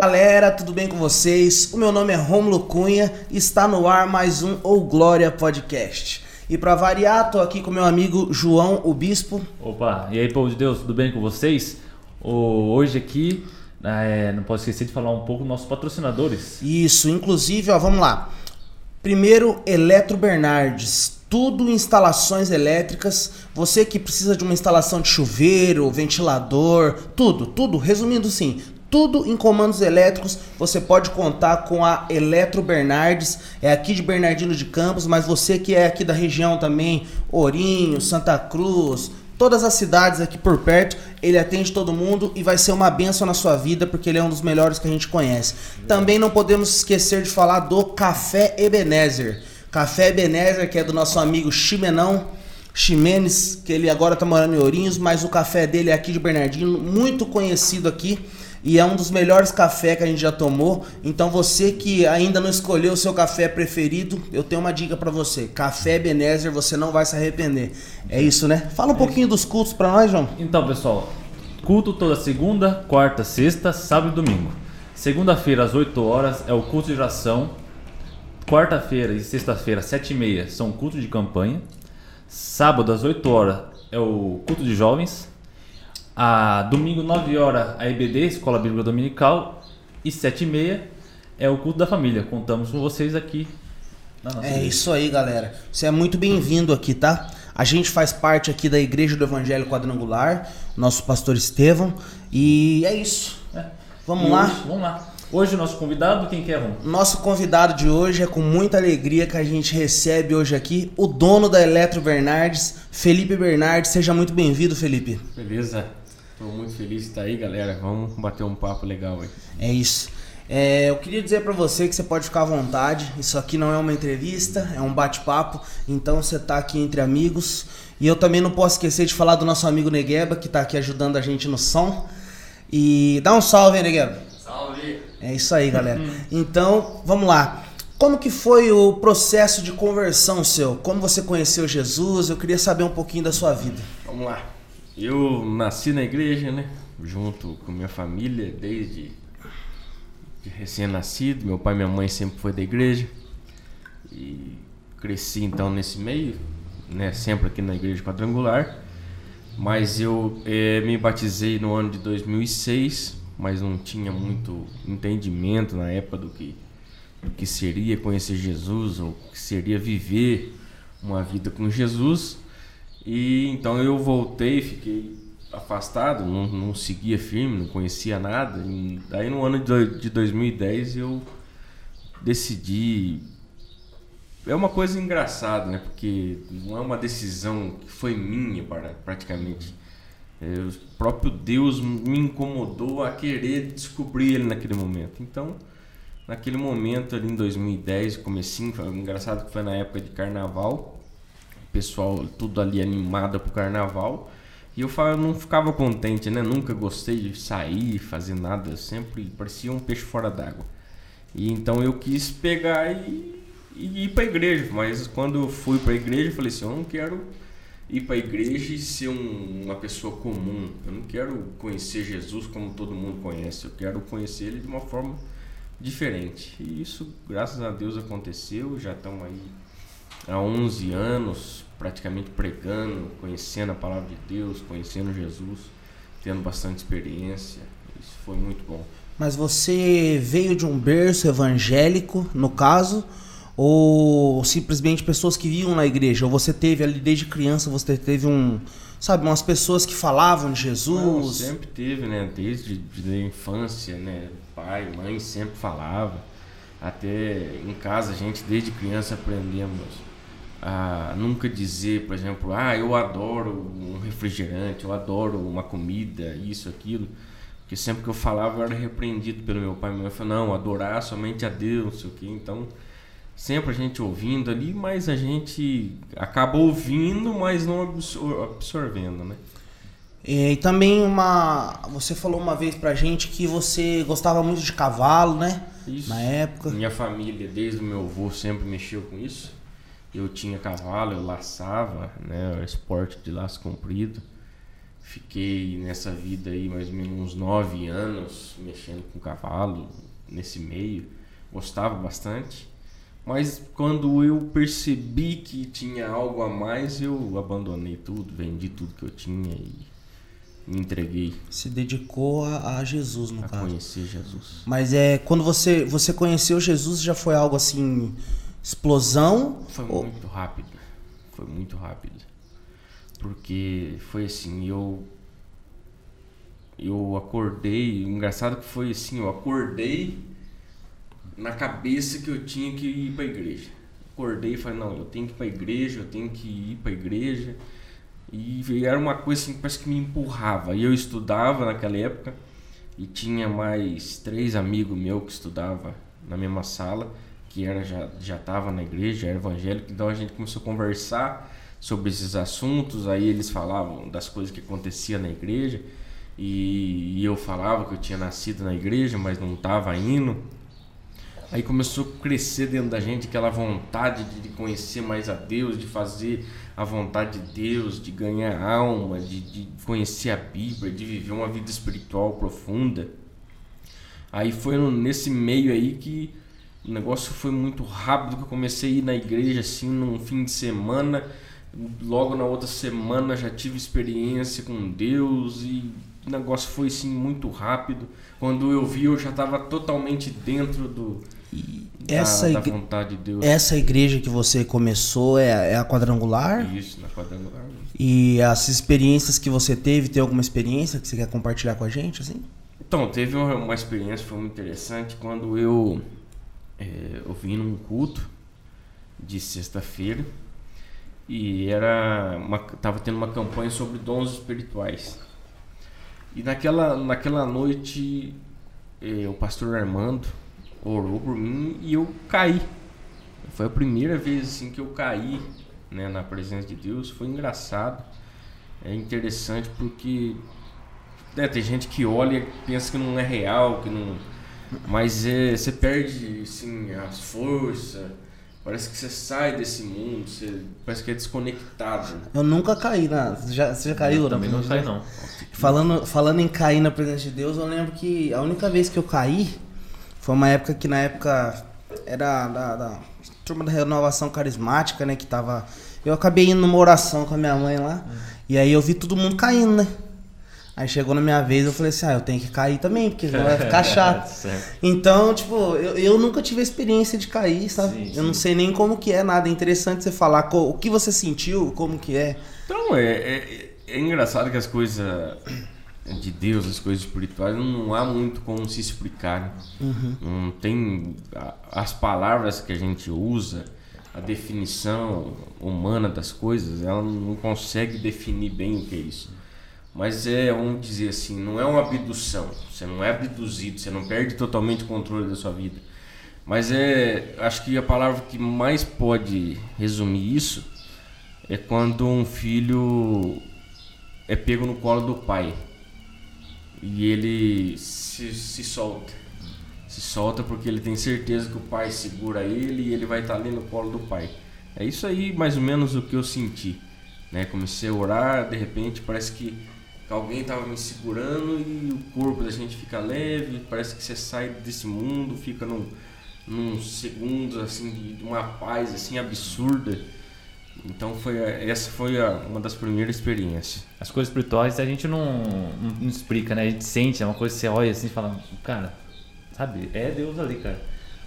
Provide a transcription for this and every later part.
Galera, tudo bem com vocês? O meu nome é Romulo Cunha e está no ar mais um Ou Glória Podcast. E para variar, tô aqui com meu amigo João, o Bispo. Opa, e aí, povo de Deus, tudo bem com vocês? Hoje aqui, é, não posso esquecer de falar um pouco dos nossos patrocinadores. Isso, inclusive, ó, vamos lá. Primeiro, Eletro Bernardes. Tudo instalações elétricas. Você que precisa de uma instalação de chuveiro, ventilador, tudo, tudo. Resumindo, sim, tudo em comandos elétricos, você pode contar com a Eletro Bernardes, é aqui de Bernardino de Campos, mas você que é aqui da região também, Ourinho, Santa Cruz, todas as cidades aqui por perto, ele atende todo mundo e vai ser uma benção na sua vida, porque ele é um dos melhores que a gente conhece. Também não podemos esquecer de falar do Café Ebenezer. Café Ebenezer, que é do nosso amigo Chimenão, Ximenes, que ele agora está morando em Ourinhos, mas o café dele é aqui de Bernardino, muito conhecido aqui e é um dos melhores cafés que a gente já tomou. Então você que ainda não escolheu o seu café preferido, eu tenho uma dica para você. Café Benézer, você não vai se arrepender. É isso, né? Fala um é pouquinho dos cultos para nós, João. Então, pessoal, culto toda segunda, quarta, sexta, sábado e domingo. Segunda-feira às 8 horas é o culto de oração. Quarta-feira e sexta-feira, 7 e meia, são culto de campanha. Sábado às 8 horas é o culto de jovens. A domingo, 9 horas, a EBD, Escola Bíblica Dominical. E 7 e meia é o culto da família. Contamos com vocês aqui. é igreja. isso aí, galera. Você é muito bem-vindo aqui, tá? A gente faz parte aqui da Igreja do Evangelho Quadrangular, nosso pastor Estevão. E é isso. É. Vamos e lá? Vamos lá. Hoje o nosso convidado, quem que é, Ron? Nosso convidado de hoje é com muita alegria que a gente recebe hoje aqui o dono da Eletro Bernardes, Felipe Bernardes. Seja muito bem-vindo, Felipe. Beleza. Estou muito feliz de estar aí, galera. Vamos bater um papo legal aí. É isso. É, eu queria dizer para você que você pode ficar à vontade. Isso aqui não é uma entrevista, é um bate-papo. Então você tá aqui entre amigos. E eu também não posso esquecer de falar do nosso amigo Negueba, que tá aqui ajudando a gente no som. E dá um salve, hein, Negueba. Salve! É isso aí, galera. então, vamos lá. Como que foi o processo de conversão seu? Como você conheceu Jesus? Eu queria saber um pouquinho da sua vida. Vamos lá. Eu nasci na igreja, né? Junto com minha família, desde de recém-nascido. Meu pai e minha mãe sempre foi da igreja. E cresci então nesse meio, né? Sempre aqui na igreja quadrangular. Mas eu é, me batizei no ano de 2006, mas não tinha muito entendimento na época do que, do que seria conhecer Jesus ou que seria viver uma vida com Jesus. E então eu voltei, fiquei afastado, não, não seguia firme, não conhecia nada. E daí no ano de 2010 eu decidi. É uma coisa engraçada, né? Porque não é uma decisão que foi minha, praticamente. É, o próprio Deus me incomodou a querer descobrir ele naquele momento. Então, naquele momento ali em 2010, comecinho, foi engraçado que foi na época de carnaval pessoal tudo ali animado pro carnaval. E eu não ficava contente, né? Nunca gostei de sair, fazer nada, sempre parecia um peixe fora d'água. E então eu quis pegar e, e ir para a igreja, mas quando eu fui para a igreja, eu falei assim, eu não quero ir para a igreja e ser um, uma pessoa comum. Eu não quero conhecer Jesus como todo mundo conhece. Eu quero conhecer ele de uma forma diferente. E isso, graças a Deus, aconteceu. Já estamos aí há 11 anos praticamente pregando, conhecendo a palavra de Deus, conhecendo Jesus, tendo bastante experiência. Isso foi muito bom. Mas você veio de um berço evangélico, no caso, ou simplesmente pessoas que viam na igreja? Ou você teve ali desde criança, você teve um, sabe, umas pessoas que falavam de Jesus? Não, sempre teve, né? Desde de, a infância, né? Pai, mãe sempre falava. Até em casa a gente desde criança aprendemos a nunca dizer, por exemplo, ah, eu adoro um refrigerante, eu adoro uma comida, isso, aquilo. Porque sempre que eu falava eu era repreendido pelo meu pai minha mãe. Falava, não, adorar somente a Deus, não sei o quê. Então, sempre a gente ouvindo ali, mas a gente acaba ouvindo, mas não absorvendo, né? E também uma. Você falou uma vez pra gente que você gostava muito de cavalo, né? Isso. Na época. Minha família, desde o meu avô, sempre mexeu com isso. Eu tinha cavalo, eu laçava, né? Era esporte de laço comprido. Fiquei nessa vida aí mais ou menos uns nove anos mexendo com cavalo nesse meio. Gostava bastante. Mas quando eu percebi que tinha algo a mais, eu abandonei tudo, vendi tudo que eu tinha e me entreguei Se dedicou a, a Jesus, no a caso. conhecer Jesus. Mas é quando você você conheceu Jesus já foi algo assim explosão? Foi Ou- muito rápido. Foi muito rápido. Porque foi assim, eu eu acordei, engraçado que foi assim, eu acordei na cabeça que eu tinha que ir para igreja. Acordei e falei, não, eu tenho que ir para igreja, eu tenho que ir para igreja. E era uma coisa assim, que parece que me empurrava. E eu estudava naquela época e tinha mais três amigos meus que estudavam na mesma sala, que era já já estava na igreja, era evangélico, então a gente começou a conversar sobre esses assuntos, aí eles falavam das coisas que acontecia na igreja, e, e eu falava que eu tinha nascido na igreja, mas não estava indo. Aí começou a crescer dentro da gente aquela vontade de, conhecer mais a Deus, de fazer a vontade de Deus, de ganhar alma, de, de conhecer a Bíblia, de viver uma vida espiritual profunda. Aí foi nesse meio aí que o negócio foi muito rápido, que eu comecei a ir na igreja assim num fim de semana. Logo na outra semana já tive experiência com Deus e o negócio foi assim muito rápido. Quando eu vi, eu já estava totalmente dentro do Essa, da igre- vontade de Deus. essa igreja que você começou é, é a quadrangular? Isso, na quadrangular. E as experiências que você teve, tem alguma experiência que você quer compartilhar com a gente, assim? Então, teve uma, uma experiência que foi muito interessante quando eu, eh, eu vim num culto de sexta-feira e era uma, tava tendo uma campanha sobre dons espirituais. E naquela, naquela noite eh, o pastor Armando orou por mim e eu caí. Foi a primeira vez assim que eu caí né, na presença de Deus. Foi engraçado. É interessante porque é, tem gente que olha e pensa que não é real, que não. Mas é, você perde assim, as forças. Parece que você sai desse mundo, você parece que é desconectado. Eu nunca caí na. Você já, você já caiu? Eu também não sai não. Falando, falando em cair na presença de Deus, eu lembro que a única vez que eu caí foi uma época que na época era da, da turma da renovação carismática, né? Que tava. Eu acabei indo numa oração com a minha mãe lá. E aí eu vi todo mundo caindo, né? Aí chegou na minha vez, eu falei assim, ah, eu tenho que cair também, porque senão vai ficar chato. Certo. Então, tipo, eu, eu nunca tive a experiência de cair, sabe? Sim, eu não sei nem como que é nada. É interessante você falar co- o que você sentiu, como que é. Então, é, é, é engraçado que as coisas de Deus, as coisas espirituais, não há muito como se explicar. né? Não tem. As palavras que a gente usa, a definição humana das coisas, ela não consegue definir bem o que é isso. Mas é, vamos dizer assim, não é uma abdução. Você não é abduzido, você não perde totalmente o controle da sua vida. Mas é, acho que a palavra que mais pode resumir isso é quando um filho é pego no colo do pai e ele se, se solta. Se solta porque ele tem certeza que o pai segura ele e ele vai estar ali no colo do pai. É isso aí mais ou menos o que eu senti. Né? Comecei a orar, de repente parece que alguém estava me segurando e o corpo da gente fica leve, parece que você sai desse mundo, fica num, num segundos assim de de uma paz assim absurda. Então foi a- essa foi a- uma das primeiras experiências. As coisas espirituais a gente não, não, não explica, né? A gente sente, é uma coisa que você olha assim e fala, cara, sabe? É Deus ali, cara.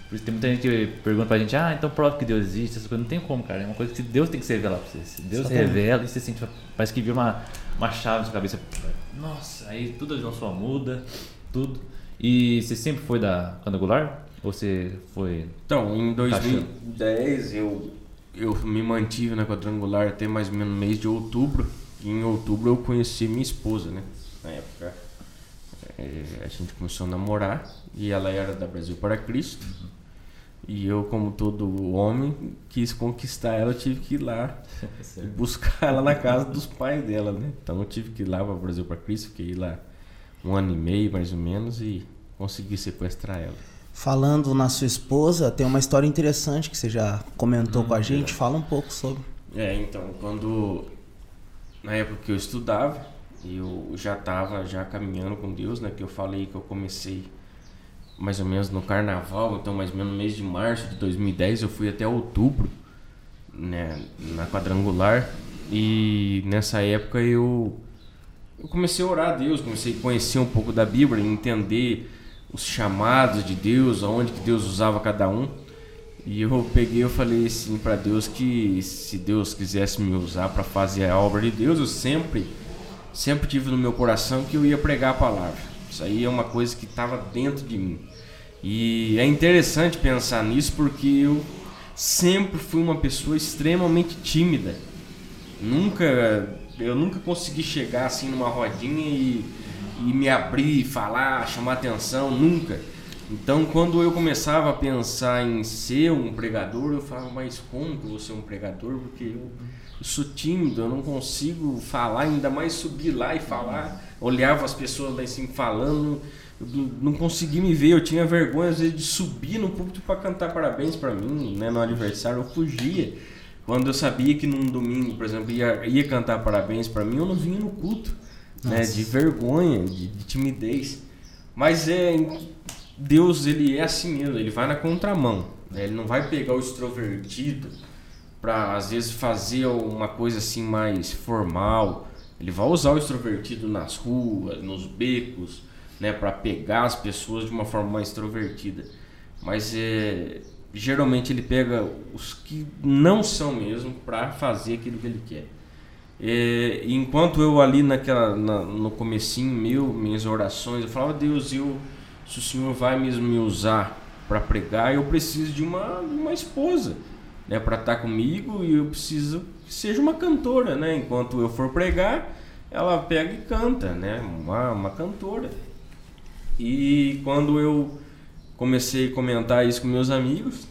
Por isso tem muita gente que pergunta pra gente, ah, então prova que Deus existe, essas coisas. Não tem como, cara. É uma coisa que Deus tem que se revelar pra você. Se Deus Exatamente. revela e você sente, parece que vira uma, uma chave na sua cabeça. Nossa, aí tudo na sua muda, tudo. E você sempre foi da quadrangular? Ou você foi. Então, em Tá 2010 eu, eu me mantive na quadrangular até mais ou menos no mês de outubro. E em outubro eu conheci minha esposa, né? Na época é, a gente começou a namorar e ela era da Brasil para Cristo. E eu, como todo homem, quis conquistar ela, eu tive que ir lá e buscar ela na casa dos pais dela, né? Então eu tive que ir lá para o Brasil para Cristo, fiquei lá um ano e meio mais ou menos e consegui sequestrar ela. Falando na sua esposa, tem uma história interessante que você já comentou com a gente. Fala um pouco sobre. É, então, quando na época que eu estudava, eu já estava já caminhando com Deus, né? Que eu falei que eu comecei mais ou menos no carnaval, então mais ou menos no mês de março de 2010, eu fui até outubro, né, na quadrangular, e nessa época eu eu comecei a orar a Deus, comecei a conhecer um pouco da Bíblia, entender os chamados de Deus, aonde que Deus usava cada um. E eu peguei, eu falei assim para Deus que se Deus quisesse me usar para fazer a obra de Deus, eu sempre sempre tive no meu coração que eu ia pregar a palavra. Isso aí é uma coisa que estava dentro de mim. E é interessante pensar nisso porque eu sempre fui uma pessoa extremamente tímida. Nunca eu nunca consegui chegar assim numa rodinha e, e me abrir, falar, chamar atenção, nunca. Então, quando eu começava a pensar em ser um pregador, eu falava, mas como que eu vou ser um pregador? Porque eu, sou tímido, eu não consigo falar, ainda mais subir lá e falar. Olhava as pessoas lá em cima falando, eu não consegui me ver, eu tinha vergonha às vezes de subir no púlpito para cantar parabéns para mim, né, no aniversário, eu fugia. Quando eu sabia que num domingo, por exemplo, ia, ia cantar parabéns para mim, eu não vinha no culto, né, de vergonha, de, de timidez. Mas é Deus ele é assim mesmo, ele vai na contramão. Né? Ele não vai pegar o extrovertido para às vezes fazer uma coisa assim mais formal. Ele vai usar o extrovertido nas ruas, nos becos, né, para pegar as pessoas de uma forma mais extrovertida. Mas é, geralmente ele pega os que não são mesmo para fazer aquilo que ele quer. É, enquanto eu ali naquela na, no comecinho meu, minhas orações, eu falava Deus, eu se o Senhor vai mesmo me usar para pregar, eu preciso de uma, uma esposa né, para estar tá comigo e eu preciso que seja uma cantora, né? Enquanto eu for pregar, ela pega e canta, né? Uma, uma cantora. E quando eu comecei a comentar isso com meus amigos,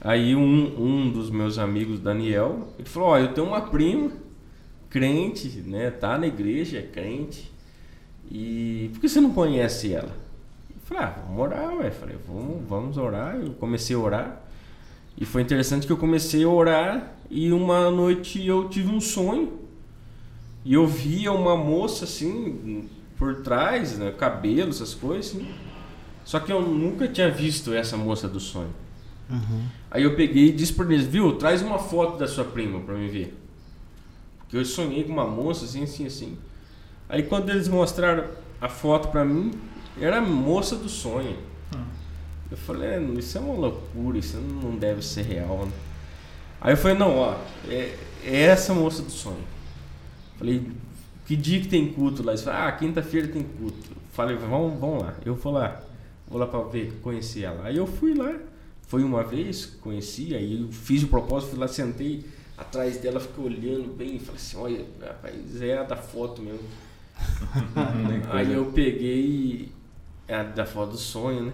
aí um, um dos meus amigos, Daniel, ele falou, ó, eu tenho uma prima, crente, né? Tá na igreja, é crente. E por que você não conhece ela? Falei, ah, vamos orar, ué. Falei, vamos, vamos orar. Eu comecei a orar. E foi interessante que eu comecei a orar e uma noite eu tive um sonho. E eu via uma moça assim, por trás, né, cabelo, essas coisas. Assim. Só que eu nunca tinha visto essa moça do sonho. Uhum. Aí eu peguei e disse para eles, viu, traz uma foto da sua prima para me ver. Porque eu sonhei com uma moça assim, assim, assim. Aí quando eles mostraram a foto para mim, era a moça do sonho. Hum. Eu falei, é, isso é uma loucura, isso não deve ser real. Né? Aí eu falei, não, ó, é, é essa moça do sonho. Falei, que dia que tem culto lá? Eles falaram, ah, quinta-feira tem culto. Falei, vamos, vamos lá. Eu vou lá, vou lá para ver, conhecer ela. Aí eu fui lá, foi uma vez, conheci, aí eu fiz o propósito, fui lá, sentei atrás dela, fiquei olhando bem, falei assim, olha, rapaz, é a da foto mesmo. aí eu peguei é da foto do sonho, né?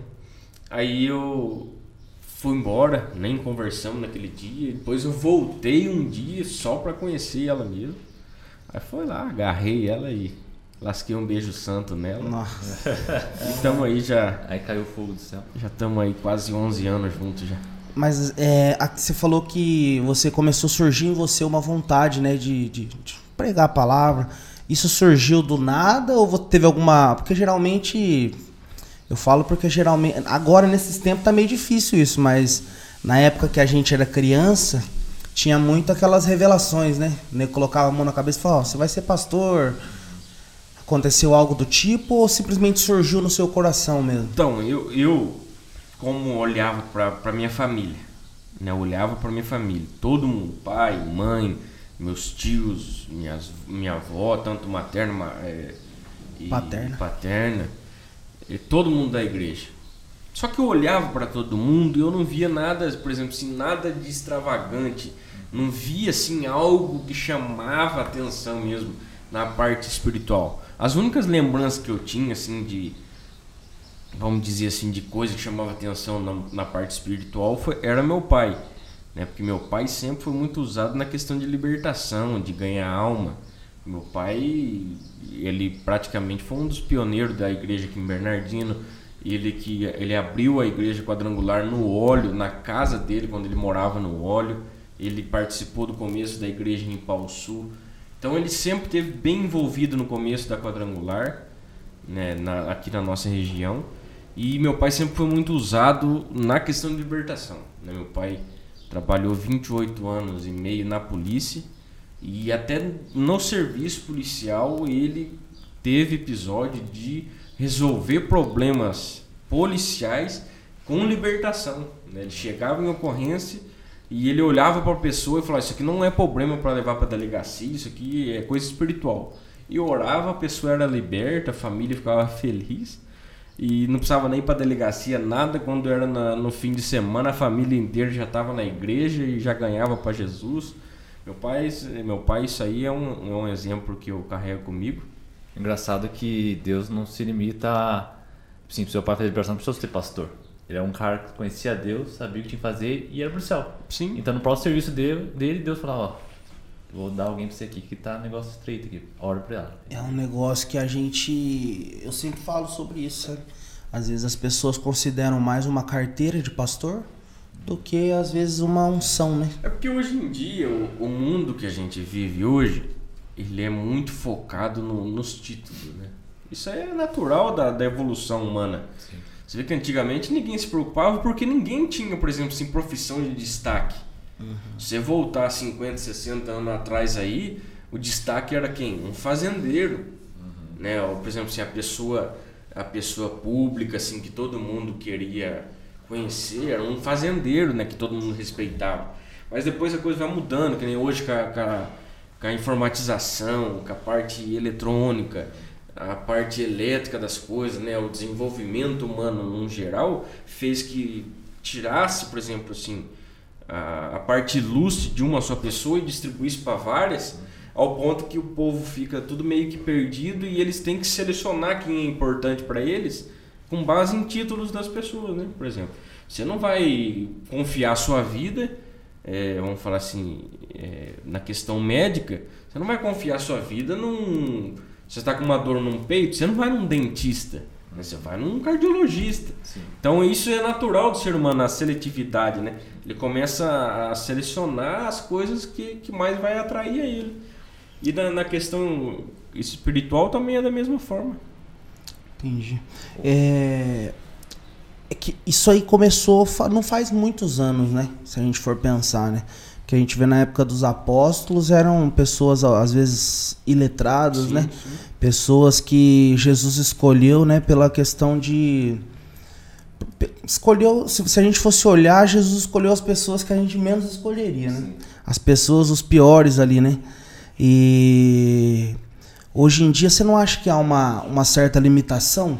Aí eu fui embora, nem conversamos naquele dia. Depois eu voltei um dia só pra conhecer ela mesmo. Aí foi lá, agarrei ela e lasquei um beijo santo nela. Nossa. E tamo aí já. Aí caiu fogo do céu. Já estamos aí quase 11 anos juntos já. Mas é, você falou que você começou a surgir em você uma vontade, né, de, de, de pregar a palavra. Isso surgiu do nada ou teve alguma. Porque geralmente eu falo porque geralmente. Agora, nesses tempos, tá meio difícil isso, mas na época que a gente era criança, tinha muito aquelas revelações, né? né colocava a mão na cabeça e falava: oh, você vai ser pastor. Aconteceu algo do tipo ou simplesmente surgiu no seu coração mesmo? Então, eu, eu como olhava para minha família, né? Eu olhava para minha família, todo mundo, pai, mãe, meus tios, minhas, minha avó, tanto materna é, e paterna. paterna todo mundo da igreja. Só que eu olhava para todo mundo e eu não via nada, por exemplo, assim, nada de extravagante. Não via assim algo que chamava atenção mesmo na parte espiritual. As únicas lembranças que eu tinha assim de vamos dizer assim de coisa que chamava atenção na, na parte espiritual foi, era meu pai, né? Porque meu pai sempre foi muito usado na questão de libertação, de ganhar alma. Meu pai, ele praticamente foi um dos pioneiros da igreja aqui em Bernardino. Ele que ele abriu a igreja quadrangular no óleo, na casa dele quando ele morava no óleo. Ele participou do começo da igreja em Pau Sul. Então ele sempre esteve bem envolvido no começo da quadrangular, né, na, aqui na nossa região. E meu pai sempre foi muito usado na questão de libertação. Né? Meu pai trabalhou 28 anos e meio na polícia e até no serviço policial ele teve episódio de resolver problemas policiais com libertação. Né? Ele chegava em ocorrência e ele olhava para a pessoa e falava: Isso aqui não é problema para levar para a delegacia, isso aqui é coisa espiritual. E orava, a pessoa era liberta, a família ficava feliz e não precisava nem para a delegacia nada. Quando era na, no fim de semana, a família inteira já estava na igreja e já ganhava para Jesus. Meu pai, meu pai, isso aí é um, é um exemplo que eu carrego comigo. Engraçado que Deus não se limita a. Sim, seu pai fazer liberação, não precisa ser pastor. Ele é um cara que conhecia Deus, sabia o que tinha que fazer e era pro céu. Sim. Então no próprio serviço dele, dele Deus falava, ó, vou dar alguém pra você aqui que tá negócio estreito aqui. Ora pra ela. É um negócio que a gente. Eu sempre falo sobre isso, sabe? Às vezes as pessoas consideram mais uma carteira de pastor do que às vezes uma unção, né? É porque hoje em dia, o, o mundo que a gente vive hoje, ele é muito focado no- nos títulos, né? Isso é natural da, da evolução humana. Você vê que antigamente ninguém se preocupava porque ninguém tinha, por exemplo, assim, profissão de destaque. Se você voltar 50, 60 anos atrás aí, o destaque era quem? Um fazendeiro. Né? Ou, por exemplo, se a pessoa, a pessoa pública assim que todo mundo queria conhecer, era um fazendeiro, né, que todo mundo respeitava. Mas depois a coisa vai mudando, que nem hoje com a, com a, com a informatização, com a parte eletrônica, a parte elétrica das coisas, né, o desenvolvimento humano no geral fez que tirasse, por exemplo, assim, a, a parte ilustre de uma só pessoa e distribuísse para várias, ao ponto que o povo fica tudo meio que perdido e eles têm que selecionar quem é importante para eles com base em títulos das pessoas, né? Por exemplo, você não vai confiar sua vida, é, vamos falar assim, é, na questão médica, você não vai confiar sua vida num. Você está com uma dor num peito, você não vai num dentista, né? você vai num cardiologista. Sim. Então isso é natural do ser humano, a seletividade, né? Ele começa a selecionar as coisas que, que mais vai atrair a ele. E na, na questão espiritual também é da mesma forma. Entendi. É... é que isso aí começou não faz muitos anos, né? Se a gente for pensar, né? Que a gente vê na época dos apóstolos eram pessoas às vezes iletradas, Sim, né? sim. Pessoas que Jesus escolheu, né? Pela questão de escolheu, se, se a gente fosse olhar, Jesus escolheu as pessoas que a gente menos escolheria, né? As pessoas, os piores ali, né? E hoje em dia você não acha que há uma, uma certa limitação?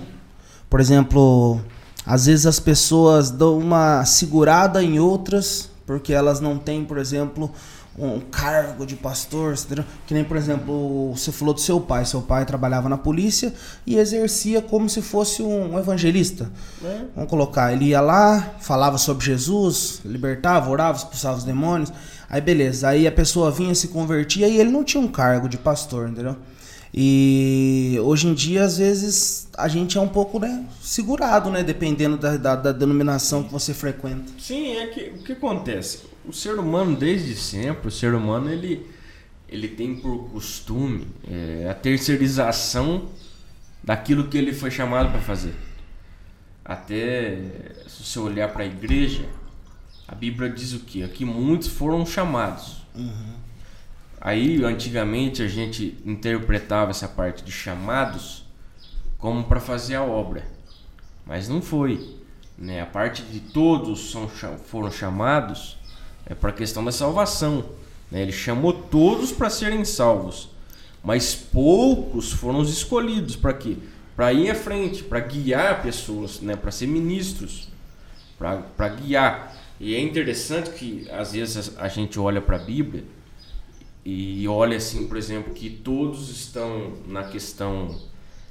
Por exemplo, às vezes as pessoas dão uma segurada em outras porque elas não têm, por exemplo, um cargo de pastor, entendeu? que nem, por exemplo, você falou do seu pai. Seu pai trabalhava na polícia e exercia como se fosse um evangelista. É. Vamos colocar, ele ia lá, falava sobre Jesus, libertava, orava, expulsava os demônios. Aí beleza, aí a pessoa vinha, se convertia e ele não tinha um cargo de pastor, entendeu? E hoje em dia, às vezes, a gente é um pouco né, segurado, né? Dependendo da, da, da denominação que você frequenta. Sim, é que o que acontece? O ser humano desde sempre, o ser humano ele ele tem por costume é, a terceirização daquilo que ele foi chamado para fazer. Até se você olhar para a igreja, a Bíblia diz o quê? Que muitos foram chamados. Aí, antigamente, a gente interpretava essa parte de chamados como para fazer a obra, mas não foi. Né? A parte de todos são, foram chamados é para a questão da salvação. Né? Ele chamou todos para serem salvos, mas poucos foram os escolhidos para quê? Para ir à frente, para guiar pessoas, né? para ser ministros, para guiar. E é interessante que às vezes a gente olha para a Bíblia e olha assim, por exemplo, que todos estão na questão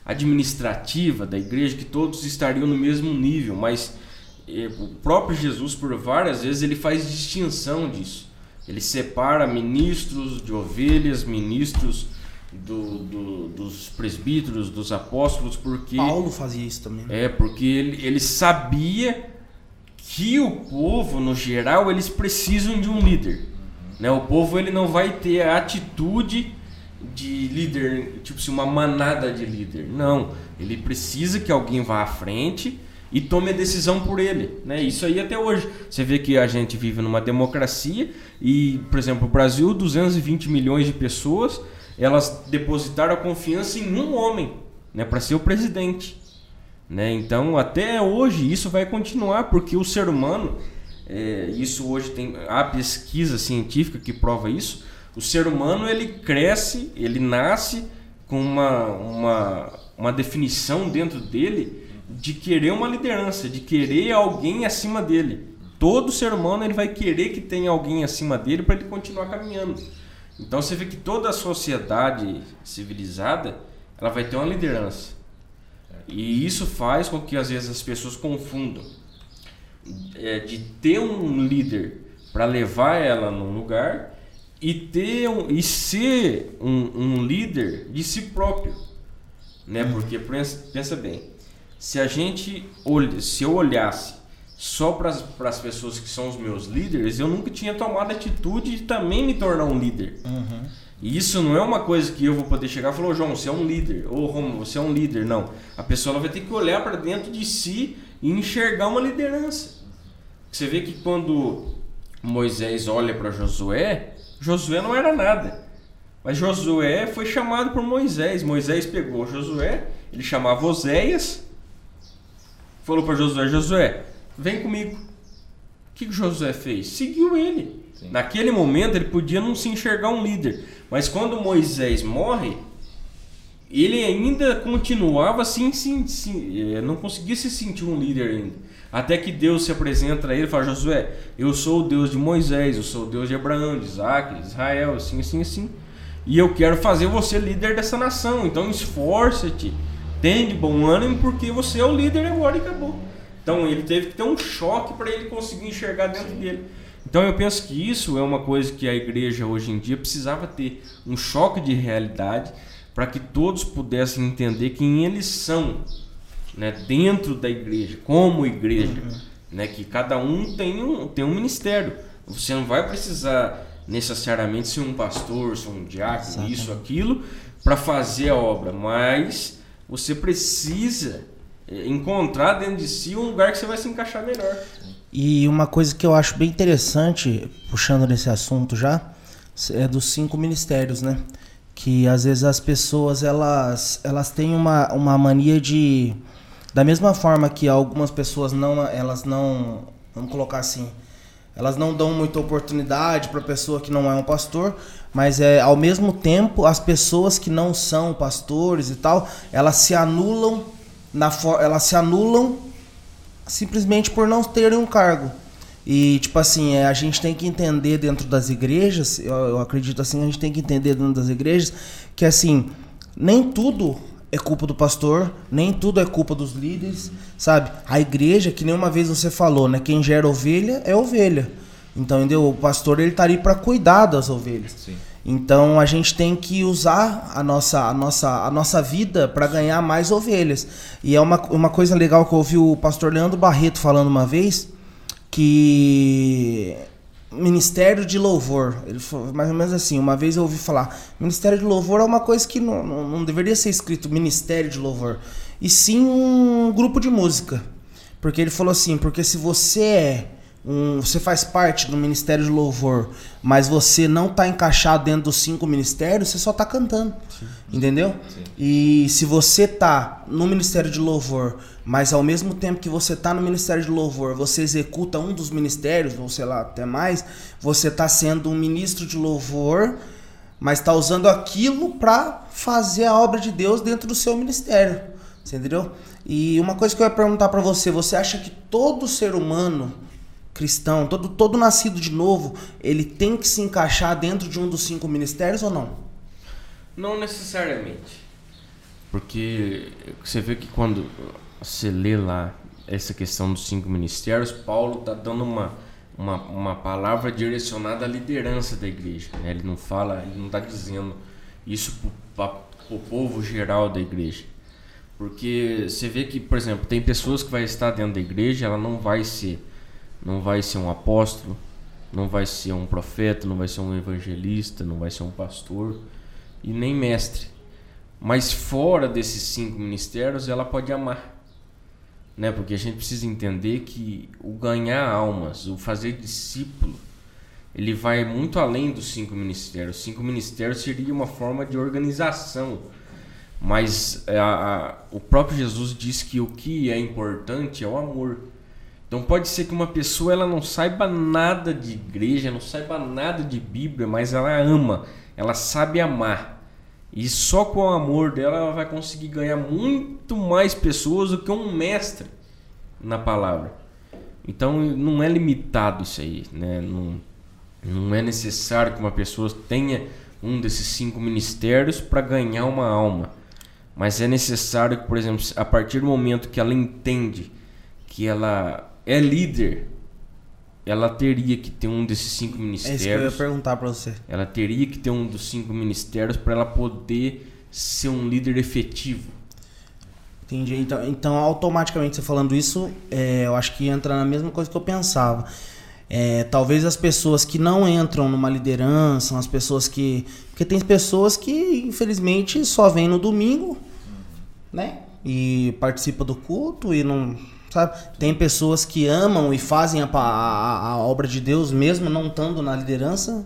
administrativa da igreja, que todos estariam no mesmo nível, mas o próprio Jesus, por várias vezes, ele faz distinção disso. Ele separa ministros de ovelhas, ministros do, do- dos presbíteros, dos apóstolos, porque Paulo fazia isso também. né? é porque ele, ele sabia que o povo, no geral, eles precisam de um líder. Né? O povo ele não vai ter a atitude de líder, tipo assim, uma manada de líder. Não, ele precisa que alguém vá à frente e tome a decisão por ele. Né? Isso aí até hoje. Você vê que a gente vive numa democracia e, por exemplo, o Brasil, 220 milhões de pessoas, elas depositaram a confiança em um homem né, para ser o presidente. Né? Então, até hoje, isso vai continuar, porque o ser humano, é, isso hoje tem há pesquisa científica que prova isso. O ser humano ele cresce, ele nasce com uma, uma, uma definição dentro dele de querer uma liderança, de querer alguém acima dele. Todo ser humano ele vai querer que tenha alguém acima dele para ele continuar caminhando. Então você vê que toda a sociedade civilizada ela vai ter uma liderança. E isso faz com que às vezes as pessoas confundam é, de ter um líder para levar ela num lugar e ter um, e ser um, um líder de si próprio, né? Porque pensa, pensa bem, se a gente olha, se eu olhasse só para as pessoas que são os meus líderes, eu nunca tinha tomado a atitude de também me tornar um líder. E isso não é uma coisa que eu vou poder chegar e falar, "Ô, João, você é um líder, ou Romulo, você é um líder. Não. A pessoa vai ter que olhar para dentro de si e enxergar uma liderança. Você vê que quando Moisés olha para Josué, Josué não era nada. Mas Josué foi chamado por Moisés. Moisés pegou Josué, ele chamava Oséias, falou para Josué: Josué, vem comigo. O que, que Josué fez? Seguiu ele. Sim. Naquele momento ele podia não se enxergar um líder. Mas quando Moisés morre, ele ainda continuava assim, sim, sim, eh, não conseguia se sentir um líder ainda. Até que Deus se apresenta a ele e fala: Josué, eu sou o Deus de Moisés, eu sou o Deus de Abraão, de Isaac, de Israel, assim, assim, assim. E eu quero fazer você líder dessa nação. Então esforça-te, tem de bom ânimo, porque você é o líder agora e acabou. Então ele teve que ter um choque para ele conseguir enxergar dentro dele. Então eu penso que isso é uma coisa que a igreja hoje em dia precisava ter um choque de realidade para que todos pudessem entender quem eles são, né, dentro da igreja, como igreja, né, que cada um tem um tem um ministério. Você não vai precisar necessariamente ser um pastor, ser um diácono, isso, aquilo, para fazer a obra, mas você precisa eh, encontrar dentro de si um lugar que você vai se encaixar melhor. E uma coisa que eu acho bem interessante, puxando nesse assunto já, é dos cinco ministérios, né? Que às vezes as pessoas elas, elas têm uma, uma mania de. Da mesma forma que algumas pessoas não. Elas não. Vamos colocar assim. Elas não dão muita oportunidade para pessoa que não é um pastor, mas é ao mesmo tempo as pessoas que não são pastores e tal, elas se anulam na elas se anulam simplesmente por não terem um cargo. E, tipo assim, é, a gente tem que entender dentro das igrejas, eu, eu acredito assim, a gente tem que entender dentro das igrejas que, assim, nem tudo é culpa do pastor, nem tudo é culpa dos líderes, sabe? A igreja, que nem uma vez você falou, né? Quem gera ovelha é ovelha. Então, entendeu? O pastor, ele tá ali para cuidar das ovelhas. Sim. Então a gente tem que usar a nossa, a nossa, a nossa vida para ganhar mais ovelhas. E é uma, uma coisa legal que eu ouvi o pastor Leandro Barreto falando uma vez, que Ministério de Louvor, ele falou mais ou menos assim, uma vez eu ouvi falar, Ministério de Louvor é uma coisa que não, não, não deveria ser escrito Ministério de Louvor, e sim um grupo de música. Porque ele falou assim, porque se você é um, você faz parte do Ministério de Louvor, mas você não está encaixado dentro dos cinco ministérios, você só está cantando. Entendeu? Sim. E se você tá no Ministério de Louvor, mas ao mesmo tempo que você tá no Ministério de Louvor, você executa um dos ministérios, ou sei lá, até mais, você tá sendo um ministro de louvor, mas tá usando aquilo para fazer a obra de Deus dentro do seu ministério. Entendeu? E uma coisa que eu ia perguntar para você, você acha que todo ser humano cristão, todo, todo nascido de novo, ele tem que se encaixar dentro de um dos cinco ministérios ou não? Não necessariamente. Porque você vê que quando você lê lá essa questão dos cinco ministérios, Paulo está dando uma, uma, uma palavra direcionada à liderança da igreja. né? Ele não fala, ele não está dizendo isso para o povo geral da igreja. Porque você vê que, por exemplo, tem pessoas que vai estar dentro da igreja, ela não vai ser, não vai ser um apóstolo, não vai ser um profeta, não vai ser um evangelista, não vai ser um pastor e nem mestre. Mas fora desses cinco ministérios, ela pode amar. Né? Porque a gente precisa entender que o ganhar almas, o fazer discípulo, ele vai muito além dos cinco ministérios. Os cinco ministérios seria uma forma de organização. Mas a, a, o próprio Jesus diz que o que é importante é o amor. Então pode ser que uma pessoa ela não saiba nada de igreja, não saiba nada de Bíblia, mas ela ama, ela sabe amar. E só com o amor dela ela vai conseguir ganhar muito mais pessoas do que um mestre na palavra. Então não é limitado isso aí, né? Não, não é necessário que uma pessoa tenha um desses cinco ministérios para ganhar uma alma. Mas é necessário que, por exemplo, a partir do momento que ela entende que ela é líder, ela teria que ter um desses cinco ministérios. É isso que eu ia perguntar para você. Ela teria que ter um dos cinco ministérios para ela poder ser um líder efetivo. Entendi. Então, então automaticamente você falando isso, é, eu acho que entra na mesma coisa que eu pensava. É, talvez as pessoas que não entram numa liderança, as pessoas que. Porque tem pessoas que, infelizmente, só vêm no domingo, né? E participa do culto e não Sabe? Tem pessoas que amam e fazem a, a, a obra de Deus mesmo não estando na liderança.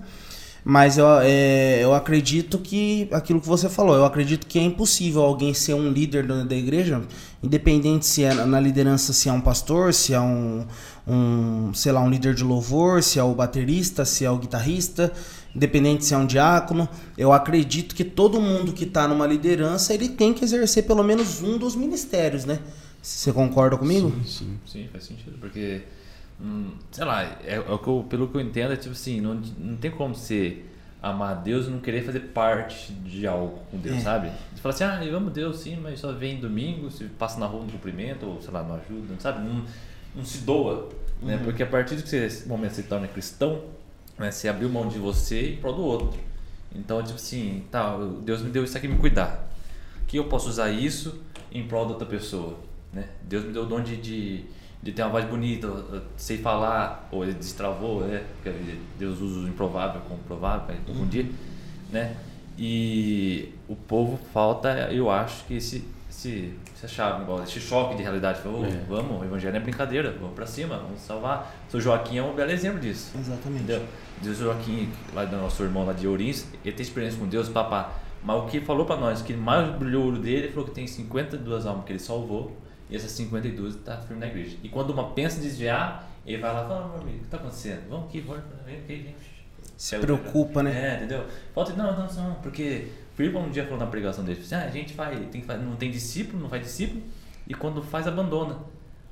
Mas eu, é, eu acredito que aquilo que você falou, eu acredito que é impossível alguém ser um líder da, igreja, independente se é na liderança, se é um pastor, se é um, um, sei lá, um líder de louvor, se é o baterista, se é o guitarrista, independente se é um diácono. Eu acredito que todo mundo que está numa liderança, ele tem que exercer pelo menos um dos ministérios, né? Você concorda comigo? Sim, sim, sim faz sentido. Porque, hum, sei lá, é, é, o que eu, pelo que eu entendo, é tipo assim, não, não tem como você amar Deus e não querer fazer parte de algo com Deus, é. sabe? Você fala assim, ah, eu amo Deus sim, mas só vem domingo, se passa na rua no cumprimento, ou sei lá, não ajuda, sabe? Não, não se doa, né? Uhum. Porque a partir do que você, momento você se torna cristão, né, você abriu mão de você e pro do outro. Então, tipo assim, tá, Deus me deu isso aqui me cuidar. Que eu posso usar isso em prol da outra pessoa? Né? Deus me deu o dom de, de, de ter uma voz bonita, sei falar, ou ele destravou, né? Porque Deus usa o improvável como provável para confundir, uhum. né? E o povo falta, eu acho que esse, esse, essa chave, esse choque de realidade. Falou, é. vamos, o evangelho é brincadeira, vamos para cima, vamos salvar. O seu Joaquim é um belo exemplo disso. Exatamente. Entendeu? Deus Joaquim, lá do nosso irmão lá de Ourins, ele tem experiência com Deus, papá. Mas o que falou para nós, que mais brilhou o olho dele, ele falou que tem 52 almas que ele salvou e essas 52 está firme na igreja. E quando uma pensa em desviar, ele vai lá e fala, meu amigo, o que está acontecendo? Vamos aqui, vamos, vem aqui, vem. Se preocupa, né? É, entendeu? Falta, não, não, não, porque Filipe um dia falou na pregação dele, assim, ah, a gente faz, tem, não tem discípulo, não faz discípulo, e quando faz, abandona.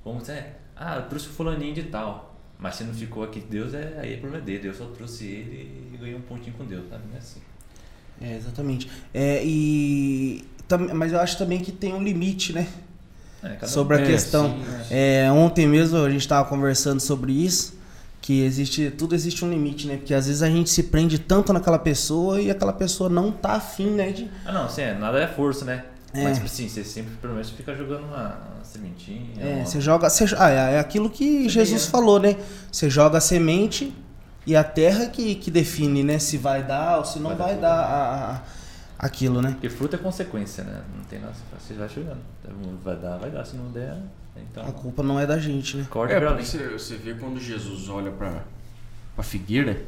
Vamos dizer, ah, eu trouxe o fulaninho de tal, mas se não ficou aqui, Deus é, aí é problema dele, eu só trouxe ele e ganhei um pontinho com Deus, sabe? Não é assim. É, exatamente. É, e, mas eu acho também que tem um limite, né? É, sobre a questão. Sim, é, ontem mesmo a gente estava conversando sobre isso, que existe tudo existe um limite, né? Porque às vezes a gente se prende tanto naquela pessoa e aquela pessoa não tá afim, né? De... Ah, não, sim, é, nada é força, né? É. Mas, assim, você sempre, pelo menos, fica jogando uma, uma sementinha. É, uma... você joga. Você, ah, é, é aquilo que você Jesus é. falou, né? Você joga a semente e a terra que, que define, né? Se vai dar ou se não vai, vai dar, dar a, a aquilo, né? Porque fruto é consequência, né? Não tem nada, você vai chegando. Vai dar, vai dar. Se não der, então. A culpa não é da gente, né? Corta é, porque você, você vê quando Jesus olha para a figueira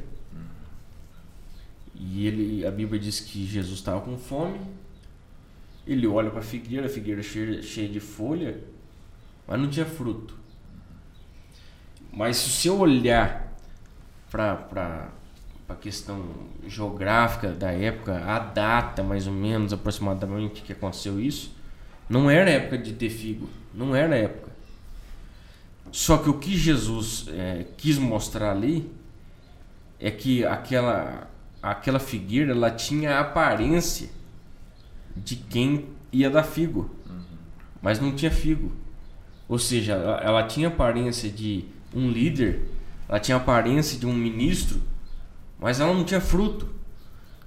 e ele, a Bíblia diz que Jesus estava com fome. Ele olha para a figueira, a figueira cheia, cheia de folha, mas não tinha fruto. Mas se você olhar para a questão geográfica da época, a data mais ou menos aproximadamente que aconteceu isso, não era época de ter figo, não era época. Só que o que Jesus é, quis mostrar ali é que aquela aquela figueira ela tinha a aparência de quem ia dar figo, mas não tinha figo. Ou seja, ela, ela tinha aparência de um líder, ela tinha aparência de um ministro, mas ela não tinha fruto.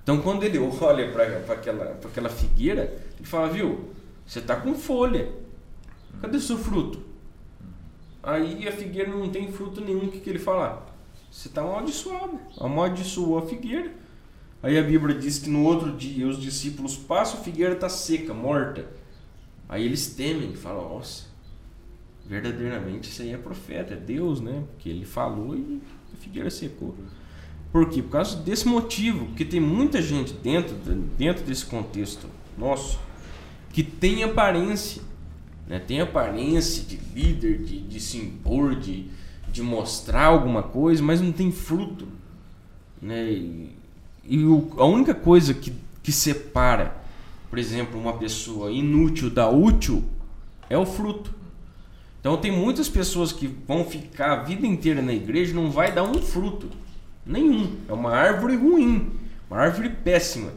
Então quando ele olha para aquela, aquela figueira, ele fala, viu, você está com folha. Cadê seu fruto? Aí a figueira não tem fruto nenhum. O que, que ele fala? Você está amaldiçoado. Amaldiçoou a figueira. Aí a Bíblia diz que no outro dia os discípulos passam, a figueira está seca, morta. Aí eles temem falam, nossa, verdadeiramente isso aí é profeta, é Deus, né? Porque ele falou e a figueira secou. Por quê? Por causa desse motivo, porque tem muita gente dentro, dentro desse contexto nosso que tem aparência, né? tem aparência de líder, de, de se impor, de, de mostrar alguma coisa, mas não tem fruto. Né? E, e o, a única coisa que, que separa, por exemplo, uma pessoa inútil da útil é o fruto. Então tem muitas pessoas que vão ficar a vida inteira na igreja não vai dar um fruto. Nenhum. É uma árvore ruim, uma árvore péssima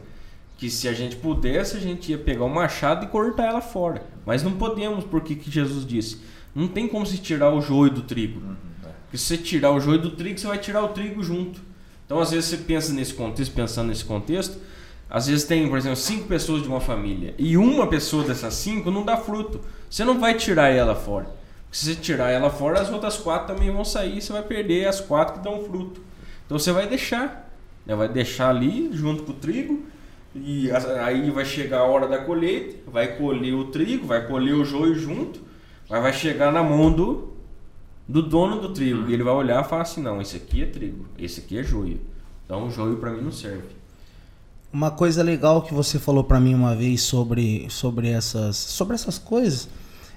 que se a gente pudesse, a gente ia pegar o machado e cortar ela fora. Mas não podemos, porque que Jesus disse? Não tem como se tirar o joio do trigo. Uhum, é. Porque se você tirar o joio do trigo, você vai tirar o trigo junto. Então, às vezes, você pensa nesse contexto, pensando nesse contexto, às vezes tem, por exemplo, cinco pessoas de uma família e uma pessoa dessas cinco não dá fruto. Você não vai tirar ela fora. Porque se você tirar ela fora, as outras quatro também vão sair e você vai perder as quatro que dão fruto. Então, você vai deixar. Né? Vai deixar ali junto com o trigo e aí vai chegar a hora da colheita, vai colher o trigo, vai colher o joio junto, mas vai chegar na mão do, do dono do trigo. E ele vai olhar e falar assim: não, esse aqui é trigo, esse aqui é joio. Então o joio para mim não serve. Uma coisa legal que você falou para mim uma vez sobre, sobre, essas, sobre essas coisas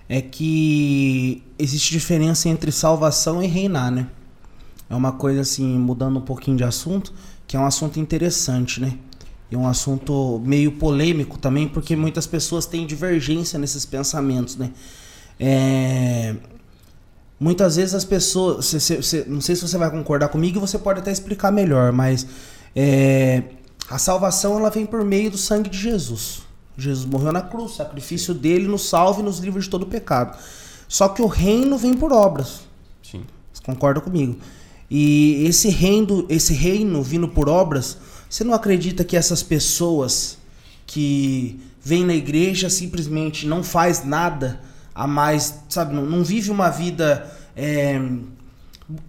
é que existe diferença entre salvação e reinar, né? É uma coisa assim, mudando um pouquinho de assunto, que é um assunto interessante, né? é um assunto meio polêmico também, porque muitas pessoas têm divergência nesses pensamentos, né? É... Muitas vezes as pessoas, cê, cê, cê, não sei se você vai concordar comigo, você pode até explicar melhor, mas é... a salvação ela vem por meio do sangue de Jesus. Jesus morreu na cruz, o sacrifício dele nos salva e nos livra de todo pecado. Só que o reino vem por obras. Sim. Você concorda comigo? E esse reino, esse reino vindo por obras, você não acredita que essas pessoas que vêm na igreja simplesmente não faz nada a mais, sabe, não, não vive uma vida é,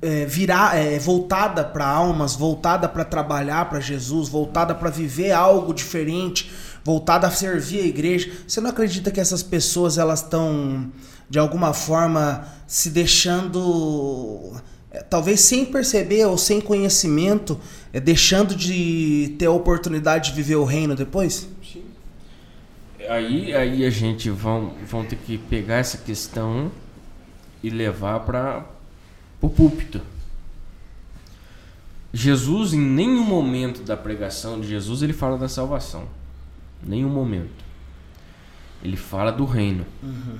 é, virar, é, voltada para almas, voltada para trabalhar para Jesus, voltada para viver algo diferente, voltada a servir a igreja. Você não acredita que essas pessoas elas estão de alguma forma se deixando talvez sem perceber ou sem conhecimento, é deixando de ter a oportunidade de viver o reino depois? Sim. Aí, aí a gente vão, vão ter que pegar essa questão e levar para o púlpito. Jesus, em nenhum momento da pregação de Jesus, ele fala da salvação. Nenhum momento. Ele fala do reino. Uhum.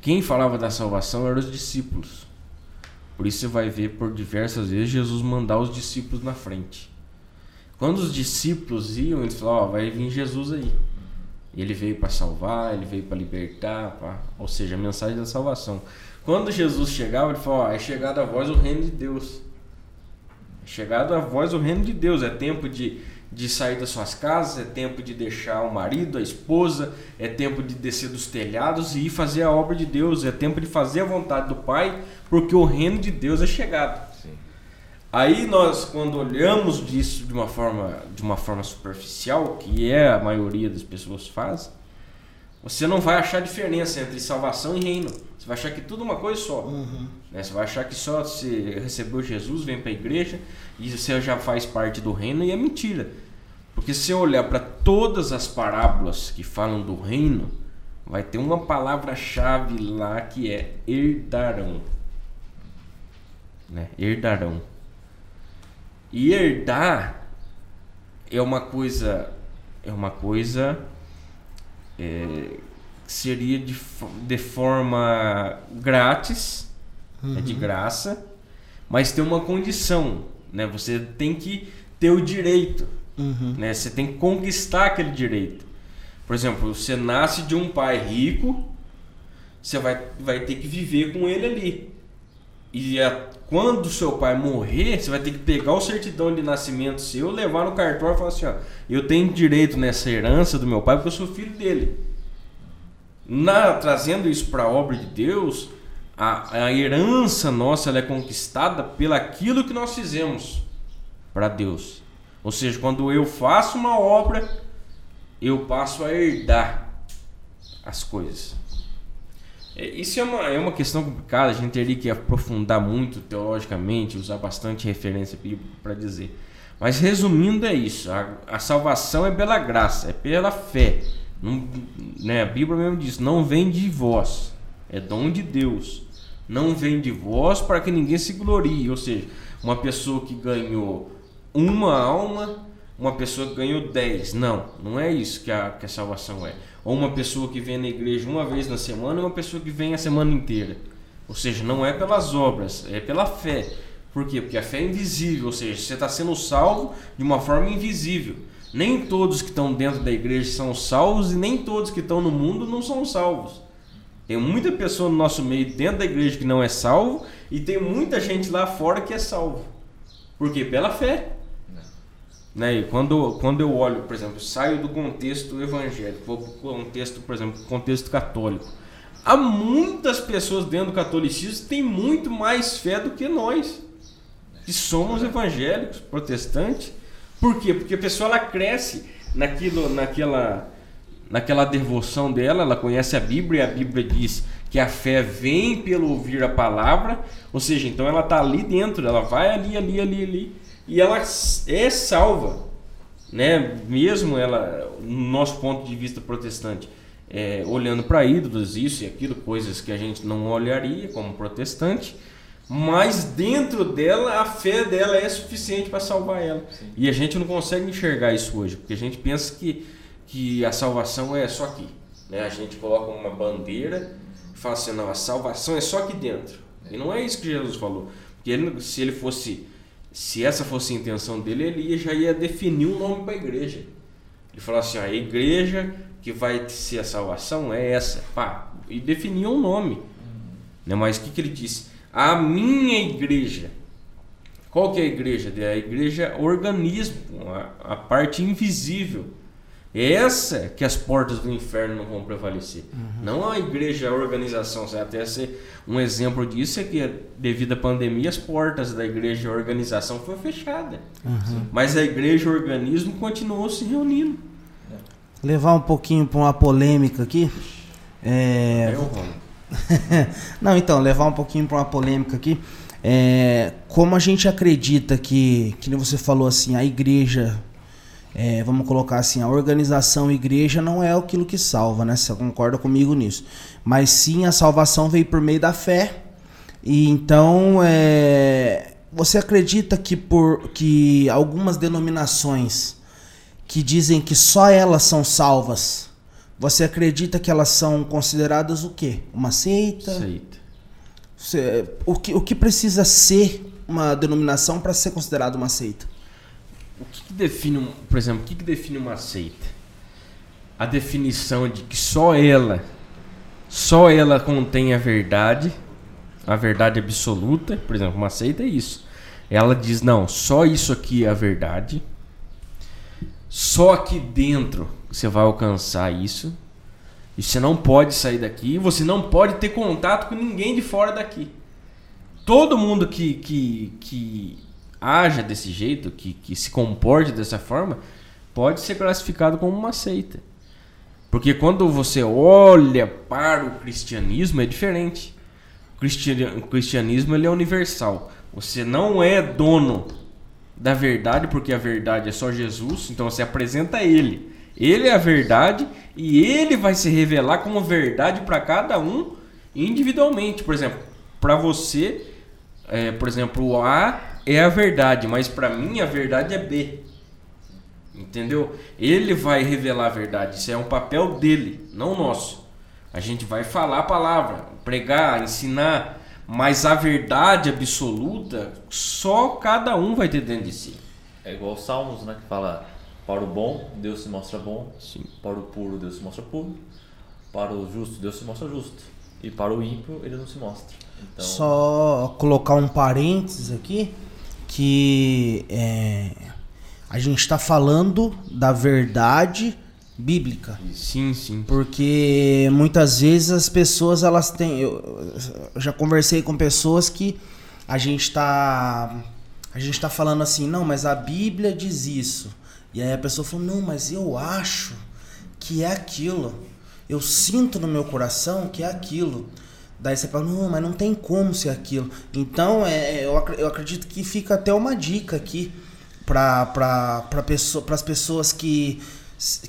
Quem falava da salvação eram os discípulos. Por isso você vai ver por diversas vezes Jesus mandar os discípulos na frente. Quando os discípulos iam, eles falavam: ó, vai vir Jesus aí. Ele veio para salvar, ele veio para libertar, pra... ou seja, a mensagem da salvação. Quando Jesus chegava, ele falou: ó, é chegada a voz o reino de Deus. É chegada a voz o reino de Deus. É tempo de de sair das suas casas, é tempo de deixar o marido, a esposa, é tempo de descer dos telhados e ir fazer a obra de Deus, é tempo de fazer a vontade do Pai, porque o reino de Deus é chegado. Sim. Aí nós, quando olhamos disso de uma forma, de uma forma superficial, que é a maioria das pessoas faz, você não vai achar diferença entre salvação e reino. Você vai achar que tudo é uma coisa só. Uhum. Né? Você vai achar que só você recebeu Jesus, vem para a igreja e você já faz parte do reino e é mentira. Porque se você olhar para todas as parábolas que falam do reino, vai ter uma palavra-chave lá que é herdarão. Né? Herdarão. E herdar é uma coisa é uma coisa é, seria de, de forma grátis, uhum. é de graça, mas tem uma condição, né? Você tem que ter o direito. Uhum. Né? Você tem que conquistar aquele direito. Por exemplo, você nasce de um pai rico, você vai, vai ter que viver com ele ali. E a, quando seu pai morrer, você vai ter que pegar o certidão de nascimento seu, levar no cartório e falar assim: ó, eu tenho direito nessa herança do meu pai porque eu sou filho dele. Na, trazendo isso para a obra de Deus, a, a herança nossa é conquistada pelo aquilo que nós fizemos para Deus. Ou seja, quando eu faço uma obra, eu passo a herdar as coisas. É, isso é uma, é uma questão complicada, a gente teria que aprofundar muito teologicamente, usar bastante referência bíblica para dizer. Mas resumindo, é isso: a, a, salvação é pela graça, é pela fé. Não, né, a Bíblia mesmo diz: não vem de vós, é dom de Deus. Não vem de vós para que ninguém se glorie. Ou seja, uma pessoa que ganhou uma alma, uma pessoa que ganhou dez. Não, não é isso que a, que a salvação é. Ou uma pessoa que vem na igreja uma vez na semana e uma pessoa que vem a semana inteira. Ou seja, não é pelas obras, é pela fé. Por quê? Porque a fé é invisível, ou seja, você está sendo salvo de uma forma invisível. Nem todos que estão dentro da igreja são salvos e nem todos que estão no mundo não são salvos. Tem muita pessoa no nosso meio dentro da igreja que não é salvo e tem muita gente lá fora que é salvo. Por quê? Pela fé. Né? E quando, quando eu olho, por exemplo, saio do contexto evangélico, vou para o contexto, por exemplo, contexto católico. Há muitas pessoas dentro do catolicismo que têm muito mais fé do que nós, que somos evangélicos, protestantes. Por quê? Porque a pessoa ela cresce naquilo, naquela, naquela devoção dela, ela conhece a Bíblia e a Bíblia diz que a fé vem pelo ouvir a palavra, ou seja, então ela está ali dentro, ela vai ali, ali, ali, ali e ela é salva, né? Mesmo ela, no nosso ponto de vista protestante, é, olhando para ídolos, isso e aquilo, coisas que a gente não olharia como protestante, mas dentro dela a fé dela é suficiente para salvar ela. Sim. E a gente não consegue enxergar isso hoje, porque a gente pensa que, que a salvação é só aqui. Né? A gente coloca uma bandeira e fala assim: não, a salvação é só aqui dentro. E não é isso que Jesus falou. Porque ele, se ele fosse se essa fosse a intenção dele, ele já ia definir um nome para a igreja. Ele falou assim: a igreja que vai ser a salvação é essa. Pá, e definia um nome. Uhum. Né? Mas o que, que ele disse? A minha igreja. Qual que é a igreja? A igreja é organismo, a, a parte invisível essa que as portas do inferno não vão prevalecer. Uhum. Não a igreja, a organização. Até ser um exemplo disso é que devido à pandemia as portas da igreja, a organização foi fechada. Uhum. Mas a igreja, o organismo continuou se reunindo. Levar um pouquinho para uma polêmica aqui. É... é não, então, levar um pouquinho para uma polêmica aqui. É, como a gente acredita que, que você falou assim, a igreja é, vamos colocar assim, a organização igreja não é aquilo que salva, né? Você concorda comigo nisso? Mas sim a salvação veio por meio da fé. E então é, você acredita que por que algumas denominações que dizem que só elas são salvas, você acredita que elas são consideradas o quê? Uma seita? Seita. Você, o, que, o que precisa ser uma denominação para ser considerada uma seita? O que, que define, por exemplo, o que, que define uma seita? A definição de que só ela, só ela contém a verdade, a verdade absoluta. Por exemplo, uma seita é isso. Ela diz não, só isso aqui é a verdade. Só aqui dentro você vai alcançar isso. E você não pode sair daqui. Você não pode ter contato com ninguém de fora daqui. Todo mundo que, que, que haja desse jeito, que, que se comporte dessa forma, pode ser classificado como uma seita. Porque quando você olha para o cristianismo é diferente. O cristianismo ele é universal. Você não é dono da verdade, porque a verdade é só Jesus, então você apresenta ele. Ele é a verdade e ele vai se revelar como verdade para cada um individualmente. Por exemplo, para você, é, por exemplo, A é a verdade, mas para mim a verdade é B. Entendeu? Ele vai revelar a verdade, isso é um papel dele, não nosso. A gente vai falar a palavra, pregar, ensinar, mas a verdade absoluta só cada um vai ter dentro de si. É igual Salmos, né, que fala para o bom, Deus se mostra bom. Sim. Para o puro, Deus se mostra puro. Para o justo, Deus se mostra justo. E para o ímpio, ele não se mostra. Então- Só colocar um parênteses aqui que é, a gente está falando da verdade bíblica. Sim, sim. Porque muitas vezes as pessoas elas têm. Eu, eu já conversei com pessoas que a gente tá. A gente tá falando assim, não, mas a Bíblia diz isso. E aí a pessoa falou, não, mas eu acho que é aquilo. Eu sinto no meu coração que é aquilo. Daí você fala, não, mas não tem como ser aquilo. Então, é, eu, acre- eu acredito que fica até uma dica aqui para pra pessoa, as pessoas que,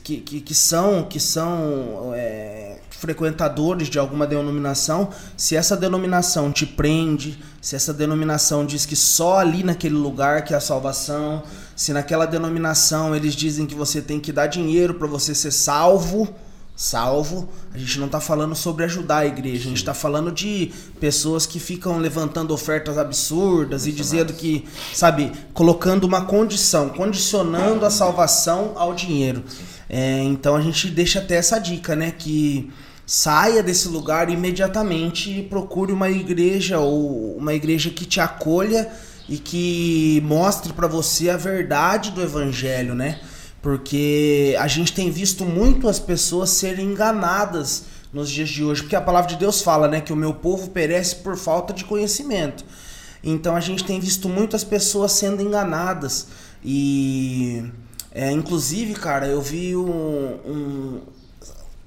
que, que, que são, que são é, frequentadores de alguma denominação, se essa denominação te prende, se essa denominação diz que só ali naquele lugar que é a salvação, se naquela denominação eles dizem que você tem que dar dinheiro para você ser salvo, salvo, a gente não tá falando sobre ajudar a igreja, a gente tá falando de pessoas que ficam levantando ofertas absurdas e dizendo que, sabe, colocando uma condição, condicionando a salvação ao dinheiro. É, então a gente deixa até essa dica, né, que saia desse lugar imediatamente e procure uma igreja ou uma igreja que te acolha e que mostre para você a verdade do evangelho, né? Porque a gente tem visto muito as pessoas serem enganadas nos dias de hoje, porque a palavra de Deus fala, né, que o meu povo perece por falta de conhecimento. Então a gente tem visto muitas pessoas sendo enganadas e é, inclusive, cara, eu vi um, um,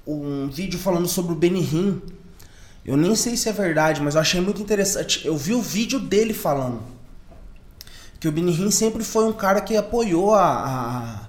um vídeo falando sobre o Benihim. Eu nem sei se é verdade, mas eu achei muito interessante. Eu vi o vídeo dele falando que o Benihim sempre foi um cara que apoiou a, a,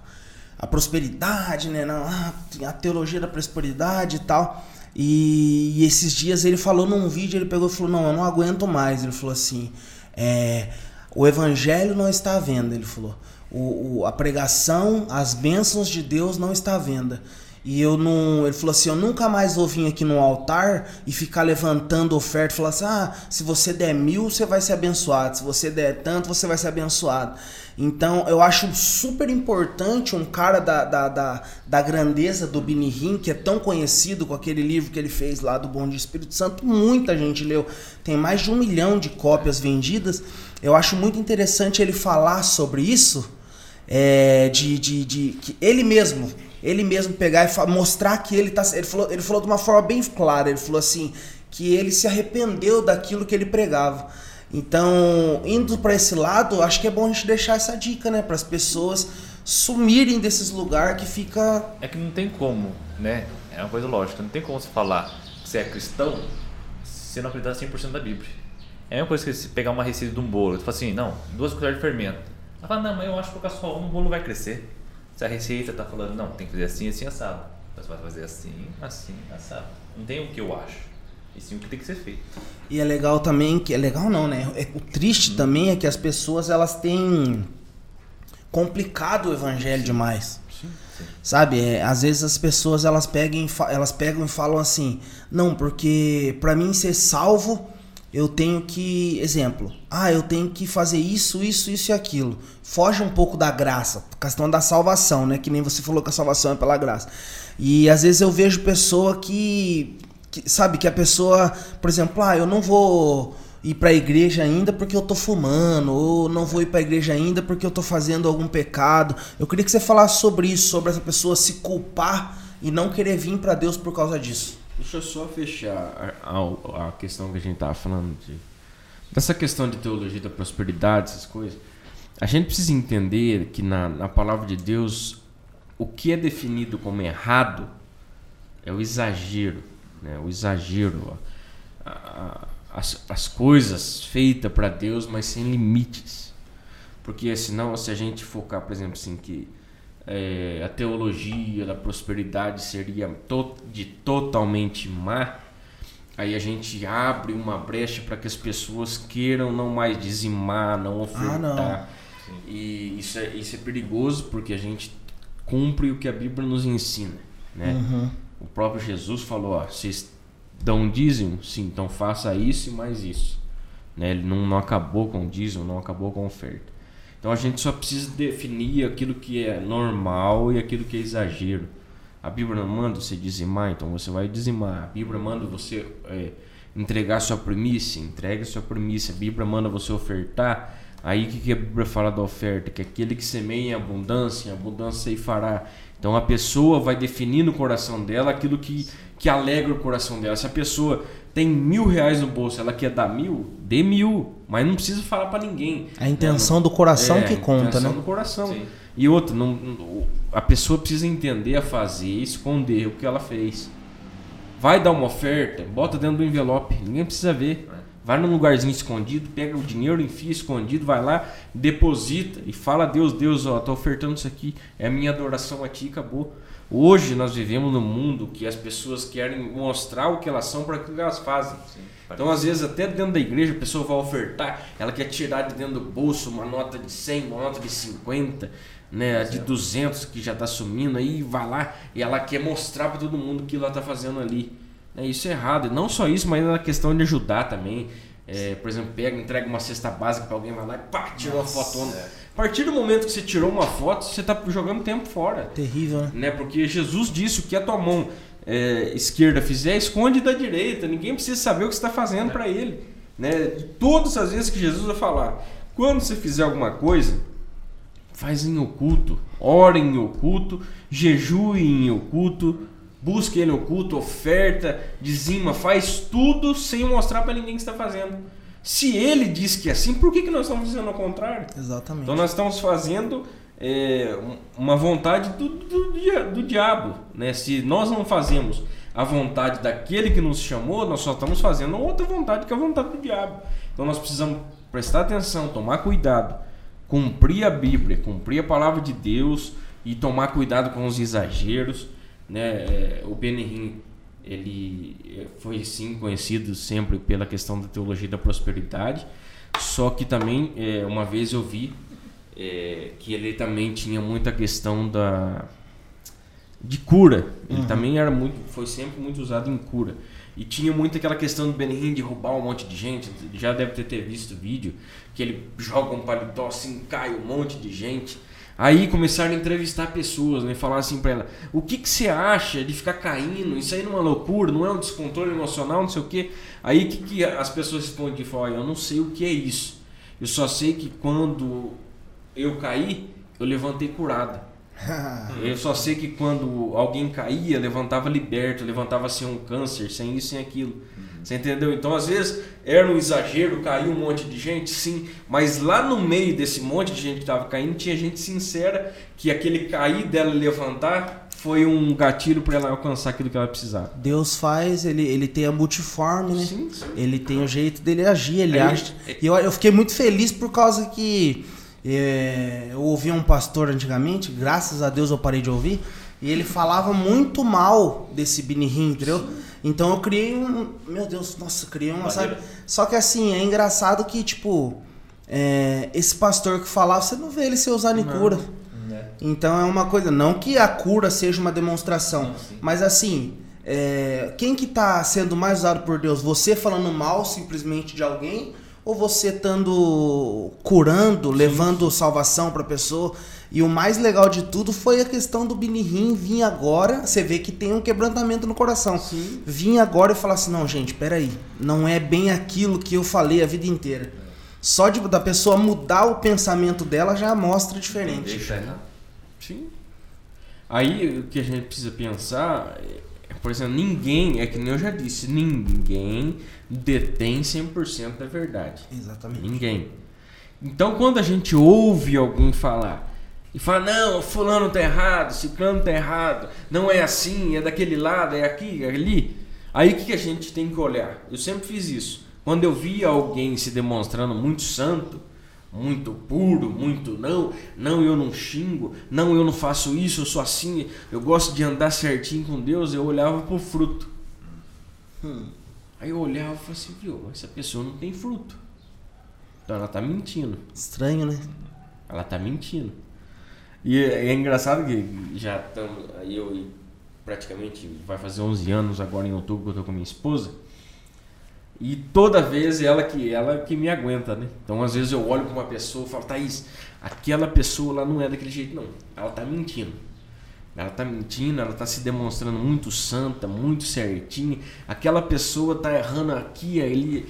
a prosperidade, né? Ah, a teologia da prosperidade e tal. E, e esses dias ele falou num vídeo, ele pegou e falou, não, eu não aguento mais. Ele falou assim, é, o evangelho não está à venda, ele falou. O, o, a pregação, as bênçãos de Deus não está à venda. E eu não. Ele falou assim: eu nunca mais vou vir aqui no altar e ficar levantando oferta falar assim: ah, se você der mil, você vai ser abençoado. Se você der tanto, você vai ser abençoado. Então eu acho super importante um cara da, da, da, da grandeza do Binihim, que é tão conhecido com aquele livro que ele fez lá do Bom de Espírito Santo, muita gente leu. Tem mais de um milhão de cópias vendidas. Eu acho muito interessante ele falar sobre isso. É, de, de, de que ele mesmo ele mesmo pegar e mostrar que ele tá ele falou, ele falou de uma forma bem clara ele falou assim que ele se arrependeu daquilo que ele pregava. Então indo para esse lado acho que é bom a gente deixar essa dica né para as pessoas sumirem desses lugares que fica é que não tem como né? É uma coisa lógica não tem como você falar que você é cristão se não acreditar 100% da Bíblia. É uma coisa que você pegar uma receita de um bolo você fala assim não duas colheres de fermento. Ela fala, não, mas eu acho que colocar só um, o bolo vai crescer. Se a receita tá falando, não, tem que fazer assim, assim, assado. Você vai fazer assim, assim, assado. Não tem o que eu acho. E sim o que tem que ser feito. E é legal também, que é legal não, né? É, o triste hum. também é que as pessoas, elas têm complicado o evangelho demais. Sim, sim. Sabe, é, às vezes as pessoas elas pegam, elas pegam e falam assim, não, porque para mim ser salvo eu tenho que, exemplo, ah, eu tenho que fazer isso, isso, isso e aquilo. Foge um pouco da graça, questão da salvação, né? Que nem você falou que a salvação é pela graça. E às vezes eu vejo pessoa que, que sabe, que a pessoa, por exemplo, ah, eu não vou ir para a igreja ainda porque eu tô fumando, ou não vou ir para a igreja ainda porque eu tô fazendo algum pecado. Eu queria que você falasse sobre isso, sobre essa pessoa se culpar e não querer vir para Deus por causa disso. Deixa eu só fechar a, a, a questão que a gente tava falando de, dessa questão de teologia da prosperidade, essas coisas. A gente precisa entender que na, na palavra de Deus o que é definido como errado é o exagero, né? O exagero, a, a, as, as coisas feitas para Deus, mas sem limites. Porque senão, se a gente focar, por exemplo, assim que é, a teologia da prosperidade seria to de totalmente má, aí a gente abre uma brecha para que as pessoas queiram não mais dizimar, não ofertar. Ah, não. E isso é, isso é perigoso porque a gente cumpre o que a Bíblia nos ensina. Né? Uhum. O próprio Jesus falou: ó, vocês dão dízimo? Sim, então faça isso e mais isso. Né? Ele não, não acabou com o dízimo, não acabou com a oferta. Então a gente só precisa definir aquilo que é normal e aquilo que é exagero. A Bíblia manda você dizimar, então você vai dizimar. A Bíblia manda você é, entregar sua primícia, entregue sua primícia. A Bíblia manda você ofertar. Aí o que, que a Bíblia fala da oferta? Que aquele que semeia em abundância, em abundância fará. Então a pessoa vai definir no coração dela aquilo que, que alegra o coração dela. Se a pessoa tem mil reais no bolso, ela quer dar mil, dê mil. Mas não precisa falar para ninguém. A intenção do coração É, que conta, a intenção né? do coração. Sim. E outra, não, a pessoa precisa entender a fazer, esconder o que ela fez. Vai dar uma oferta, bota dentro do envelope, ninguém precisa ver. Vai num lugarzinho escondido, pega o dinheiro, enfia escondido, vai lá, deposita e fala a Deus, Deus, ó, tô ofertando isso aqui, é a minha adoração a ti, acabou. Hoje nós vivemos num mundo que as pessoas querem mostrar o que elas são para aquilo que elas fazem. Então, às vezes, até dentro da igreja, a pessoa vai ofertar, ela quer tirar de dentro do bolso uma nota de 100, uma nota de 50, né, de 200 que já está sumindo, aí vai lá e ela quer mostrar para todo mundo o que ela está fazendo ali. É, isso é errado. E não só isso, mas na questão de ajudar também. É, por exemplo, pega, entrega uma cesta básica para alguém, vai lá e pá, tira uma fotona. A partir do momento que você tirou uma foto, você está jogando tempo fora Terrível, né? né? Porque Jesus disse o que a tua mão é, esquerda fizer, esconde da direita. Ninguém precisa saber o que você está fazendo para ele, né? E todas as vezes que Jesus vai falar, quando você fizer alguma coisa, faz em oculto, ore em oculto, jejue em oculto, busque ele oculto, oferta, dizima, faz tudo sem mostrar para ninguém que está fazendo. Se ele diz que é assim, por que, que nós estamos fazendo ao contrário? Exatamente. Então nós estamos fazendo é, um- uma vontade do, do, do diabo. Né? Se nós não fazemos a vontade daquele que nos chamou, nós só estamos fazendo outra vontade que é a vontade do diabo. Então nós precisamos prestar atenção, tomar cuidado, cumprir a Bíblia, cumprir a palavra de Deus e tomar cuidado com os exageros. Né? É, o Benihim, ele é, foi sim conhecido sempre pela questão da teologia da prosperidade, só que também é, uma vez eu vi é, que ele também tinha muita questão da de cura. Ele também era muito, foi sempre muito usado em cura. E tinha muito aquela questão do Benihim de roubar um monte de gente. Já deve ter, ter visto o vídeo que ele joga um paletó assim, cai um monte de gente. Aí começaram a entrevistar pessoas, né? Falar assim pra ela: o que, que você acha de ficar caindo? Isso aí não é uma loucura, não é um descontrole emocional, não sei o quê. Aí que, que as pessoas respondiam: falam, eu não sei o que é isso. Eu só sei que quando eu caí, eu levantei curada. Eu só sei que quando alguém caía, levantava liberto, levantava sem um câncer, sem isso, sem aquilo. Você entendeu? Então, às vezes, era um exagero, caiu um monte de gente, sim, mas lá no meio desse monte de gente que estava caindo, tinha gente sincera que aquele cair dela levantar foi um gatilho para ela alcançar aquilo que ela precisava. Deus faz, ele, ele tem a multiforme, né? Sim, sim. Ele tem o jeito dele agir, ele Aí- age. E eu, eu fiquei muito feliz por causa que é, eu ouvi um pastor antigamente, graças a Deus eu parei de ouvir, e ele falava muito mal desse Binihim, entendeu? Então eu criei um. Meu Deus, nossa, criei uma. Sabe? Só que assim, é engraçado que, tipo, é, esse pastor que falava, você não vê ele ser usado em cura. Né? Então é uma coisa, não que a cura seja uma demonstração, Não, sim. mas assim, é, quem que tá sendo mais usado por Deus? Você falando mal simplesmente de alguém ou você estando curando, levando salvação pra pessoa? E o mais legal de tudo foi a questão do Binihim vir agora, você vê que tem um quebrantamento no coração. Sim. Vir agora e falar assim, não, gente, peraí, não é bem aquilo que eu falei a vida inteira. Só de, da pessoa mudar o pensamento dela já mostra diferente. Deixa errado. Sim. Aí o que a gente precisa pensar é, por exemplo, ninguém, é que nem eu já disse, ninguém detém 100% da verdade. Exatamente. Ninguém. Então quando a gente ouve alguém falar e fala, não, fulano tá errado, ciclano tá errado, não é assim, é daquele lado, é aqui, é ali. Aí o que que a gente tem que olhar? Eu sempre fiz isso. Quando eu via alguém se demonstrando muito santo, muito puro, muito não, não eu não xingo, não eu não faço isso, eu sou assim, eu gosto de andar certinho com Deus, eu olhava pro fruto. Aí eu olhava e falava assim, viu, essa pessoa não tem fruto. Então ela tá mentindo. Estranho, né? Ela tá mentindo. E é, é engraçado que já estamos. Aí eu e praticamente vai fazer 11 anos agora em outubro que eu tô com minha esposa. E toda vez ela que ela que me aguenta, né? Então às vezes eu olho pra uma pessoa e falo, Thaís, aquela pessoa lá não é daquele jeito, não. Ela tá mentindo. Ela tá mentindo, ela tá se demonstrando muito santa, muito certinha. Aquela pessoa tá errando aqui, ali.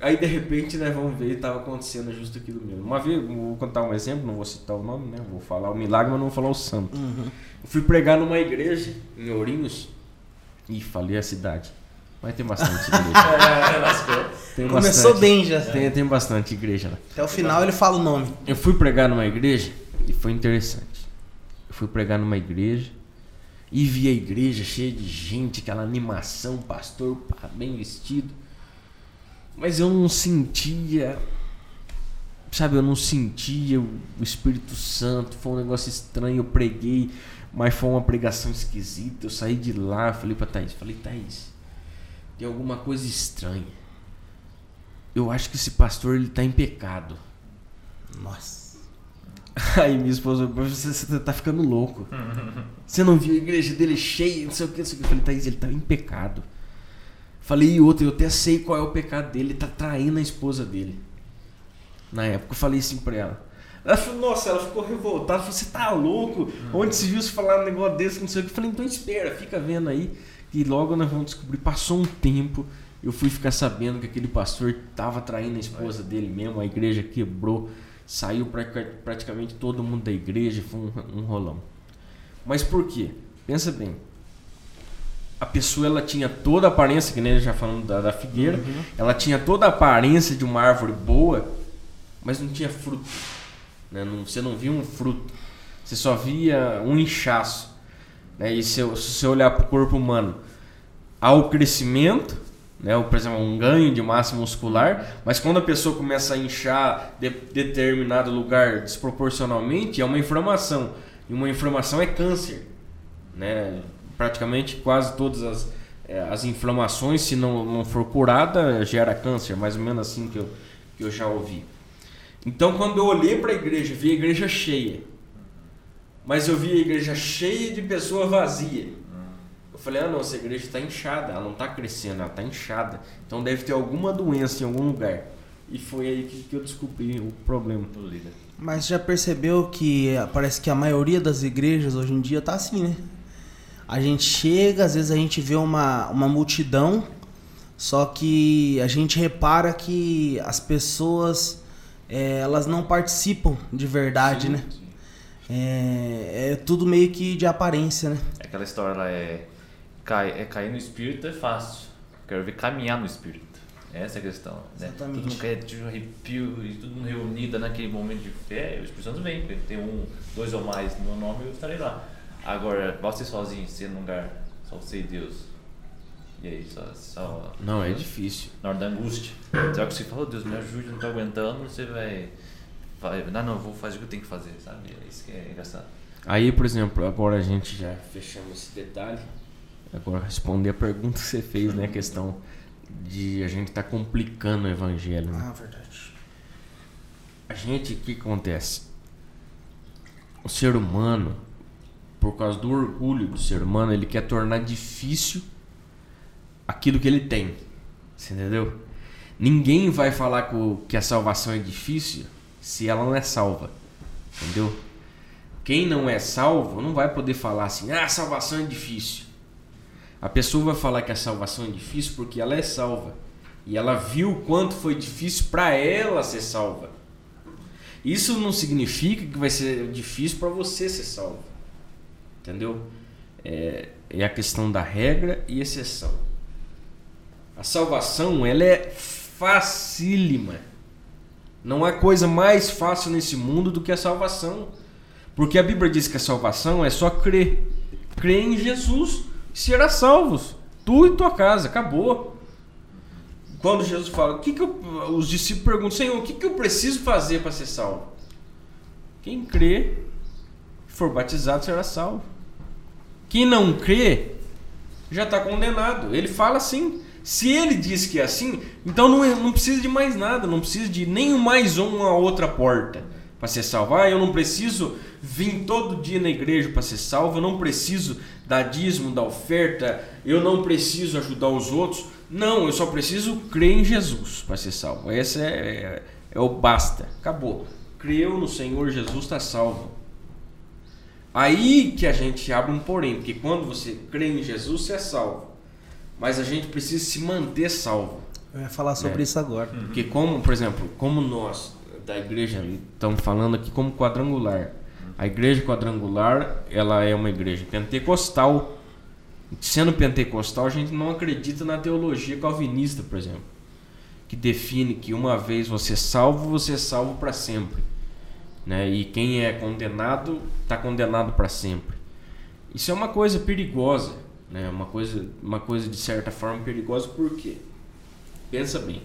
Aí de repente, né, vamos ver, tava acontecendo justo aquilo mesmo. Uma vez, vou contar um exemplo, não vou citar o nome, né? Vou falar o milagre, mas não vou falar o santo. Eu fui pregar numa igreja em Ourinhos e falei a cidade. Mas tem bastante igreja. Tem Começou bastante. bem já. Tem, tem bastante igreja lá. Até o final ele fala o nome. Eu fui pregar numa igreja e foi interessante. Eu fui pregar numa igreja e vi a igreja cheia de gente, aquela animação, pastor bem vestido. Mas eu não sentia, sabe, eu não sentia o Espírito Santo. Foi um negócio estranho. Eu preguei, mas foi uma pregação esquisita. Eu saí de lá, falei pra Thaís, falei, Thaís, tem alguma coisa estranha. Eu acho que esse pastor ele tá em pecado. Nossa. Aí minha esposa, você, você tá ficando louco. Você não viu a igreja dele cheia, não sei o que, não sei o que. Eu falei, Thaís, ele tá em pecado. Falei, e outro, eu até sei qual é o pecado dele, ele tá traindo a esposa dele. Na época eu falei assim pra ela. Ela falou, nossa, ela ficou revoltada, falou, você tá louco? Onde se viu se falar um negócio desse, não sei o que. Eu falei, então espera, fica vendo aí. E logo nós vamos descobrir. Passou um tempo, eu fui ficar sabendo que aquele pastor tava traindo a esposa dele mesmo, a igreja quebrou, saiu pratica- praticamente todo mundo da igreja, foi um, um rolão. Mas por quê? Pensa bem. A pessoa ela tinha toda a aparência, que nem já falando da, da figueira, ela tinha toda a aparência de uma árvore boa, mas não tinha fruto. né? Não- você não via um fruto. Você só via um inchaço. Né? E se, se você olhar para o corpo humano, há o crescimento, né? ou, por exemplo, um ganho de massa muscular, mas quando a pessoa começa a inchar de determinado lugar desproporcionalmente, é uma inflamação. E uma inflamação é câncer. Né? Praticamente quase todas as, eh, as inflamações, se não, não for curada, gera câncer, mais ou menos assim que eu, que eu já ouvi. Então, quando eu olhei para a igreja, vi a igreja cheia, mas eu vi a igreja cheia de pessoa vazia. Eu falei, ah não, essa igreja está inchada, ela não está crescendo, ela está inchada. Então deve ter alguma doença em algum lugar. E foi aí que, que eu descobri o problema. Do líder. Mas já percebeu que eh, parece que a maioria das igrejas hoje em dia tá assim, né? A gente chega, às vezes a gente vê uma, uma multidão, só que a gente repara que as pessoas eh, elas não participam de verdade, Sim, né? sim. É, é tudo meio que de aparência, né? Aquela história lá é, cai, é cair no espírito é fácil. Quero ver caminhar no espírito. Essa é a questão. Né? Exatamente. Todo mundo quer um arrepio e mundo reunido naquele momento de fé. O Espírito Santo vem. Tem um, dois ou mais no meu nome, eu estarei lá. Agora, você sozinho, ser num lugar, só você e Deus. E aí, só, só Não, é difícil. na hora da angústia. Você vai conseguir falar, oh, Deus, me ajude, não tô aguentando, você vai. vai não, não, vou fazer o que eu tenho que fazer, sabe? É isso que é engraçado. Aí, por exemplo, agora a gente já fechamos esse detalhe. Agora responder a pergunta que você fez, né? A questão de a gente tá complicando o evangelho. Né? Ah, verdade. A gente, o que acontece? O ser humano, por causa do orgulho do ser humano, ele quer tornar difícil aquilo que ele tem. Você entendeu? Ninguém vai falar que a salvação é difícil se ela não é salva. Entendeu? Quem não é salvo não vai poder falar assim: ah, a salvação é difícil. A pessoa vai falar que a salvação é difícil porque ela é salva. E ela viu o quanto foi difícil para ela ser salva. Isso não significa que vai ser difícil para você ser salvo. Entendeu? É, é a questão da regra e exceção. A salvação, ela é facílima. Não há coisa mais fácil nesse mundo do que a salvação. Porque a Bíblia diz que a salvação é só crer. Crer em Jesus e será salvos. Tu e tua casa. Acabou. Quando Jesus fala, o que que eu, os discípulos perguntam, Senhor, o que, que eu preciso fazer para ser salvo? Quem crê, for batizado, será salvo. Quem não crê, já está condenado. Ele fala assim. Se ele diz que é assim, então não, é- não precisa de mais nada, não precisa de nem mais uma outra porta para ser salvo. Ah, eu não preciso vir todo dia na igreja para ser salvo, eu não preciso dar dízimo, da oferta, eu não preciso ajudar os outros. Não, eu só preciso crer em Jesus para ser salvo. Esse é, é, é o basta. Acabou. Creu no Senhor Jesus, está salvo. Aí que a gente abre um porém, porque quando você crê em Jesus, você é salvo. Mas a gente precisa se manter salvo. Eu ia falar sobre É. isso agora. Porque como, por exemplo, como nós da igreja estamos falando aqui como quadrangular. A igreja quadrangular, ela é uma igreja pentecostal. Sendo pentecostal, a gente não acredita na teologia calvinista, por exemplo, que define que uma vez você é salvo, você é salvo para sempre, né? E quem é condenado está condenado para sempre. Isso é uma coisa perigosa, né? Uma coisa, uma coisa de certa forma perigosa, por quê? Pensa bem.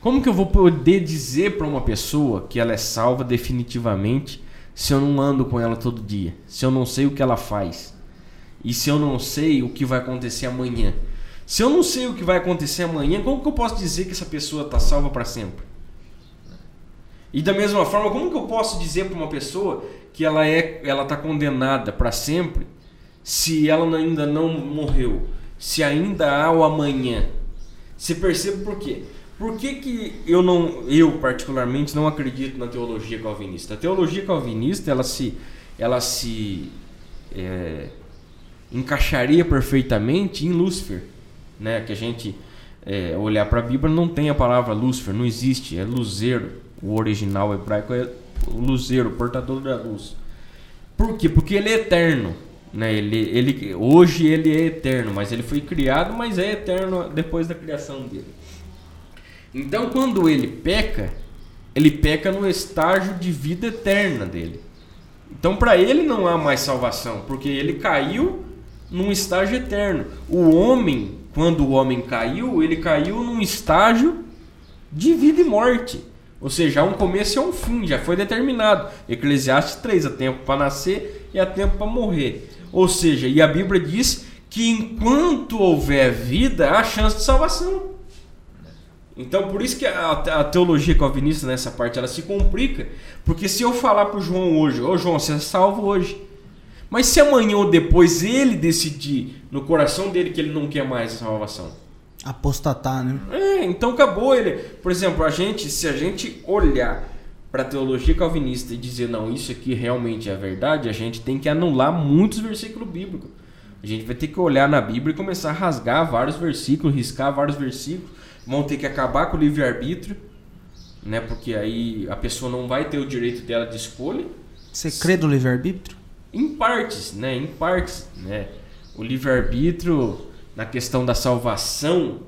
Como que eu vou poder dizer para uma pessoa que ela é salva definitivamente se eu não ando com ela todo dia? Se eu não sei o que ela faz? E se eu não sei o que vai acontecer amanhã? Se eu não sei o que vai acontecer amanhã, como que eu posso dizer que essa pessoa está salva para sempre? E da mesma forma, como que eu posso dizer para uma pessoa que ela é, ela está condenada para sempre, se ela ainda não morreu, se ainda há o amanhã? Você percebe por quê? Por que, que eu não, eu particularmente não acredito na teologia calvinista? A teologia calvinista ela se, ela se é, encaixaria perfeitamente em Lúcifer, né? Que a gente é, olhar para a Bíblia não tem a palavra Lúcifer, não existe, é luzeiro. O original hebraico é o luzeiro, o portador da luz. Por quê? Porque ele é eterno. Né? Ele, ele, hoje ele é eterno, mas ele foi criado, mas é eterno depois da criação dele. Então, quando ele peca, ele peca no estágio de vida eterna dele. Então, para ele não há mais salvação, porque ele caiu num estágio eterno. O homem, quando o homem caiu, ele caiu num estágio de vida e morte. Ou seja, há um começo e há um fim, já foi determinado. Eclesiastes 3, há tempo para nascer e há tempo para morrer. Ou seja, e a Bíblia diz que enquanto houver vida, há chance de salvação. Então, por isso que a, a teologia calvinista nessa parte ela se complica, porque se eu falar para o João hoje, ô João, você é salvo hoje. Mas se amanhã ou depois ele decidir no coração dele que ele não quer mais a salvação, Apostatar, né? é, então acabou ele. Por exemplo, a gente, se a gente olhar para a teologia calvinista e dizer não, isso aqui realmente é verdade, a gente tem que anular muitos versículos bíblicos. A gente vai ter que olhar na Bíblia e começar a rasgar vários versículos, riscar vários versículos. Vão ter que acabar com o livre-arbítrio, né? Porque aí a pessoa não vai ter o direito dela de escolha. Você crê do livre-arbítrio? Em partes, né? Em partes, né? O livre-arbítrio na questão da salvação,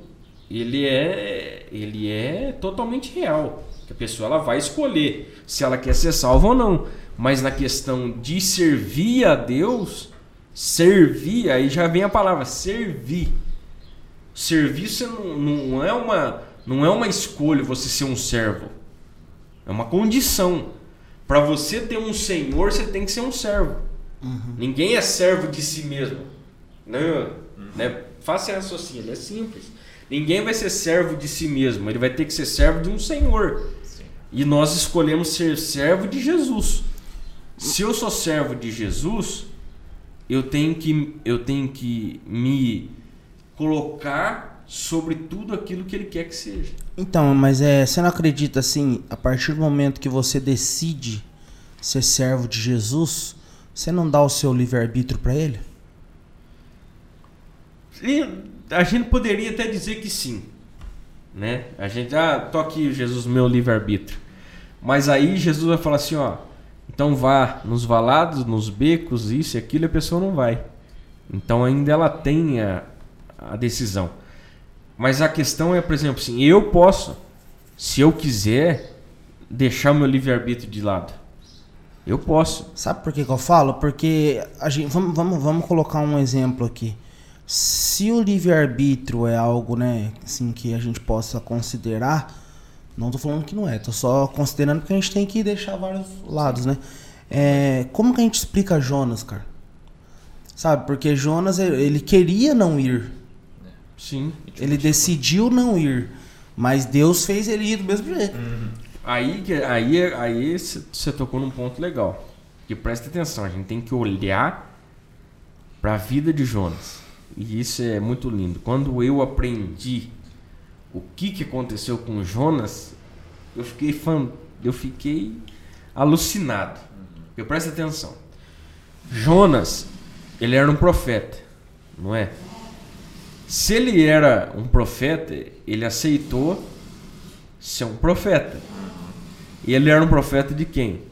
ele é ele é totalmente real. Que a pessoa ela vai escolher se ela quer ser salva ou não. Mas na questão de servir a Deus, servir, aí já vem a palavra servir. Serviço não, não é uma não é uma escolha você ser um servo. É uma condição. Para você ter um senhor, você tem que ser um servo. Ninguém é servo de si mesmo. Né? Né? Faça esse raciocínio, é simples. Ninguém vai ser servo de si mesmo, ele vai ter que ser servo de um senhor. E nós escolhemos ser servo de Jesus. Se eu sou servo de Jesus, eu tenho que, eu tenho que me colocar sobre tudo aquilo que ele quer que seja. Então, mas é, você não acredita assim, a partir do momento que você decide ser servo de Jesus, você não dá o seu livre-arbítrio para ele? A gente poderia até dizer que sim. Né? A gente, ah, tô aqui, Jesus, meu livre-arbítrio. Mas aí Jesus vai falar assim, ó, então vá nos valados, nos becos, isso e aquilo, e a pessoa não vai. Então ainda ela tem a, a decisão. Mas a questão é, por exemplo, assim, eu posso, se eu quiser, deixar o meu livre-arbítrio de lado. Eu posso. Sabe por que, que eu falo? Porque a gente, vamos, vamos, vamos colocar um exemplo aqui. Se o livre-arbítrio é algo, né, assim, que a gente possa considerar, não tô falando que não é, tô só considerando que a gente tem que deixar vários lados, né? É, como que a gente explica Jonas, cara? Sabe, porque Jonas, ele queria não ir, Sim. ele decidiu não ir, mas Deus fez ele ir do mesmo jeito. Aí, que- aí, aí você tocou num ponto legal. Que presta atenção, a gente tem que olhar para a vida de Jonas. E isso é muito lindo. Quando eu aprendi o que, que aconteceu com Jonas, eu fiquei fan, eu fiquei alucinado. Eu presta atenção. Jonas, ele era um profeta, não é? Se ele era um profeta, ele aceitou ser um profeta. E ele era um profeta de quem?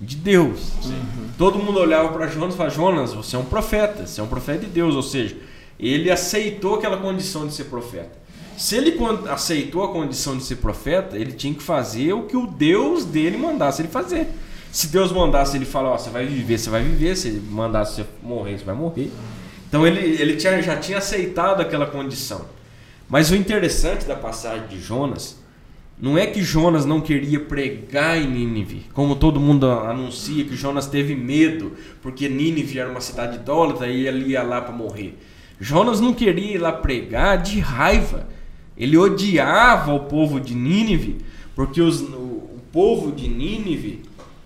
De Deus. Uhum. Todo mundo olhava para Jonas e falava: Jonas, você é um profeta, você é um profeta de Deus. Ou seja, ele aceitou aquela condição de ser profeta. Se ele aceitou a condição de ser profeta, ele tinha que fazer o que o Deus dele mandasse ele fazer. Se Deus mandasse ele falar, ó, você vai viver, você vai viver. Se ele mandasse você morrer, você vai morrer. Então ele, ele tinha, já tinha aceitado aquela condição. Mas o interessante da passagem de Jonas não é que Jonas não queria pregar em Nínive, como todo mundo anuncia que Jonas teve medo, porque Nínive era uma cidade idólatra e ele ia lá para morrer. Jonas não queria ir lá pregar de raiva. Ele odiava o povo de Nínive, porque os, o, povo de Nínive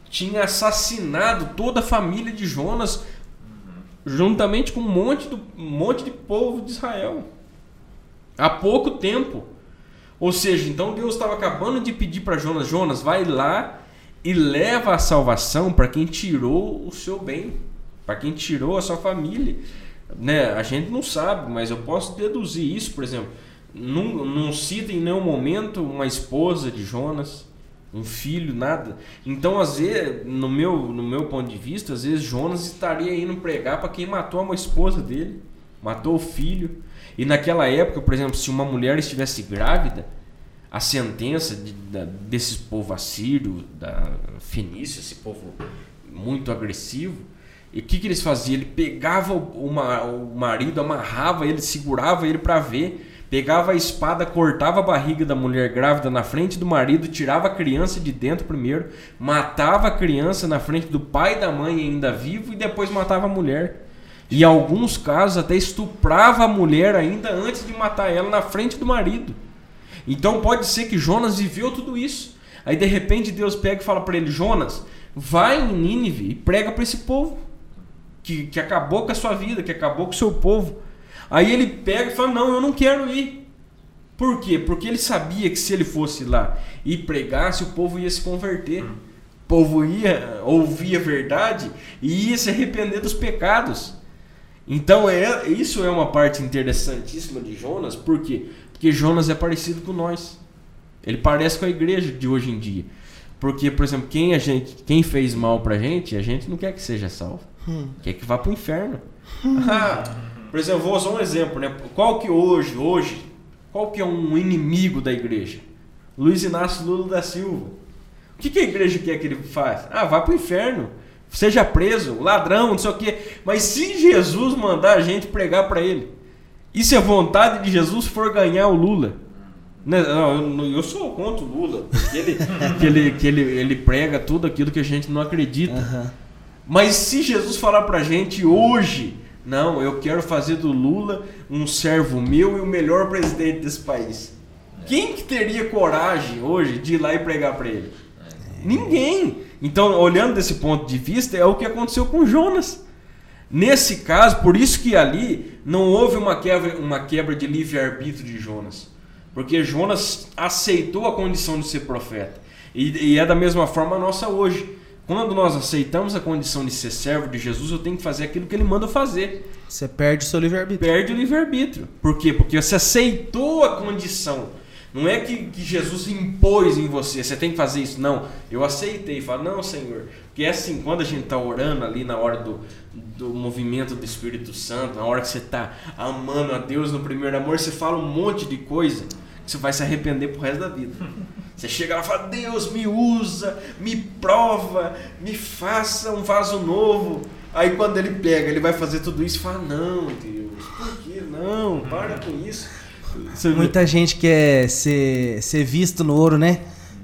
tinha assassinado toda a família de Jonas, juntamente com um monte, do, um monte de povo de Israel. Há pouco tempo. Ou seja, então Deus estava acabando de pedir para Jonas: Jonas, vai lá e leva a salvação para quem tirou o seu bem, para quem tirou a sua família. Né? A gente não sabe, mas eu posso deduzir isso, por exemplo. Não, não cita em nenhum momento uma esposa de Jonas, um filho, nada. Então, às vezes, no meu, no meu ponto de vista, às vezes Jonas estaria indo pregar para quem matou uma esposa dele, matou o filho. E naquela época, por exemplo, se uma mulher estivesse grávida, a sentença de, desses povo assírio, da Fenícia, esse povo muito agressivo, e o que, que eles faziam? Ele pegava o, o, o marido, amarrava ele, segurava ele para ver, pegava a espada, cortava a barriga da mulher grávida na frente do marido, tirava a criança de dentro primeiro, matava a criança na frente do pai e da mãe ainda vivo e depois matava a mulher. E em alguns casos até estuprava a mulher ainda antes de matar ela na frente do marido. Então pode ser que Jonas viveu tudo isso. Aí de repente Deus pega e fala para ele: Jonas, vai em Nínive e prega para esse povo que, que acabou com a sua vida, que acabou com o seu povo. Aí ele pega e fala: Não, eu não quero ir. Por quê? Porque ele sabia que se ele fosse lá e pregasse, o povo ia se converter. O povo ia ouvir a verdade e ia se arrepender dos pecados. Então é, isso é uma parte interessantíssima de Jonas, por quê? Porque Jonas é parecido com nós. Ele parece com a igreja de hoje em dia. Porque, por exemplo, quem a gente, quem fez mal pra gente, a gente não quer que seja salvo. Hum. Quer que vá pro inferno. Hum. Ah, por exemplo, vou usar um exemplo, né? Qual que hoje, hoje, qual que é um inimigo da igreja? Luiz Inácio Lula da Silva. O que, que a igreja quer que ele faça? Ah, vá pro inferno. Seja preso, ladrão, não sei o quê. Mas se Jesus mandar a gente pregar para ele, e se a vontade de Jesus for ganhar o Lula? Né? Não, eu sou contra o Lula, porque ele, que ele, que ele, ele prega tudo aquilo que a gente não acredita. Uhum. Mas se Jesus falar pra gente hoje, não, eu quero fazer do Lula um servo meu e o melhor presidente desse país. Quem que teria coragem hoje de ir lá e pregar para ele? Ninguém. Então, olhando desse ponto de vista, é o que aconteceu com Jonas. Nesse caso, por isso que ali não houve uma quebra, uma quebra de livre-arbítrio de Jonas. Porque Jonas aceitou a condição de ser profeta. E, e é da mesma forma a nossa hoje. Quando nós aceitamos a condição de ser servo de Jesus, eu tenho que fazer aquilo que ele manda fazer. Você perde o seu livre-arbítrio. Perde o livre-arbítrio. Por quê? Porque você aceitou a condição. Não é que, que, Jesus impôs em você, você tem que fazer isso. Não, eu aceitei. Fala, não, Senhor. Porque é assim, quando a gente está orando ali na hora do, do movimento do Espírito Santo, na hora que você está amando a Deus no primeiro amor, você fala um monte de coisa você vai se arrepender pro resto da vida. Você chega lá e fala, Deus me usa, me prova, me faça um vaso novo. Aí quando ele pega, ele vai fazer tudo isso e fala, não, Deus, por que não? Para com isso. Muita gente quer ser, ser visto no ouro, né?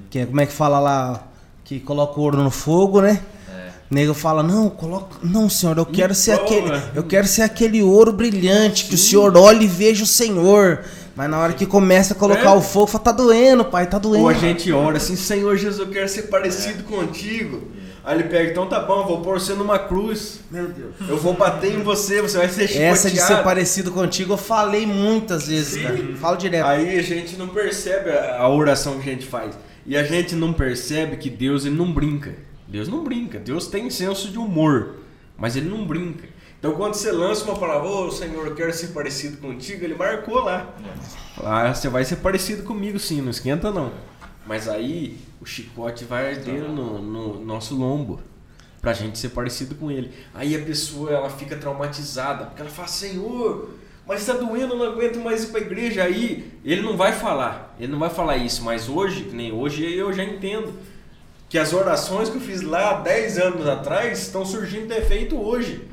Que, é, como é que fala lá? Que coloca o ouro no fogo, né? É. Nego fala, não, coloca. Não, senhor, eu quero ser aquele. Eu quero ser aquele ouro brilhante, Sim. que o senhor olhe e veja o Senhor. Mas na hora que começa a colocar é. o fogo, fala, tá doendo, pai, tá doendo. Ou a gente ora assim, Senhor Jesus, eu quero ser parecido é. contigo. Aí ele pega, então tá bom, vou pôr você numa cruz. Meu Deus. Eu vou bater em você, você vai ser chicoteado. Essa de ser parecido contigo eu falei muitas vezes, Sim. cara. Falo direto. Aí a gente não percebe a oração que a gente faz. E a gente não percebe que Deus ele não brinca. Deus não brinca. Deus tem senso de humor. mas ele não brinca. Então quando você lança uma palavra, ô Senhor, eu quero ser parecido contigo, ele marcou lá. Ah, você vai ser parecido comigo sim, não esquenta não. Mas aí o chicote vai arder no, no nosso lombo pra gente ser parecido com ele. Aí a pessoa ela fica traumatizada, porque ela fala, Senhor, mas está doendo, eu não aguento mais ir para a igreja. Aí ele não vai falar, ele não vai falar isso, mas hoje, nem hoje eu já entendo que as orações que eu fiz lá 10 anos atrás estão surgindo defeito hoje.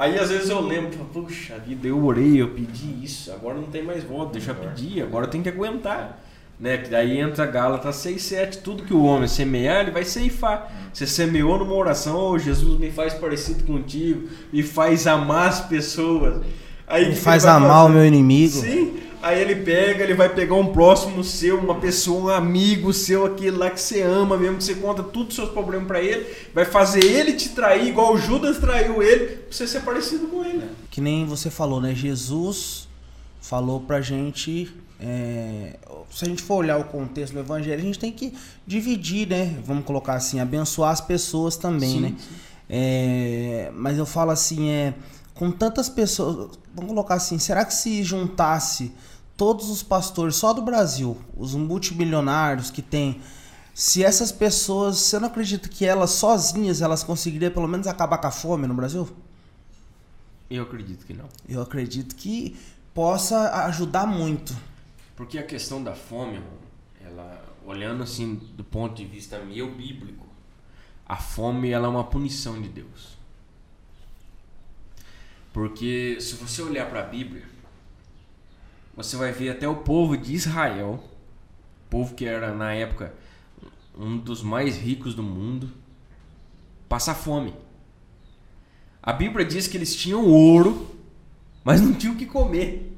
Aí às vezes eu lembro, puxa vida, eu orei, eu pedi isso, agora não tem mais volta, deixa eu pedir, agora eu tenho que aguentar. Né? Que daí entra Gálatas 6, 7, tudo que o homem semear, ele vai ceifar. Você semeou numa oração, oh, Jesus me faz parecido contigo, me faz amar as pessoas. Aí, me faz amar fazer? o meu inimigo. Sim, aí ele pega, ele vai pegar um próximo seu, uma pessoa, um amigo seu, aquele lá que você ama mesmo, que você conta todos os seus problemas para ele, vai fazer ele te trair, igual Judas traiu ele, pra você ser parecido com ele. Que nem você falou, né? Jesus falou pra gente é, se a gente for olhar o contexto do evangelho, a gente tem que dividir, né? Vamos colocar assim, abençoar as pessoas também, sim, né? Sim. É, mas eu falo assim, é, com tantas pessoas, vamos colocar assim, será que se juntasse todos os pastores só do Brasil, os multimilionários que tem, se essas pessoas, você não acredita que elas sozinhas elas conseguiriam pelo menos acabar com a fome no Brasil? Eu acredito que não. Eu acredito que possa ajudar muito. Porque a questão da fome, ela olhando assim do ponto de vista meu bíblico, a fome ela é uma punição de Deus. Porque se você olhar para a Bíblia, você vai ver até o povo de Israel, povo que era na época um dos mais ricos do mundo, passar fome. A Bíblia diz que eles tinham ouro, mas não tinham o que comer.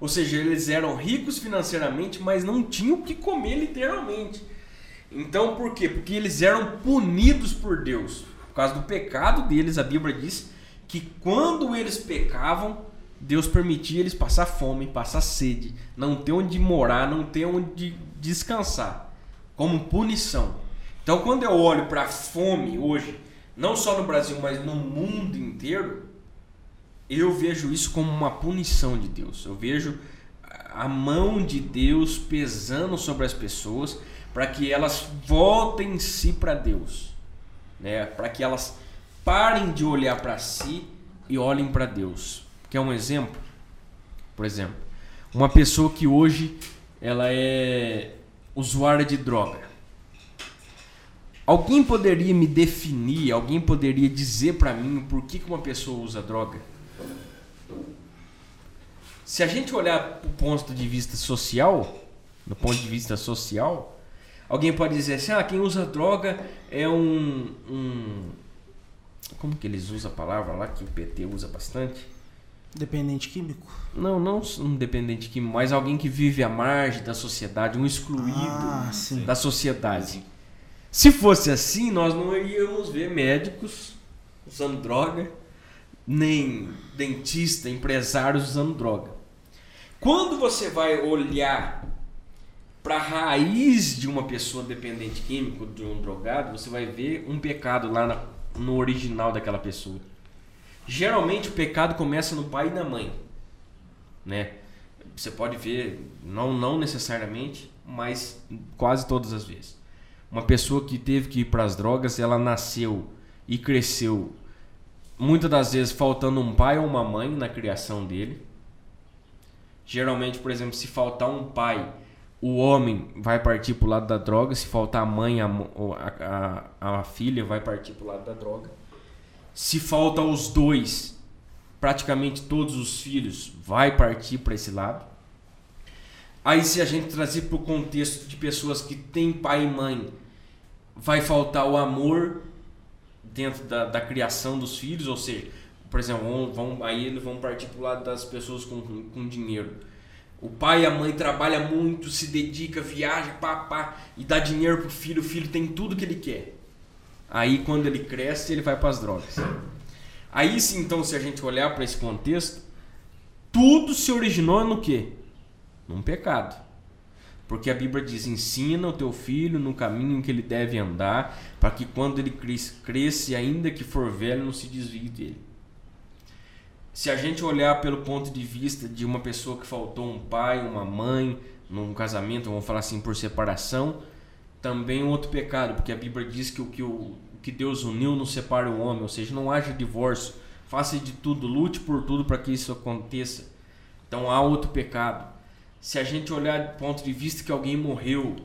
Ou seja, eles eram ricos financeiramente, mas não tinham o que comer literalmente. Então, por quê? Porque eles eram punidos por Deus. Por causa do pecado deles, a Bíblia diz que quando eles pecavam, Deus permitia eles passar fome, passar sede, não ter onde morar, não ter onde descansar, como punição. Então, quando eu olho para a fome hoje, não só no Brasil, mas no mundo inteiro, eu vejo isso como uma punição de Deus. Eu vejo a mão de Deus pesando sobre as pessoas para que elas voltem se para Deus, né? Para que elas parem de olhar para si e olhem para Deus. Quer um exemplo? Por exemplo, uma pessoa que hoje ela é usuária de droga. Alguém poderia me definir, alguém poderia dizer para mim por que, que uma pessoa usa droga? Se a gente olhar do ponto de vista social, do ponto de vista social, alguém pode dizer assim, ah, quem usa droga é um, um como que eles usam a palavra lá que o PT usa bastante? Dependente químico? Não, não um dependente químico, mas alguém que vive à margem da sociedade, um excluído ah, da sociedade. Se fosse assim, nós não iríamos ver médicos usando droga, nem dentista, empresários usando droga. Quando você vai olhar para a raiz de uma pessoa dependente químico, de um drogado, você vai ver um pecado lá no original daquela pessoa. Geralmente o pecado começa no pai e na mãe, né? Você pode ver, não, não necessariamente, mas quase todas as vezes. Uma pessoa que teve que ir para as drogas, ela nasceu e cresceu muitas das vezes faltando um pai ou uma mãe na criação dele Geralmente, por exemplo, se faltar um pai, o homem vai partir para o lado da droga. Se faltar a mãe, a, a, a, a filha vai partir para o lado da droga. Se falta os dois, praticamente todos os filhos vai partir para esse lado. Aí se a gente trazer para o contexto de pessoas que têm pai e mãe, vai faltar o amor dentro da, da criação dos filhos, ou seja, por exemplo, vão, vão, aí eles vão partir para o lado das pessoas com, com dinheiro. O pai e a mãe trabalha muito, se dedica, viaja, pá, pá, e dá dinheiro pro filho, o filho tem tudo que ele quer. Aí quando ele cresce, ele vai para as drogas. Aí sim, então, se a gente olhar para esse contexto, tudo se originou no quê? Num pecado. Porque a Bíblia diz: ensina o teu filho no caminho que ele deve andar, para que quando ele cresça, ainda que for velho, não se desvie dele. Se a gente olhar pelo ponto de vista de uma pessoa que faltou um pai, uma mãe, num casamento, vamos falar assim, por separação, também um outro pecado, porque a Bíblia diz que o que, o, que Deus uniu não separa o homem, ou seja, não haja divórcio, faça de tudo, lute por tudo para que isso aconteça. Então há outro pecado. Se a gente olhar do ponto de vista que alguém morreu,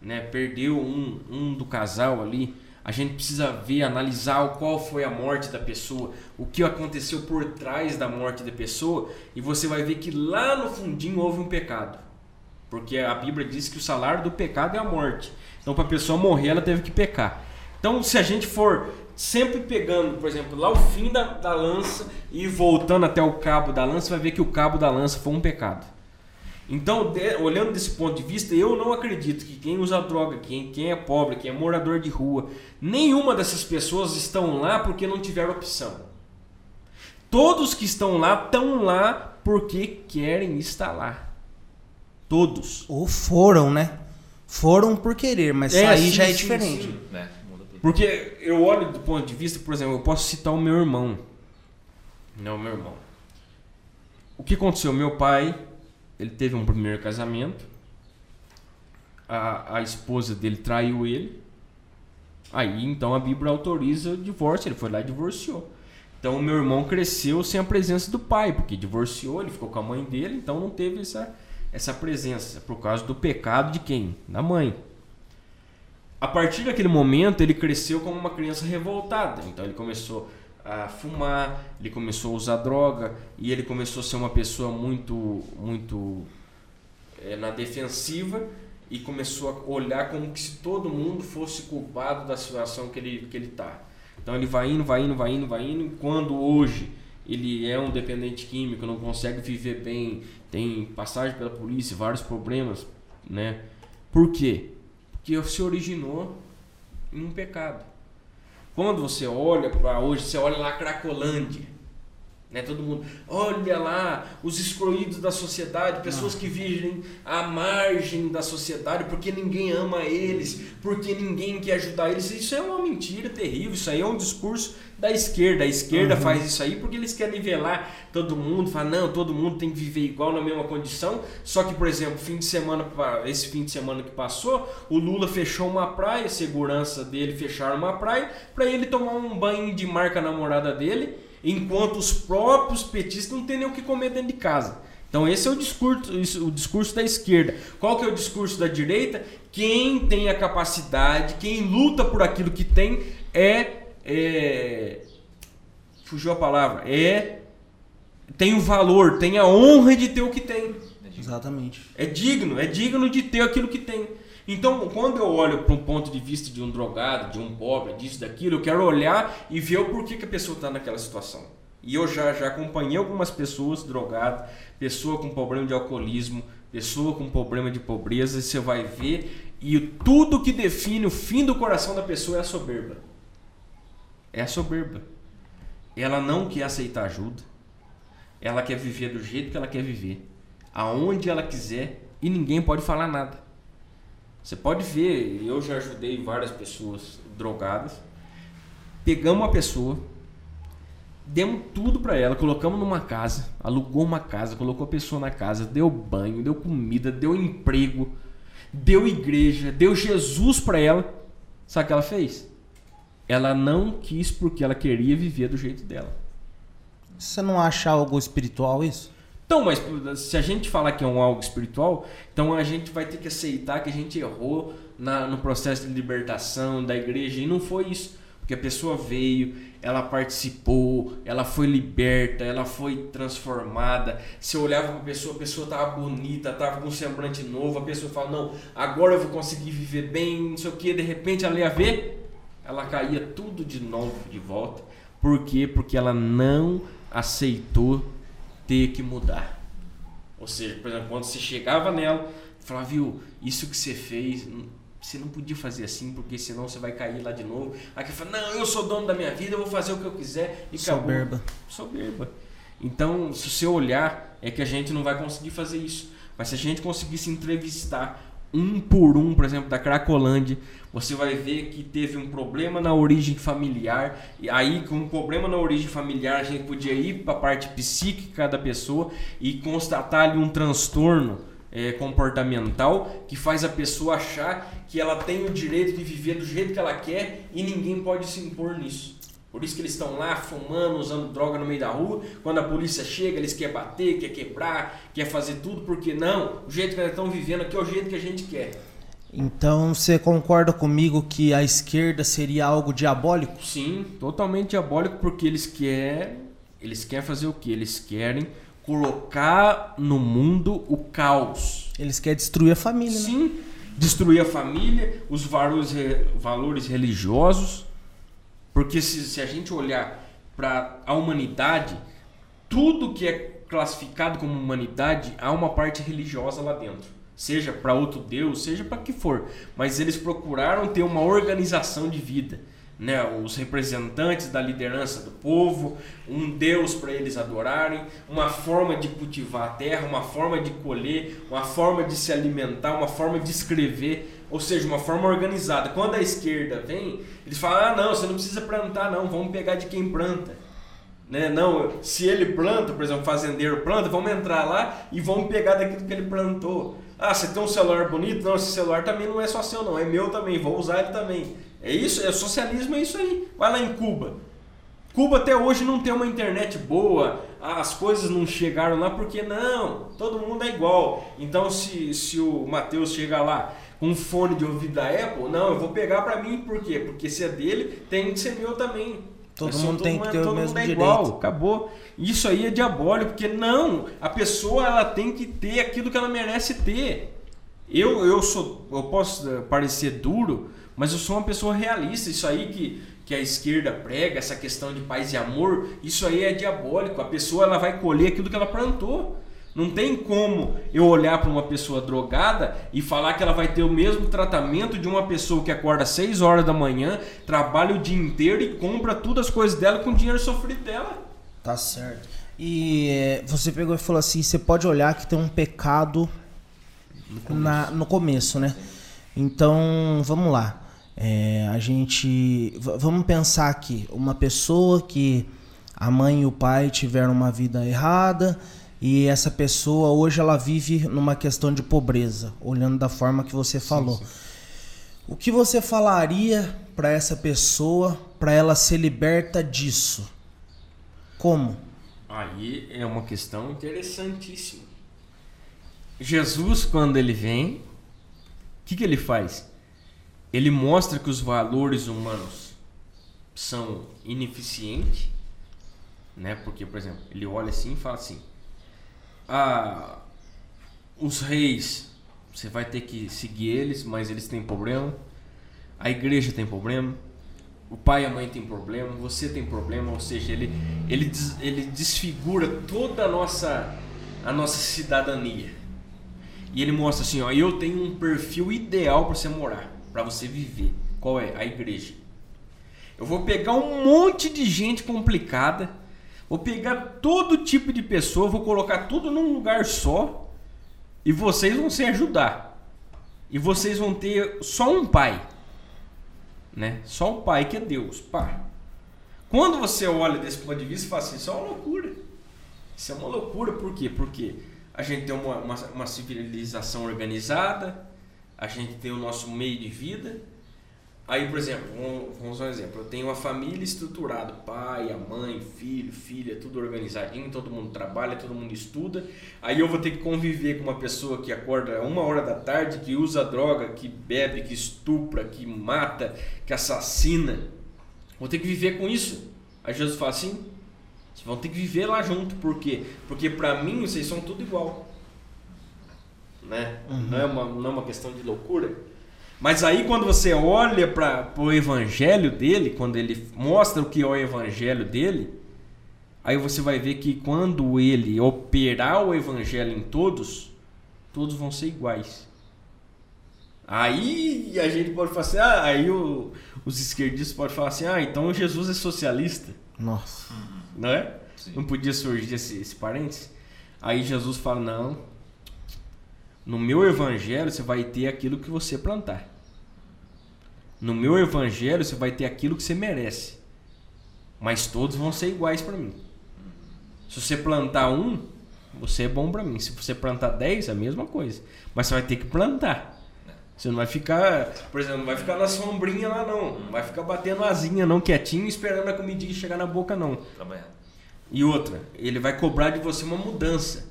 né, perdeu um, um do casal ali, a gente precisa ver, analisar qual foi a morte da pessoa, o que aconteceu por trás da morte da pessoa, e você vai ver que lá no fundinho houve um pecado. Porque a Bíblia diz que o salário do pecado é a morte. Então, para a pessoa morrer, ela teve que pecar. Então, se a gente for sempre pegando, por exemplo, lá o fim da, da lança e voltando até o cabo da lança, vai ver que o cabo da lança foi um pecado. Então, de, olhando desse ponto de vista, eu não acredito que quem usa droga, quem, quem é pobre, quem é morador de rua, nenhuma dessas pessoas estão lá porque não tiveram opção. Todos que estão lá estão lá porque querem estar lá. Todos. Ou foram, né? Foram por querer, mas é, sair sim, já é sim, diferente. Sim. É, porque eu olho do ponto de vista, por exemplo, eu posso citar o meu irmão. Não, meu irmão. O que aconteceu? Meu pai, ele teve um primeiro casamento. A, a esposa dele traiu ele. Aí então a Bíblia autoriza o divórcio. Ele foi lá e divorciou. Então o meu irmão cresceu sem a presença do pai, porque divorciou, ele ficou com a mãe dele, então não teve essa essa presença por causa do pecado de quem? Da mãe. A partir daquele momento, ele cresceu como uma criança revoltada. Então ele começou a fumar, ele começou a usar droga e ele começou a ser uma pessoa muito muito é, na defensiva e começou a olhar como se todo mundo fosse culpado da situação que ele que ele tá. Então ele vai indo, vai indo, vai indo, vai indo. Quando hoje ele é um dependente químico, não consegue viver bem, tem passagem pela polícia, vários problemas, né? Por quê? Porque se originou em um pecado. Quando você olha para hoje, você olha lá Cracolândia, né? Todo mundo, olha lá, os excluídos da sociedade, pessoas que vivem à margem da sociedade porque ninguém ama eles, porque ninguém quer ajudar eles. Isso é uma mentira terrível, isso aí é um discurso da esquerda. A esquerda uhum. faz isso aí porque eles querem nivelar todo mundo, fala, não, todo mundo tem que viver igual na mesma condição. Só que, por exemplo, fim de semana, esse fim de semana que passou, o Lula fechou uma praia, segurança dele fecharam uma praia, para ele tomar um banho de marca namorada dele enquanto os próprios petistas não têm nem o que comer dentro de casa. Então esse é o discurso, o discurso da esquerda. Qual que é o discurso da direita? Quem tem a capacidade, quem luta por aquilo que tem é, é fugiu a palavra, é tem o valor, tem a honra de ter o que tem. Exatamente. É digno, é digno de ter aquilo que tem. Então, quando eu olho para um ponto de vista de um drogado, de um pobre, disso, daquilo, eu quero olhar e ver o porquê que a pessoa está naquela situação. E eu já, já acompanhei algumas pessoas drogadas, pessoa com problema de alcoolismo, pessoa com problema de pobreza, e você vai ver, e tudo que define o fim do coração da pessoa é a soberba. É a soberba. Ela não quer aceitar ajuda, ela quer viver do jeito que ela quer viver, aonde ela quiser, e ninguém pode falar nada. Você pode ver, eu já ajudei várias pessoas drogadas. Pegamos uma pessoa, demos tudo para ela, colocamos numa casa, alugou uma casa, colocou a pessoa na casa, deu banho, deu comida, deu emprego, deu igreja, deu Jesus para ela. Sabe o que ela fez? Ela não quis porque ela queria viver do jeito dela. Você não acha algo espiritual isso? Então, mas se a gente falar que é um algo espiritual, então a gente vai ter que aceitar que a gente errou na, no processo de libertação da igreja. E não foi isso. Porque a pessoa veio, ela participou, ela foi liberta, ela foi transformada. Eu olhava para a pessoa, a pessoa estava bonita, estava com um semblante novo, a pessoa fala, não, agora eu vou conseguir viver bem, não sei o que, de repente ela ia ver, ela caía tudo de novo de volta. Por quê? Porque ela não aceitou ter que mudar. Ou seja, por exemplo, quando você chegava nela, falava, viu, isso que você fez, você não podia fazer assim, porque senão você vai cair lá de novo. Aí que fala, não, eu sou dono da minha vida, eu vou fazer o que eu quiser e Soberba. acabou. Soberba. Então, se o seu olhar, é que a gente não vai conseguir fazer isso. Mas se a gente conseguisse entrevistar um por um, por exemplo, da Cracolândia, você vai ver que teve um problema na origem familiar, e aí com um problema na origem familiar a gente podia ir para a parte psíquica da pessoa e constatar ali um transtorno é, comportamental que faz a pessoa achar que ela tem o direito de viver do jeito que ela quer e ninguém pode se impor nisso. Por isso que eles estão lá fumando, usando droga no meio da rua. Quando a polícia chega, eles querem bater, quer quebrar, quer fazer tudo, porque não, o jeito que eles estão vivendo aqui é o jeito que a gente quer. Então você concorda comigo que a esquerda seria algo diabólico? Sim, totalmente diabólico, porque eles querem, eles querem fazer o que? Eles querem colocar no mundo o caos. Eles querem destruir a família, né? Sim, destruir a família, os valores, valores religiosos. Porque se, se a gente olhar para a humanidade, tudo que é classificado como humanidade, há uma parte religiosa lá dentro. Seja para outro Deus, seja para que for, mas eles procuraram ter uma organização de vida, né? Os representantes da liderança do povo, um Deus para eles adorarem, uma forma de cultivar a terra, uma forma de colher, uma forma de se alimentar, uma forma de escrever, ou seja, uma forma organizada. Quando a esquerda vem, eles falam: "Ah, não, você não precisa plantar não, vamos pegar de quem planta". Né? Não, se ele planta, por exemplo, fazendeiro planta, vamos entrar lá e vamos pegar daquilo que ele plantou. Ah, você tem um celular bonito? Não, esse celular também não é só seu, não. É meu também, vou usar ele também. É isso, é socialismo, é isso aí. Vai lá em Cuba. Cuba até hoje não tem uma internet boa, as coisas não chegaram lá porque não, todo mundo é igual. Então se, se o Matheus chegar lá um fone de ouvido da Apple, não, eu vou pegar para mim, por quê? Porque se é dele, tem que ser meu também. Todo mundo todo tem que ter o mesmo é direito. Igual, acabou. Isso aí é diabólico, porque não, a pessoa ela tem que ter aquilo que ela merece ter. Eu, eu sou, eu posso parecer duro, mas eu sou uma pessoa realista. Isso aí que, que a esquerda prega, essa questão de paz e amor, isso aí é diabólico. A pessoa ela vai colher aquilo que ela plantou. Não tem como eu olhar para uma pessoa drogada e falar que ela vai ter o mesmo tratamento de uma pessoa que acorda às 6 horas da manhã, trabalha o dia inteiro e compra todas as coisas dela com o dinheiro sofrido dela. Tá certo. E é, você pegou e falou assim: você pode olhar que tem um pecado no começo, na, no começo né? Então, vamos lá. É, a gente. Vamos pensar aqui: uma pessoa que a mãe e o pai tiveram uma vida errada e essa pessoa hoje ela vive numa questão de pobreza, olhando da forma que você falou. Sim, sim. O que você falaria para essa pessoa para ela ser liberta disso? Como? Aí é uma questão interessantíssima. Jesus, quando ele vem, o que, que ele faz? Ele mostra que os valores humanos são ineficientes, né? Porque, por exemplo, ele olha assim e fala assim: ah, os reis, você vai ter que seguir eles, mas eles têm problema. A igreja tem problema. O pai e a mãe têm problema. Você tem problema. Ou seja, ele, ele, ele desfigura toda a nossa, a nossa cidadania. E ele mostra assim: ó, eu tenho um perfil ideal para você morar, para você viver. Qual é? A igreja. Eu vou pegar um monte de gente complicada Vou pegar todo tipo de pessoa, vou colocar tudo num lugar só e vocês vão se ajudar. E vocês vão ter só um pai. Né? Só um pai que é Deus. Pá. Quando você olha desse ponto de vista, fala assim, isso é uma loucura. Isso é uma loucura, por quê? Porque a gente tem uma, uma, uma civilização organizada, a gente tem o nosso meio de vida, Aí, por exemplo, vamos usar um exemplo. Eu tenho uma família estruturada, pai, a mãe, filho, filha, tudo organizadinho, todo mundo trabalha, todo mundo estuda. Aí eu vou ter que conviver com uma pessoa que acorda uma hora da tarde, que usa droga, que bebe, que estupra, que mata, que assassina. Vou ter que viver com isso. Aí Jesus fala assim: vocês vão ter que viver lá junto. Por quê? Porque para mim vocês são tudo igual. Né? Uhum. Não, é uma, não é uma questão de loucura. Mas aí quando você olha para o evangelho dele, quando ele mostra o que é o evangelho dele, aí você vai ver que quando ele operar o evangelho em todos, todos vão ser iguais. Aí a gente pode falar assim, ah, aí o, os esquerdistas podem falar assim, ah, então Jesus é socialista. Nossa. Não é? Sim. Não podia surgir esse, esse parênteses? Aí Jesus fala, não, No meu evangelho você vai ter aquilo que você plantar. No meu evangelho você vai ter aquilo que você merece. Mas todos vão ser iguais para mim. Se você plantar um, você é bom para mim. Se você plantar 10, é a mesma coisa. Mas você vai ter que plantar. Você não vai ficar, por exemplo, não vai ficar na sombrinha lá não. Não vai ficar batendo asinha não, quietinho, esperando a comidinha chegar na boca não. E outra, ele vai cobrar de você uma mudança.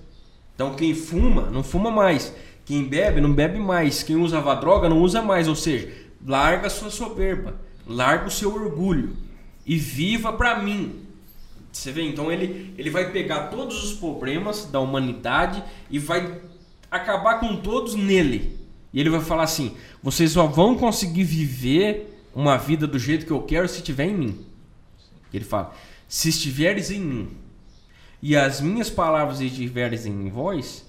Então quem fuma, não fuma mais. Quem bebe, não bebe mais. Quem usava droga, não usa mais. Ou seja, larga sua soberba, larga o seu orgulho e viva para mim. Você vê? Então ele, ele vai pegar todos os problemas da humanidade e vai acabar com todos nele. E ele vai falar assim: vocês só vão conseguir viver uma vida do jeito que eu quero se estiver em mim. Ele fala: se estiveres em mim e as minhas palavras estiveres em vós,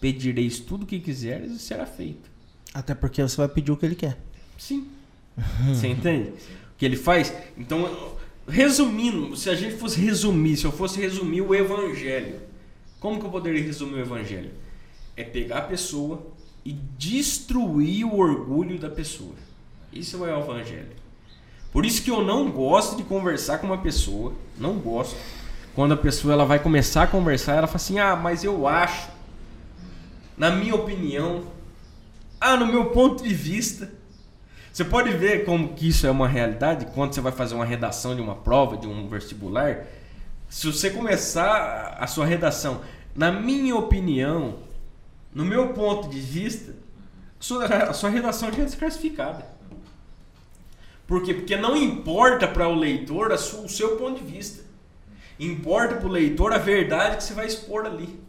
pedireis tudo o que quiseres e será feito. Até porque você vai pedir o que ele quer. Sim. Você entende? O que ele faz? Então, resumindo, se a gente fosse resumir, se eu fosse resumir o evangelho, como que eu poderia resumir o evangelho? É pegar a pessoa e destruir o orgulho da pessoa. Isso é o evangelho. Por isso que eu não gosto de conversar com uma pessoa, não gosto. Quando a pessoa ela vai começar a conversar, ela fala assim: "Ah, mas eu acho, na minha opinião, ah, no meu ponto de vista, você pode ver como que isso é uma realidade quando você vai fazer uma redação de uma prova, de um vestibular. Se você começar a sua redação, na minha opinião, no meu ponto de vista, a sua redação já é desclassificada. Por quê? Porque não importa para o leitor o seu ponto de vista. Importa para o leitor a verdade que você vai expor ali.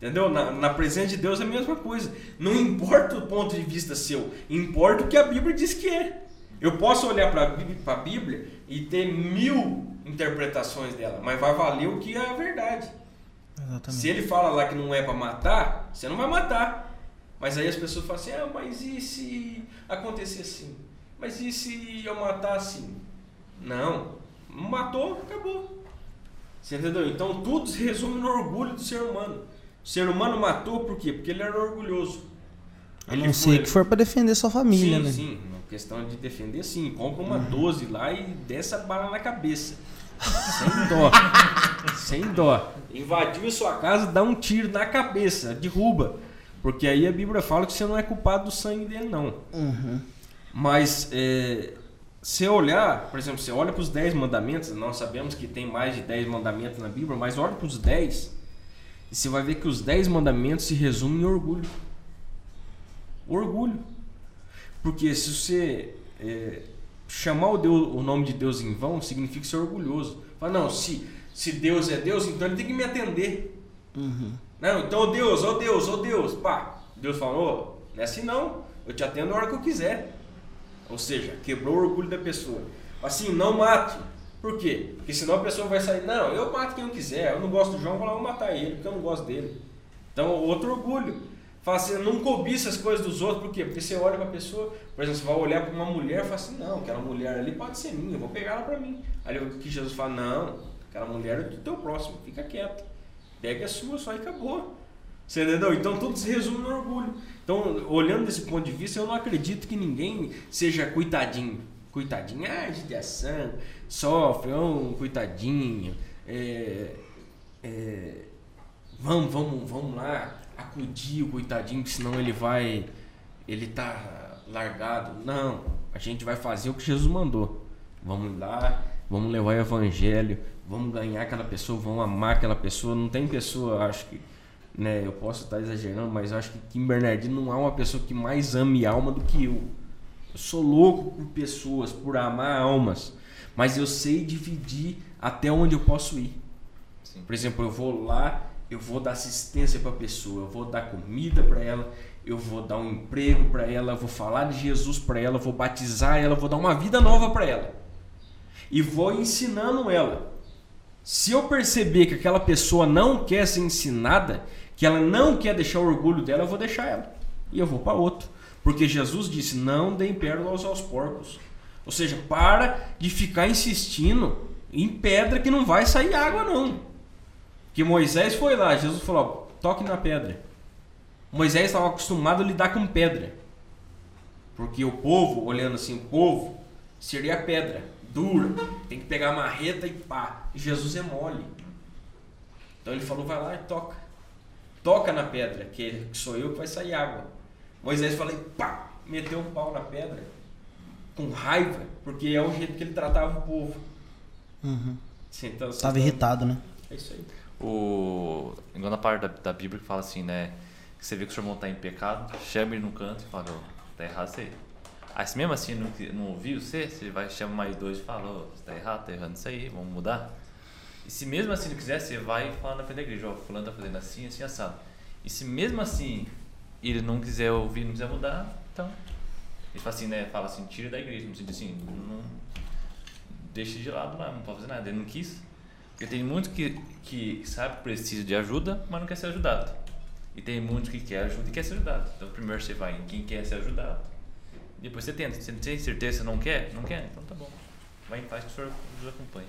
Entendeu? Na, na, presença de Deus é a mesma coisa. Não importa o ponto de vista seu, importa o que a Bíblia diz que é. Eu posso olhar para a Bíblia e ter mil interpretações dela, mas vai valer o que é a verdade. Exatamente. Se ele fala lá que não é para matar, você não vai matar. Mas aí as pessoas falam assim: ah, mas e se acontecer assim? Mas e se eu matar assim? Não. Matou, acabou. Você entendeu? Então tudo se resume no orgulho do ser humano. O ser humano matou por quê? Porque ele era orgulhoso. A não ser que for para defender sua família, sim, né? Sim, questão de defender, sim. Compra uma uhum. 12 lá e desce a bala na cabeça. Sem dó. Sem dó. Invadiu sua casa, dá um tiro na cabeça, derruba. Porque aí a Bíblia fala que você não é culpado do sangue dele, não. Uhum. Mas é, se olhar, por exemplo, você olha para os 10 mandamentos, nós sabemos que tem mais de 10 mandamentos na Bíblia, mas olha para os 10 e você vai ver que os 10 mandamentos se resumem em orgulho. Orgulho. Porque se você é, chamar o, Deus, o nome de Deus em vão, significa ser orgulhoso. Fala, não, se, se Deus é Deus, então ele tem que me atender. Uhum. Não, então Deus, ó oh Deus, ó oh Deus, pá. Deus falou, não é assim não, eu te atendo a hora que eu quiser. Ou seja, quebrou o orgulho da pessoa. Assim, não mate. Por quê? Porque senão a pessoa vai sair, não, eu mato quem eu quiser, eu não gosto do João, vou lá vou matar ele, porque eu não gosto dele. Então, outro orgulho. Fala assim, não cobiça as coisas dos outros, por quê? Porque você olha para a pessoa, por exemplo, você vai olhar para uma mulher e fala assim, não, aquela mulher ali pode ser minha, eu vou pegar ela para mim. Aí o que Jesus fala, não, aquela mulher é do teu próximo, fica quieto. Pega a sua só e acabou. Você entendeu? Então tudo se resume no orgulho. Então, olhando desse ponto de vista, eu não acredito que ninguém seja coitadinho. Coitadinho, ah, judiação, sofre, oh, coitadinho. É, é, vamos, vamos, vamos lá acudir o coitadinho, senão ele vai. Ele tá largado. Não, a gente vai fazer o que Jesus mandou. Vamos lá, vamos levar o evangelho, vamos ganhar aquela pessoa, vamos amar aquela pessoa. Não tem pessoa, acho que né? Eu posso estar exagerando, mas acho que Kim Bernardino não é uma pessoa que mais ame alma do que eu. Eu sou louco por pessoas, por amar almas, mas eu sei dividir até onde eu posso ir. Sim. Por exemplo, eu vou lá, eu vou dar assistência para a pessoa, eu vou dar comida para ela, eu vou dar um emprego para ela, eu vou falar de Jesus para ela, eu vou batizar ela, eu vou dar uma vida nova para ela. E vou ensinando ela. Se eu perceber que aquela pessoa não quer ser ensinada, que ela não quer deixar o orgulho dela, eu vou deixar ela. E eu vou para outro. Porque Jesus disse: não deem pérolas aos porcos. Ou seja, para de ficar insistindo em pedra que não vai sair água, não. Que Moisés foi lá, Jesus falou: toque na pedra. Moisés estava acostumado a lidar com pedra. Porque o povo, olhando assim, o povo seria pedra, dura. Tem que pegar a marreta e pá. Jesus é mole. Então ele falou: vai lá e toca. Toca na pedra, que sou eu que vai sair água. Moisés falou: pá, meteu um pau na pedra. Com raiva, porque é o jeito que ele tratava o povo. Uhum. Então, Tava irritado, né? É isso aí. O, igual na parte da, da Bíblia que fala assim, né? Que você vê que o seu irmão está em pecado, chama ele no canto e fala, "Ô, tá errado isso aí. Aí se mesmo assim não, não ouviu você, você vai chamar mais dois e fala, "Ô, você tá errado, tá errando isso aí, vamos mudar. E se mesmo assim não quiser, você vai e fala na frente da igreja, ó, fulano tá fazendo assim, assim, assado. E se mesmo assim ele não quiser ouvir, não quiser mudar, então. Ele fala assim, né? Fala assim, tira da igreja, no sentido assim, não, deixa de lado lá, não pode fazer nada. Ele não quis. Porque tem muito que, que sabe que precisa de ajuda, mas não quer ser ajudado. E tem muito que quer ajuda e quer ser ajudado. Então primeiro você vai em quem quer ser ajudado. Depois você tenta. Você tem certeza não quer? Não quer? Então tá bom. Vai em paz que o senhor nos acompanha.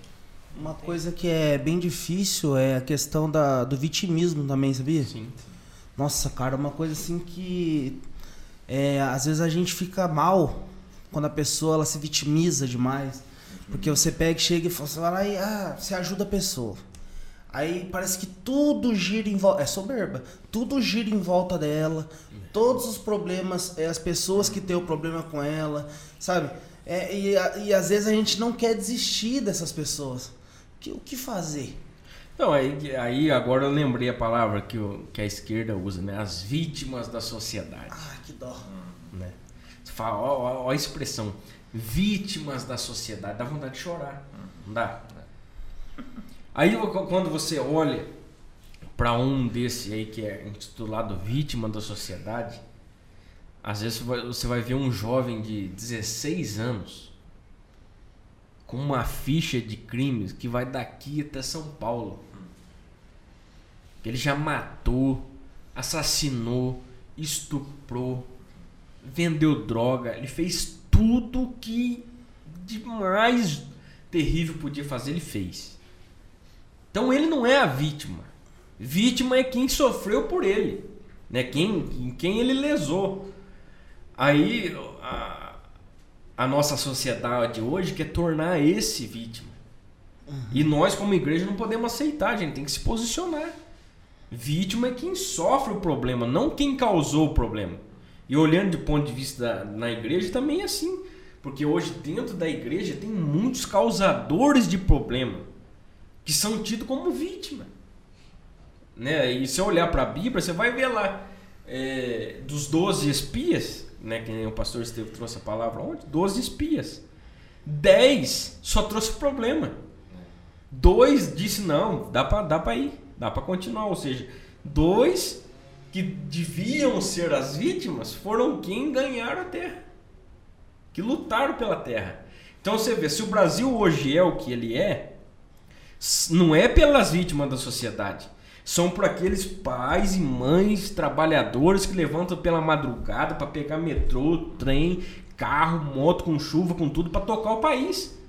Uma coisa que é bem difícil é a questão da, do vitimismo também, sabia? Sim. Nossa, cara, uma coisa assim que é, às vezes a gente fica mal quando a pessoa ela se vitimiza demais. Porque você pega e chega e fala, você vai lá e ah, você ajuda a pessoa. Aí parece que tudo gira em volta. É soberba. Tudo gira em volta dela. Todos os problemas, é as pessoas que têm o problema com ela, sabe? É, e, e às vezes a gente não quer desistir dessas pessoas. Que, o que fazer? Não, aí, aí agora eu lembrei a palavra que, o, que a esquerda usa, né? As vítimas da sociedade. Ah, que dó. Né? Você fala, ó, ó, ó a expressão, vítimas da sociedade, dá vontade de chorar. Não dá? Aí eu- quando você olha para um desse aí que é intitulado vítima da sociedade, às vezes você vai- você vai ver um jovem de 16 anos com uma ficha de crimes que vai daqui até São Paulo. Ele já matou, assassinou, estuprou, vendeu droga, ele fez tudo que de mais terrível podia fazer, ele fez. Então ele não é a vítima. Vítima é quem sofreu por ele, né? Quem, quem ele lesou. Aí a, a nossa sociedade hoje quer tornar esse vítima. E nós, como igreja, não podemos aceitar, a gente tem que se posicionar. Vítima é quem sofre o problema, não quem causou o problema. E olhando de ponto de vista da, na igreja também é assim. Porque hoje dentro da igreja tem muitos causadores de problema que são tidos como vítima. Né? E se olhar para a Bíblia, você vai ver lá é, dos 12 espias, né? que o pastor Esteve trouxe a palavra ontem, 12 espias. 10 só trouxe problema. Dois disse não, dá para dá ir, dá para continuar, ou seja, dois que deviam ser as vítimas foram quem ganharam a terra, que lutaram pela terra. Então você vê, se o Brasil hoje é o que ele é, não é pelas vítimas da sociedade, são por aqueles pais e mães trabalhadores que levantam pela madrugada para pegar metrô, trem, carro, moto com chuva, com tudo para tocar o país.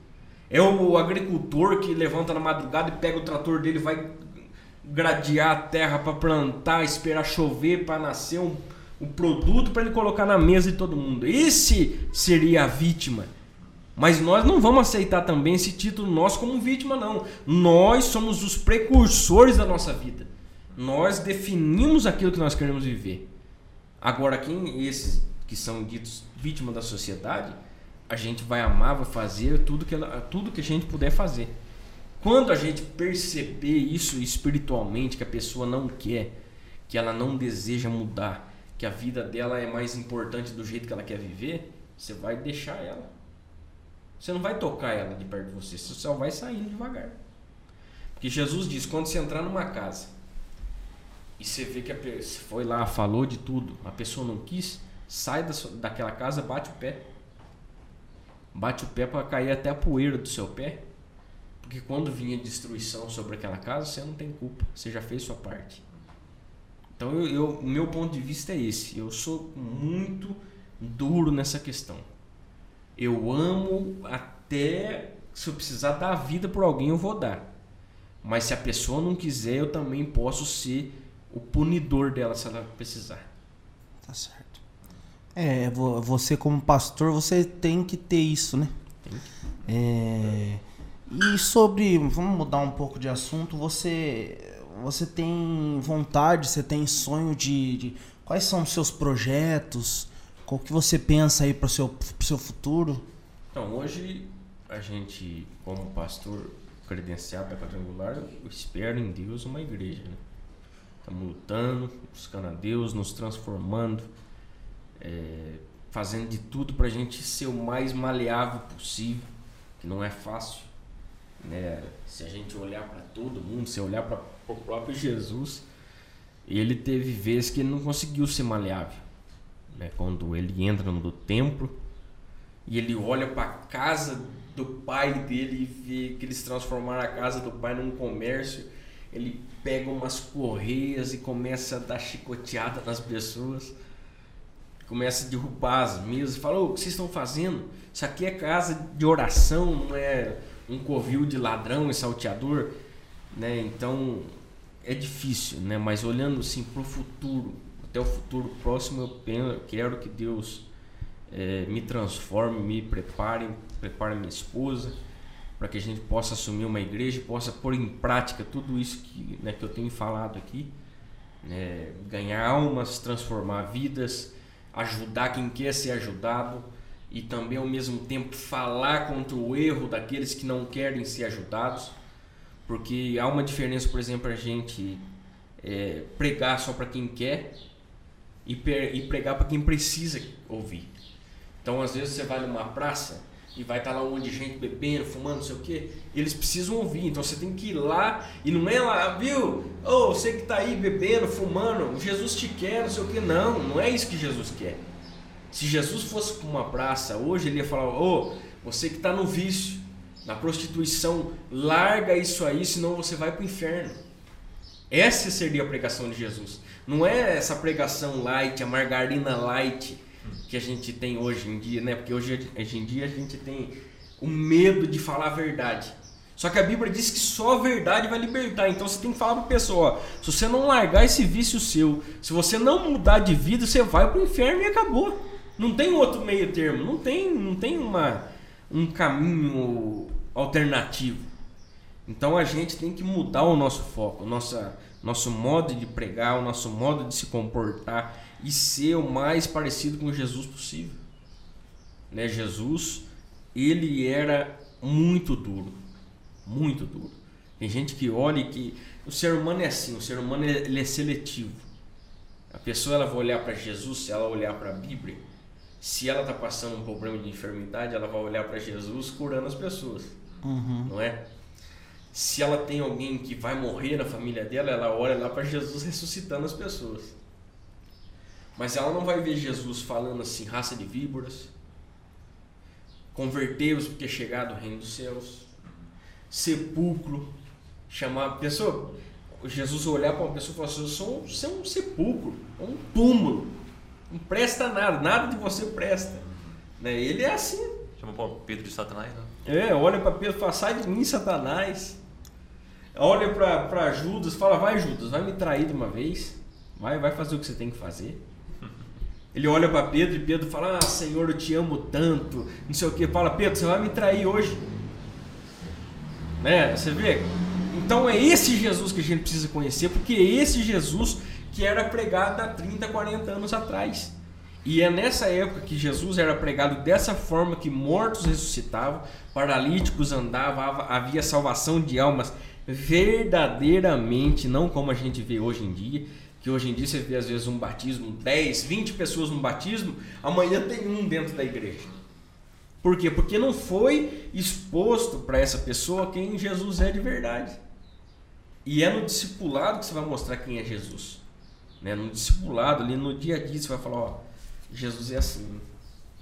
É o agricultor que levanta na madrugada e pega o trator dele, vai gradear a terra para plantar, esperar chover para nascer um, um produto para ele colocar na mesa de todo mundo. Esse seria a vítima. Mas nós não vamos aceitar também esse título nosso como vítima, não. Nós somos os precursores da nossa vida. Nós definimos aquilo que nós queremos viver. Agora, quem esses que são ditos vítimas da sociedade, a gente vai amar, vai fazer tudo que, ela, tudo que a gente puder fazer. Quando a gente perceber isso espiritualmente, que a pessoa não quer, que ela não deseja mudar, que a vida dela é mais importante do jeito que ela quer viver, você vai deixar ela. Você não vai tocar ela de perto de você, você só vai saindo devagar. Porque Jesus diz: quando você entrar numa casa e você vê que a pessoa foi lá, falou de tudo, a pessoa não quis, sai da sua- daquela casa, bate o pé. Bate o pé para cair até a poeira do seu pé. Porque quando vinha destruição sobre aquela casa, você não tem culpa, você já fez sua parte. Então, eu, eu- o meu ponto de vista é esse. Eu sou muito duro nessa questão. Eu amo até se eu precisar dar a vida por alguém, eu vou dar. Mas se a pessoa não quiser, eu também posso ser o punidor dela se ela precisar. Tá certo. É, vo- você como pastor, você tem que ter isso, né? É, e sobre, vamos mudar um pouco de assunto, você, você tem vontade, você tem sonho de, de- quais são os seus projetos? Qual que você pensa aí para o seu, seu futuro? Então, hoje a gente, como pastor credenciado da quadrangular, eu espero em Deus uma igreja. Né? Estamos lutando, buscando a Deus, nos transformando, é, fazendo de tudo para a gente ser o mais maleável possível, que não é fácil. Né? Se a gente olhar para todo mundo, se olhar para o próprio Jesus, ele teve vezes que ele não conseguiu ser maleável. Né? Quando ele entra no templo, e ele olha para a casa do pai dele e vê que eles transformaram a casa do pai num comércio. Ele pega umas correias e começa a dar chicoteada nas pessoas. Começa a derrubar as mesas. Fala: "Ô, o que vocês estão fazendo? Isso aqui é casa de oração, não é um covil de ladrão e salteador. Né? Então é difícil, né? mas olhando assim para o futuro, até o futuro próximo, eu penso, quero que Deus é, me transforme, me prepare, prepare minha esposa, para que a gente possa assumir uma igreja possa pôr em prática tudo isso que, né, que eu tenho falado aqui. né, ganhar almas, transformar vidas, ajudar quem quer ser ajudado e também ao mesmo tempo falar contra o erro daqueles que não querem ser ajudados, porque há uma diferença, por exemplo, a gente é, pregar só para quem quer e, e pregar para quem precisa ouvir. Então, às vezes, você vai numa praça e vai estar lá um monte de gente bebendo, fumando, não sei o quê. Eles precisam ouvir. Então, você tem que ir lá e não é lá, viu? Ô, você que está aí bebendo, fumando, Jesus te quer, não sei o quê. Não, não é isso que Jesus quer. Se Jesus fosse para uma praça hoje, ele ia falar: Ô, você que está no vício, na prostituição, larga isso aí, senão você vai para o inferno. Essa seria a pregação de Jesus. Não é essa pregação light, a margarina light que a gente tem hoje em dia, né? Porque hoje, hoje em dia a gente tem o medo de falar a verdade. Só que a Bíblia diz que só a verdade vai libertar. Então você tem que falar para a pessoa: ó, se você não largar esse vício seu, se você não mudar de vida, você vai para o inferno e acabou. Não tem outro meio termo, não tem, não tem uma, um caminho alternativo. Então a gente tem que mudar o nosso foco, nossa, nosso modo de pregar, o nosso modo de se comportar e ser o mais parecido com Jesus possível. Né? Jesus, ele era muito duro, muito duro. Tem gente que olha e que o ser humano é assim, o ser humano ele é seletivo. A pessoa ela vai olhar para Jesus, se ela olhar para a Bíblia, se ela está passando um problema de enfermidade, ela vai olhar para Jesus curando as pessoas, não é? Se ela tem alguém que vai morrer na família dela, ela olha lá para Jesus ressuscitando as pessoas. Mas ela não vai ver Jesus falando assim, raça de víboras, convertei-os porque chegado o reino dos céus, sepulcro, chamar a pessoa, Jesus olhar para uma pessoa e falar assim, eu sou, você é um sepulcro, é um túmulo, não presta nada, nada de você presta. Né? Ele é assim. Chama o Pedro de Satanás, né? É, olha para Pedro e fala, sai de mim, Satanás. Olha para Judas, fala, vai Judas, vai me trair de uma vez, vai, vai fazer o que você tem que fazer. Ele olha para Pedro e Pedro fala, ah Senhor, eu te amo tanto, não sei o que. Fala, Pedro, você vai me trair hoje. Né? Você vê? Então é esse Jesus que a gente precisa conhecer, porque é esse Jesus que era pregado há 30, 40 anos atrás. E é nessa época que Jesus era pregado dessa forma que mortos ressuscitavam, paralíticos andavam, havia salvação de almas verdadeiramente, não como a gente vê hoje em dia, que hoje em dia você vê às vezes um batismo, 10, 20 pessoas num batismo, amanhã tem um dentro da igreja. Por quê? Porque não foi exposto para essa pessoa quem Jesus é de verdade. E é no discipulado que você vai mostrar quem é Jesus. Né? No discipulado, ali no dia a dia, você vai falar, ó, Jesus é assim,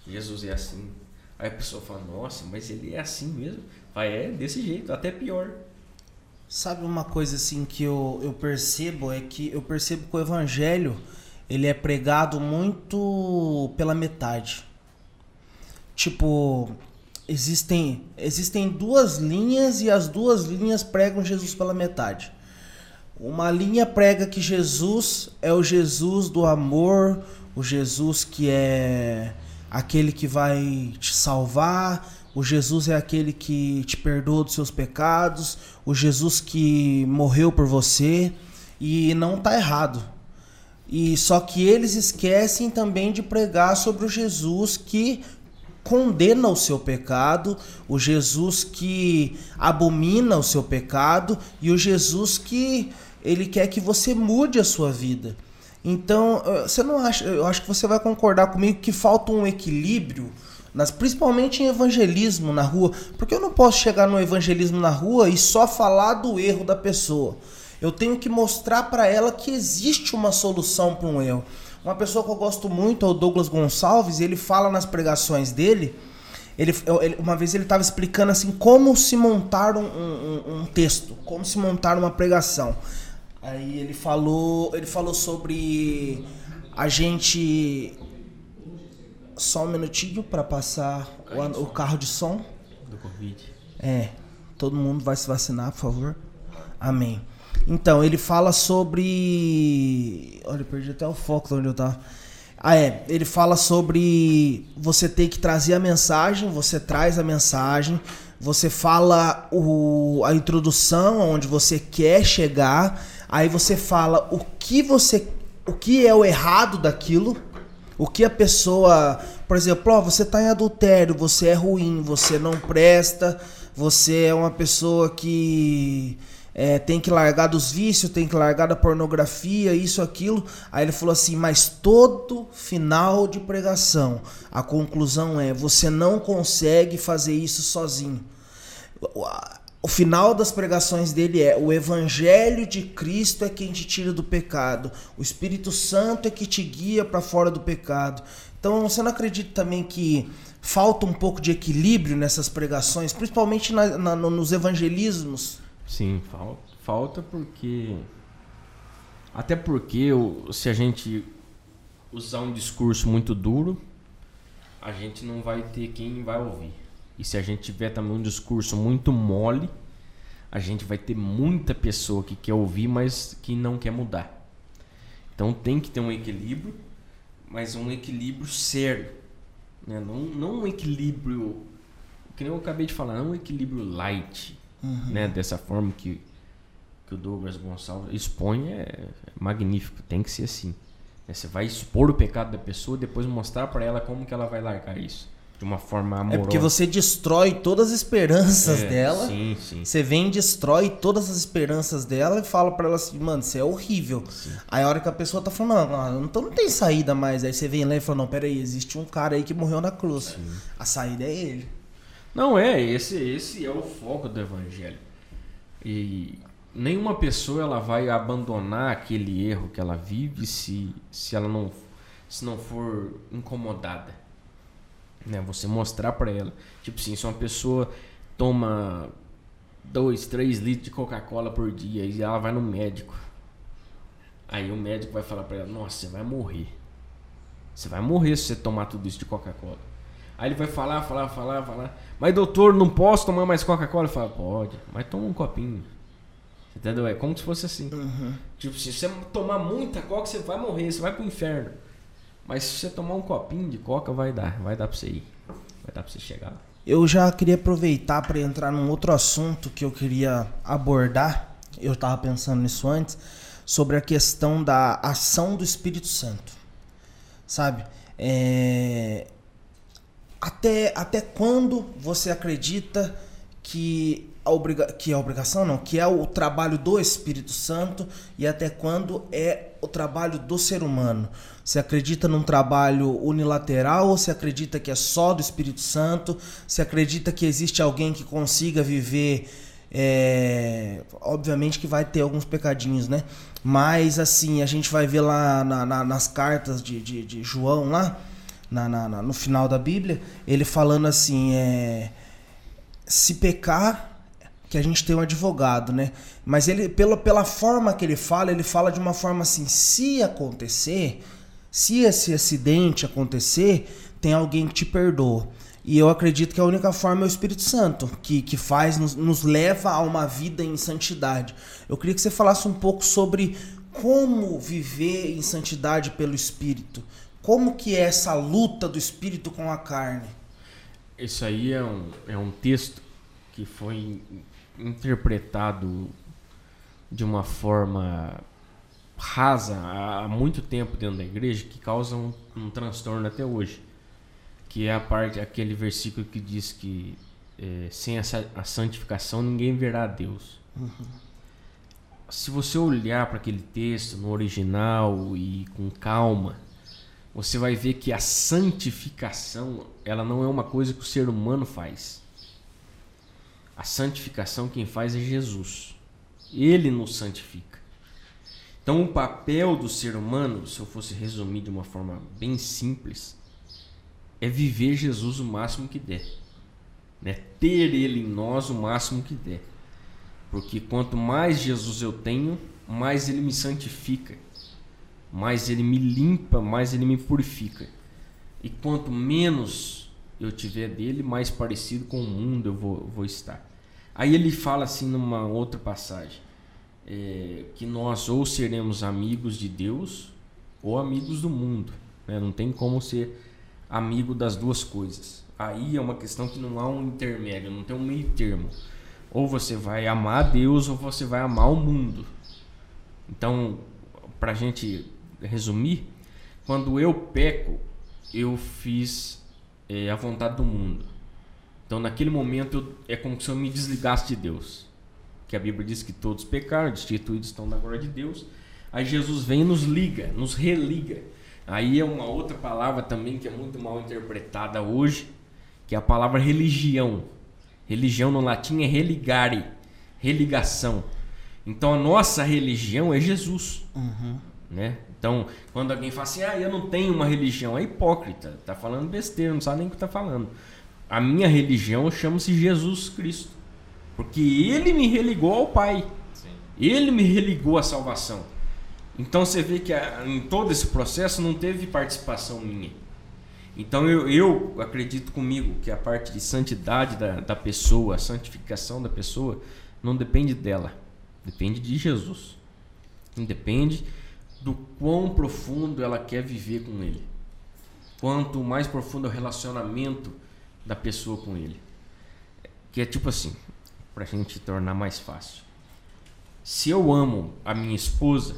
Jesus é assim. Aí a pessoa fala, nossa, mas ele é assim mesmo? Vai, é desse jeito, até pior. Sabe uma coisa assim que eu, eu percebo é que eu percebo que o evangelho ele é pregado muito pela metade. Tipo, existem existem duas linhas e as duas linhas pregam Jesus pela metade. Uma linha prega que Jesus é o Jesus do amor, o Jesus que é aquele que vai te salvar, o Jesus é aquele que te perdoa dos seus pecados, o Jesus que morreu por você e não tá errado. E só que eles esquecem também de pregar sobre o Jesus que condena o seu pecado, o Jesus que abomina o seu pecado e o Jesus que ele quer que você mude a sua vida. Então, eh, você não acha, eu acho que você vai concordar comigo que falta um equilíbrio, nas, principalmente em evangelismo na rua, porque eu não posso chegar no evangelismo na rua e só falar do erro da pessoa. Eu tenho que mostrar para ela que existe uma solução para um erro. Uma pessoa que eu gosto muito é o Douglas Gonçalves, ele fala nas pregações dele, ele, ele uma vez ele estava explicando assim como se montar um, um, um texto, como se montar uma pregação. Aí ele falou, ele falou sobre a gente só um minutinho para passar o, o, carro de som do Covid. É, todo mundo vai se vacinar, por favor. Amém. Então, ele fala sobre. Olha, eu perdi até o foco onde eu tava. Ah, é. Ele fala sobre você ter que trazer a mensagem, você traz a mensagem, você fala o, a introdução, onde você quer chegar, aí você fala o que você. o que é o errado daquilo, o que a pessoa. Por exemplo, ó, você tá em adultério, você é ruim, você não presta, você é uma pessoa que é, tem que largar dos vícios, tem que largar da pornografia, isso, aquilo. Aí ele falou assim: mas todo final de pregação, a conclusão é: você não consegue fazer isso sozinho. O final das pregações dele é: o Evangelho de Cristo é quem te tira do pecado, o Espírito Santo é que te guia para fora do pecado. Então você não acredita também que falta um pouco de equilíbrio nessas pregações, principalmente na, na, nos evangelismos? Sim, falta, falta porque. Até porque se a gente usar um discurso muito duro, a gente não vai ter quem vai ouvir. E se a gente tiver também um discurso muito mole, a gente vai ter muita pessoa que quer ouvir, mas que não quer mudar. Então tem que ter um equilíbrio, mas um equilíbrio sério. Né? Não, não um equilíbrio, que nem eu acabei de falar, não um equilíbrio light uhum. né? Dessa forma que, que o Douglas Gonçalves expõe é, é magnífico, tem que ser assim. Né? Você vai expor o pecado da pessoa e depois mostrar para ela como que ela vai largar isso. De uma forma amorosa. É porque você destrói todas as esperanças é, dela. Sim, sim. Você vem e destrói todas as esperanças dela e fala para ela assim, mano, você é horrível. Sim. Aí a hora que a pessoa tá falando, não, então não tem saída mais. Aí você vem lá e fala, não, peraí, existe um cara aí que morreu na cruz. Sim. A saída é ele. Não é, esse, esse é o foco do evangelho. E nenhuma pessoa ela vai abandonar aquele erro que ela vive se, se ela não se não for incomodada. Né? Você mostrar para ela, tipo assim, se uma pessoa toma 2, 3 litros de Coca-Cola por dia e ela vai no médico. Aí o médico vai falar para ela: "Nossa, você vai morrer. Você vai morrer se você tomar tudo isso de Coca-Cola". Aí ele vai falar, falar, falar, falar. Mas doutor, não posso tomar mais Coca-Cola? Fala, pode, mas toma um copinho. Entendeu? É como se fosse assim. Uhum. Tipo, se você tomar muita coca, você vai morrer, você vai pro inferno. Mas se você tomar um copinho de coca, vai dar, vai dar pra você ir. Vai dar pra você chegar. Eu já queria aproveitar para entrar num outro assunto que eu queria abordar. Eu estava pensando nisso antes, sobre a questão da ação do Espírito Santo. Sabe? É, até, até quando você acredita que a, obriga que a obrigação não, que é o trabalho do Espírito Santo e até quando é o trabalho do ser humano? Você acredita num trabalho unilateral ou você acredita que é só do Espírito Santo? Você acredita que existe alguém que consiga viver é, obviamente que vai ter alguns pecadinhos, né? Mas assim, a gente vai ver lá na, na, nas cartas de, de, de João lá, na, no final da Bíblia, ele falando assim, é, se pecar, que a gente tem um advogado, né? Mas ele, pela, pela forma que ele fala, ele fala de uma forma assim, se acontecer, se esse acidente acontecer, tem alguém que te perdoa. E eu acredito que a única forma é o Espírito Santo, que, que faz, nos, nos leva a uma vida em santidade. Eu queria que você falasse um pouco sobre como viver em santidade pelo Espírito Como que é essa luta do espírito com a carne? Isso aí é um, é um texto que foi interpretado de uma forma rasa há muito tempo dentro da igreja que causa um, um transtorno até hoje. Que é a parte, aquele versículo que diz que é, sem a, a, santificação ninguém verá a Deus. Uhum. Se você olhar para aquele texto no original e com calma, você vai ver que a santificação ela não é uma coisa que o ser humano faz. A santificação quem faz é Jesus. Ele nos santifica. Então, o papel do ser humano, se eu fosse resumir de uma forma bem simples, é viver Jesus o máximo que der. Né? Ter Ele em nós o máximo que der. Porque quanto mais Jesus eu tenho, mais Ele me santifica mais ele me limpa, mais ele me purifica. E quanto menos eu tiver dele, mais parecido com o mundo eu vou, vou estar. Aí ele fala assim numa outra passagem, é, que nós ou seremos amigos de Deus ou amigos do mundo. Né? Não tem como ser amigo das duas coisas. Aí é uma questão que não há um intermédio, não tem um meio termo. Ou você vai amar Deus ou você vai amar o mundo. Então, para a gente resumir, quando eu peco, eu fiz é, a vontade do mundo. Então, naquele momento, eu, é como se eu me desligasse de Deus. Que a Bíblia diz que todos pecaram, destituídos estão da glória de Deus. Aí Jesus vem e nos liga, nos religa. Aí é uma outra palavra também que é muito mal interpretada hoje, que é a palavra religião. Religião no latim é religare, religação. Então a nossa religião é Jesus. Uhum. Né? Então, quando alguém fala assim, ah, eu não tenho uma religião, é hipócrita, tá falando besteira, não sabe nem o que tá falando. A minha religião chama-se Jesus Cristo, porque Ele me religou ao Pai, Sim. Ele me religou à salvação. Então você vê que em todo esse processo não teve participação minha. Então eu, eu acredito comigo que a parte de santidade da, da pessoa, a santificação da pessoa, não depende dela, depende de Jesus. Depende do quão profundo ela quer viver com ele. Quanto mais profundo é o relacionamento da pessoa com ele. Que é tipo assim, para a gente tornar mais fácil. Se eu amo a minha esposa,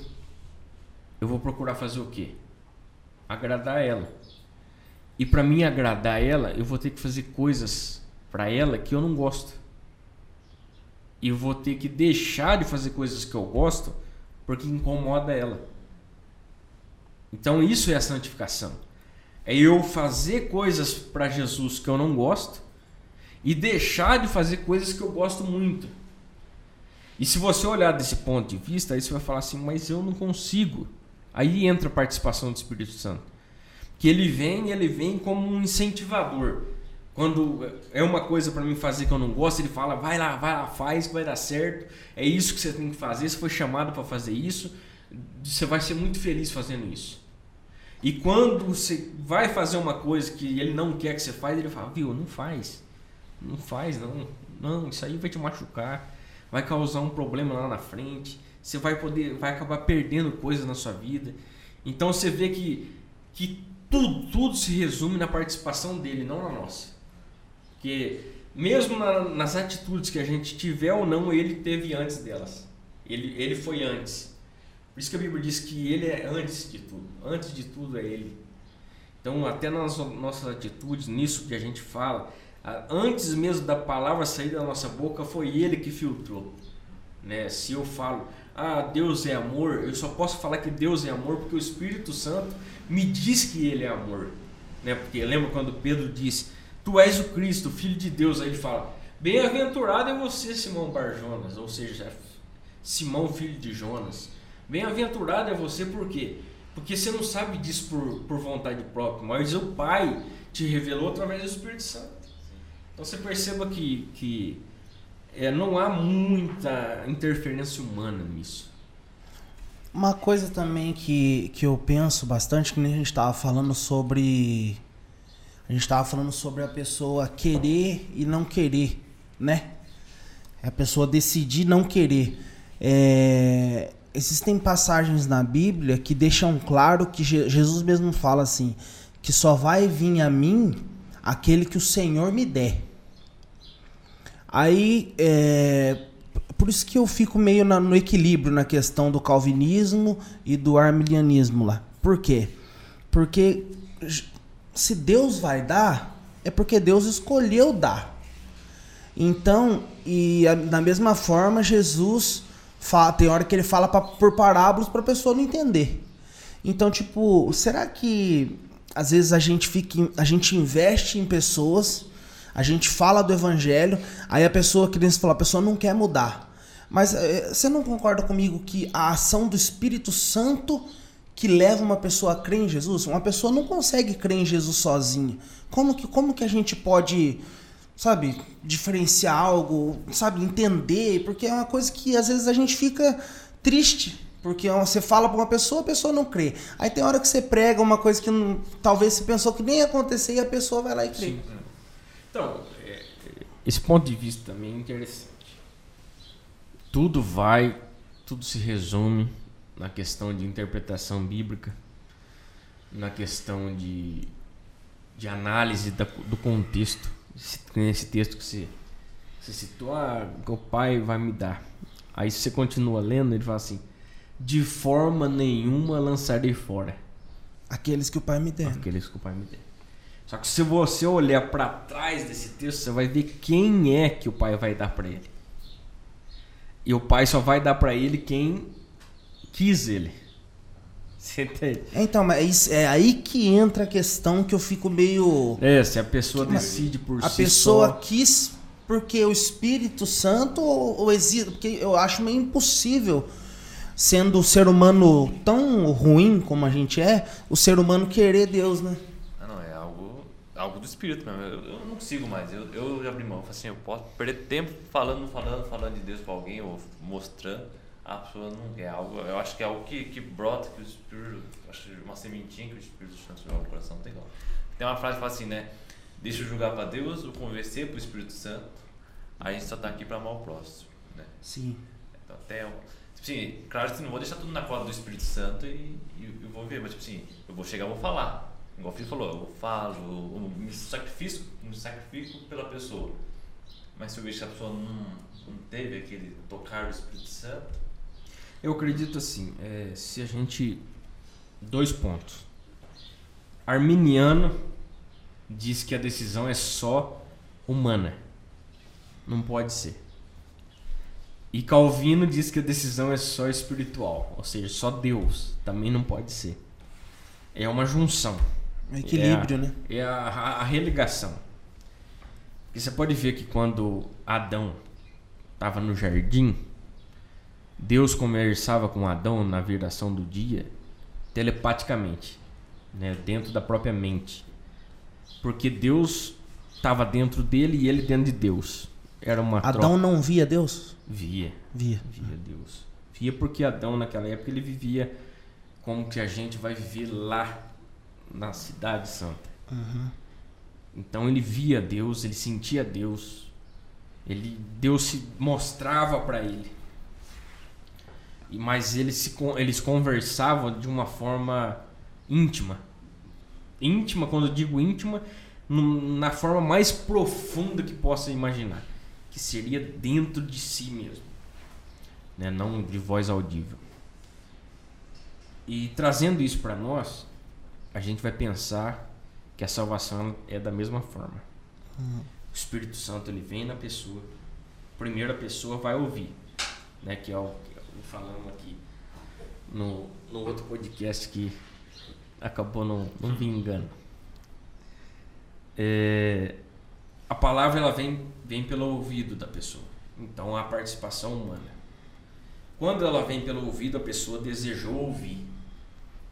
eu vou procurar fazer o quê? Agradar ela. E para mim agradar ela, eu vou ter que fazer coisas para ela que eu não gosto. E eu vou ter que deixar de fazer coisas que eu gosto porque incomoda ela. Então isso é a santificação. É eu fazer coisas para Jesus que eu não gosto e deixar de fazer coisas que eu gosto muito. E se você olhar desse ponto de vista, aí você vai falar assim, mas eu não consigo. Aí entra a participação do Espírito Santo. Que ele vem, ele vem como um incentivador. Quando é uma coisa para mim fazer que eu não gosto, ele fala: vai lá, vai lá, faz que vai dar certo. É isso que você tem que fazer. Você foi chamado para fazer isso. Você vai ser muito feliz fazendo isso. E quando você vai fazer uma coisa que ele não quer que você faça, ele fala, viu, não faz. Não faz, não. Não, isso aí vai te machucar. Vai causar um problema lá na frente. Você vai poder, vai acabar perdendo coisas na sua vida. Então você vê que, que tudo, tudo se resume na participação dele, não na nossa. Porque mesmo na, nas atitudes que a gente tiver ou não, ele teve antes delas. Ele, ele foi antes. Por isso que a Bíblia diz que ele é antes de tudo. Antes de tudo é ele. Então, até nas nossas atitudes, nisso que a gente fala, antes mesmo da palavra sair da nossa boca, foi ele que filtrou. Né? Se eu falo, ah, Deus é amor, eu só posso falar que Deus é amor porque o Espírito Santo me diz que ele é amor. Né? Porque lembra quando Pedro disse, Tu és o Cristo, Filho de Deus. Aí ele fala, Bem-aventurado é você, Simão Barjonas, ou seja, Simão, filho de Jonas. Bem-aventurado é você por quê? Porque você não sabe disso por, por vontade própria, mas o Pai te revelou através do Espírito Santo. Então você perceba que, que é, não há muita interferência humana nisso. Uma coisa também que, que eu penso bastante, que nem a gente estava falando sobre. A gente estava falando sobre a pessoa querer e não querer, né? É a pessoa decidir não querer. É, existem passagens na Bíblia que deixam claro que Je- Jesus mesmo fala assim, que só vai vir a mim aquele que o Senhor me der. Aí, é, por isso que eu fico meio na- no equilíbrio na questão do calvinismo e do arminianismo lá. Por quê? Porque se Deus vai dar, é porque Deus escolheu dar. Então, e a- da mesma forma, Jesus fala, tem hora que ele fala pra, por parábolas para a pessoa não entender. Então, tipo, será que às vezes a gente fica, a gente investe em pessoas, a gente fala do evangelho, aí a pessoa, que nem você falou, a pessoa não quer mudar. Mas eh, você não concorda comigo que a ação do Espírito Santo que leva uma pessoa a crer em Jesus? Uma pessoa não consegue crer em Jesus sozinha. Como que, como que a gente pode, sabe, diferenciar algo, sabe, entender? Porque é uma coisa que às vezes a gente fica triste. Porque você fala pra uma pessoa, a pessoa não crê. Aí tem hora que você prega uma coisa que não- talvez você pensou que nem ia acontecer e a pessoa vai lá e crê. Então, é, esse ponto de vista também é interessante. Tudo vai, tudo se resume na questão de interpretação bíblica, na questão de, de análise da- do contexto. Esse, nesse texto que você, citou, ah, que o pai vai me dar. Aí você continua lendo, ele fala assim: de forma nenhuma lançarei fora Aqueles que o pai me der. aqueles que o pai me der. Só que se você olhar para trás desse texto, você vai ver quem é que o pai vai dar para ele. E o pai só vai dar para ele quem quis ele. Você entende? Então, mas é é aí que entra a questão que eu fico meio. É, se a pessoa Mas decide por a si pessoa só. quis porque o Espírito Santo ou, ou existe. Porque eu acho meio impossível, sendo o ser humano tão ruim como a gente é, o ser humano querer Deus, né? Ah, não, é algo, algo do espírito mesmo. Eu, eu não consigo mais. Eu, eu abri mão. Assim, eu posso perder tempo falando, falando, falando de Deus pra alguém ou mostrando. A pessoa não quer algo. Eu acho que é algo que, que brota, que o Espírito. Acho que uma sementinha que o Espírito Santo joga no coração, não tem como. Tem uma frase que fala assim, né? Deixa eu julgar pra Deus, ou convencer pro Espírito Santo. A gente só tá aqui pra amar o próximo, né? Sim. Então, até. Tipo assim, claro que não vou deixar tudo na cola do Espírito Santo e, e eu vou ver, mas tipo assim, eu vou chegar e vou falar. Igual o filho falou, eu falo, eu me sacrifico, me sacrifico pela pessoa. Mas se eu vejo que a pessoa não, não teve aquele tocar do Espírito Santo, Eu acredito assim, é, se a gente. Dois pontos. Arminiano diz que a decisão é só humana. Não pode ser. E Calvino diz que a decisão é só espiritual, ou seja, só Deus. Também não pode ser. É uma junção. Um equilíbrio, é a, né? É a, a, a religação. Porque você pode ver que quando Adão estava no jardim, Deus conversava com Adão na viração do dia telepaticamente, né, dentro da própria mente. Porque Deus estava dentro dele e ele dentro de Deus. Era uma Adão troca. não via Deus? Via, Via. via Deus. Via porque Adão naquela época ele vivia como que a gente vai viver lá na cidade santa. Então ele via Deus, ele sentia Deus. Ele Deus se mostrava para ele. Mas eles se eles conversavam de uma forma íntima. Íntima, quando eu digo íntima, na forma mais profunda que possa imaginar, que seria dentro de si mesmo, né? Não de voz audível. E trazendo isso para nós, a gente vai pensar que a salvação é da mesma forma. O Espírito Santo ele vem na pessoa. Primeiro a pessoa vai ouvir, né? Que é o falando aqui no, no outro podcast que acabou não, não vingando. É, a palavra ela vem, vem pelo ouvido da pessoa. Então a participação humana. Quando ela vem pelo ouvido, a pessoa desejou ouvir.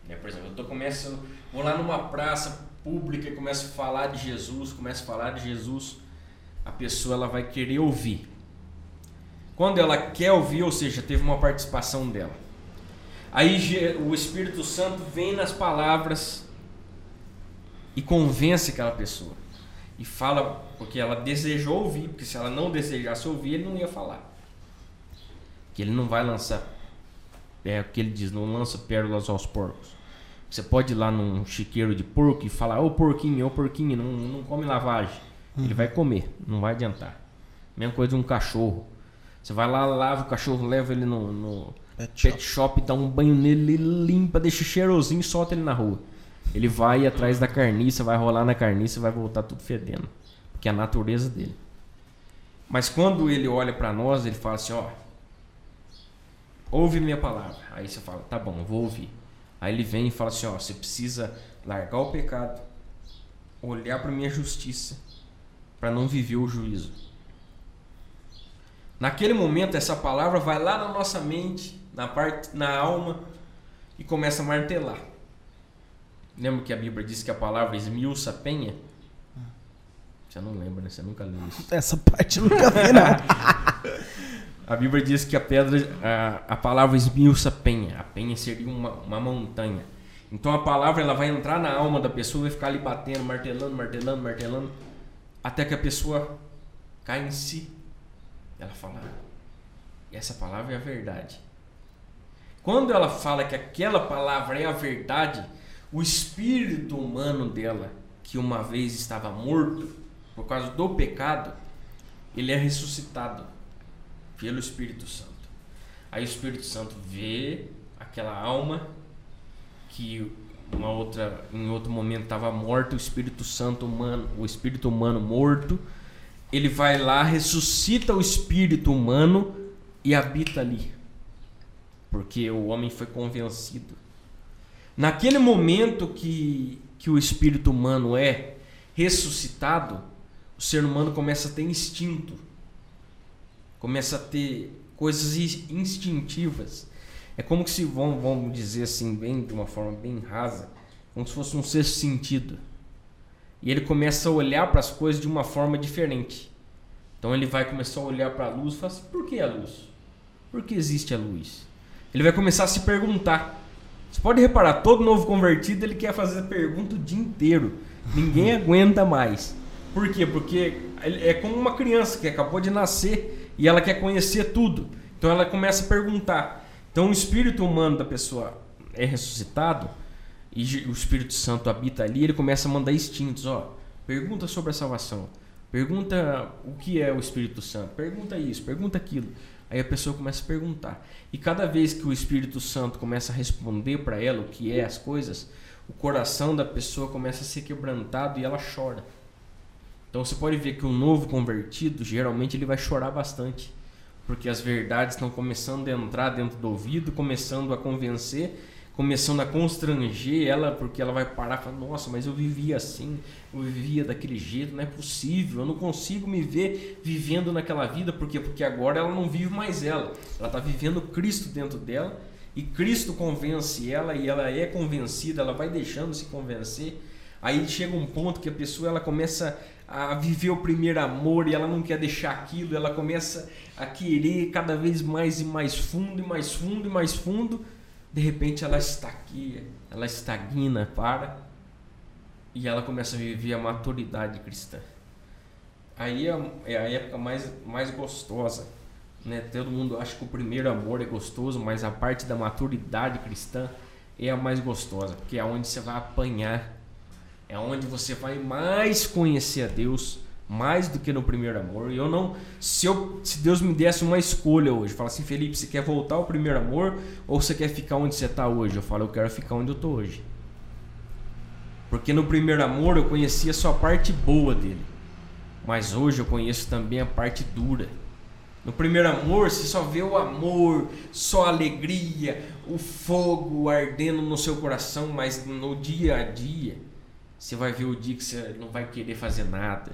Né? Por exemplo, eu tô começando, vou lá numa praça pública e começo a falar de Jesus, começo a falar de Jesus, a pessoa ela vai querer ouvir. Quando ela quer ouvir, ou seja, teve uma participação dela. Aí o Espírito Santo vem nas palavras e convence aquela pessoa. E fala porque ela desejou ouvir, porque se ela não desejasse ouvir, ele não ia falar. Que ele não vai lançar É o que ele diz, não lança pérolas aos porcos. Você pode ir lá num chiqueiro de porco e falar, ô porquinho, ô porquinho, não, não come lavagem. Uhum. Ele vai comer, não vai adiantar. Mesma coisa de um cachorro. Você vai lá, lava o cachorro, leva ele no, no pet, pet shop. shop, dá um banho nele, limpa, deixa cheirosinho e solta ele na rua. Ele vai atrás da carniça, vai rolar na carniça e vai voltar tudo fedendo. Porque é a natureza dele. Mas quando ele olha para nós, ele fala assim, ó, ouve minha palavra. Aí você fala, tá bom, vou ouvir. Aí ele vem e fala assim, ó, você precisa largar o pecado, olhar para minha justiça, para não viver o juízo. Naquele momento essa palavra vai lá na nossa mente, na parte, na alma e começa a martelar. Lembra que a Bíblia diz que a palavra esmiuça penha? Você não lembra, né? Você nunca leu isso. Essa parte eu nunca vi, não. a Bíblia diz que a pedra, a, a palavra esmiuça penha. A penha seria uma, uma montanha. Então a palavra ela vai entrar na alma da pessoa e vai ficar ali batendo, martelando, martelando, martelando, até que a pessoa cai em si. Ela fala: essa palavra é a verdade. Quando ela fala que aquela palavra é a verdade, o espírito humano dela, que uma vez estava morto por causa do pecado, ele é ressuscitado pelo Espírito Santo. Aí o Espírito Santo vê aquela alma que uma outra em outro momento estava morta, o Espírito Santo humano, o espírito humano morto, ele vai lá, ressuscita o espírito humano e habita ali. Porque o homem foi convencido Naquele momento que, que o espírito humano é ressuscitado, o ser humano começa a ter instinto, começa a ter coisas instintivas. É como se, vamos, vamos dizer assim, bem, de uma forma bem rasa, como se fosse um sexto sentido. E ele começa a olhar para as coisas de uma forma diferente. Então ele vai começar a olhar para a luz e falar assim: por que a luz? Por que existe a luz? Ele vai começar a se perguntar: você pode reparar, todo novo convertido ele quer fazer pergunta o dia inteiro. Ninguém aguenta mais. Por quê? Porque é como uma criança que acabou de nascer e ela quer conhecer tudo. Então ela começa a perguntar. Então o espírito humano da pessoa é ressuscitado e o Espírito Santo habita ali, ele começa a mandar instintos, ó. Pergunta sobre a salvação. Pergunta o que é o Espírito Santo. Pergunta isso, pergunta aquilo. Aí a pessoa começa a perguntar. E cada vez que o Espírito Santo começa a responder para ela o que é as coisas, o coração da pessoa começa a ser quebrantado e ela chora. Então você pode ver que um novo convertido, geralmente ele vai chorar bastante, porque as verdades estão começando a entrar dentro do ouvido, começando a convencer começando a constranger ela, porque ela vai parar e falar: Nossa, mas eu vivia assim, eu vivia daquele jeito, não é possível, eu não consigo me ver vivendo naquela vida, porque porque agora ela não vive mais ela, ela está vivendo Cristo dentro dela e Cristo convence ela e ela é convencida, ela vai deixando se convencer. Aí chega um ponto que a pessoa ela começa a viver o primeiro amor e ela não quer deixar aquilo, ela começa a querer cada vez mais e mais fundo e mais fundo e mais fundo de repente ela está aqui, ela estagna, para e ela começa a viver a maturidade cristã. Aí é, é a época mais, mais gostosa. Né? Todo mundo acha que o primeiro amor é gostoso, mas a parte da maturidade cristã é a mais gostosa, porque é onde você vai apanhar, é onde você vai mais conhecer a Deus mais do que no primeiro amor. E eu não, se eu, se Deus me desse uma escolha hoje, fala assim, Felipe, você quer voltar ao primeiro amor ou você quer ficar onde você está hoje? Eu falo, eu quero ficar onde eu estou hoje. Porque no primeiro amor eu conhecia só a parte boa dele, mas hoje eu conheço também a parte dura. No primeiro amor, você só vê o amor, só a alegria, o fogo ardendo no seu coração, mas no dia a dia, você vai ver o dia que você não vai querer fazer nada,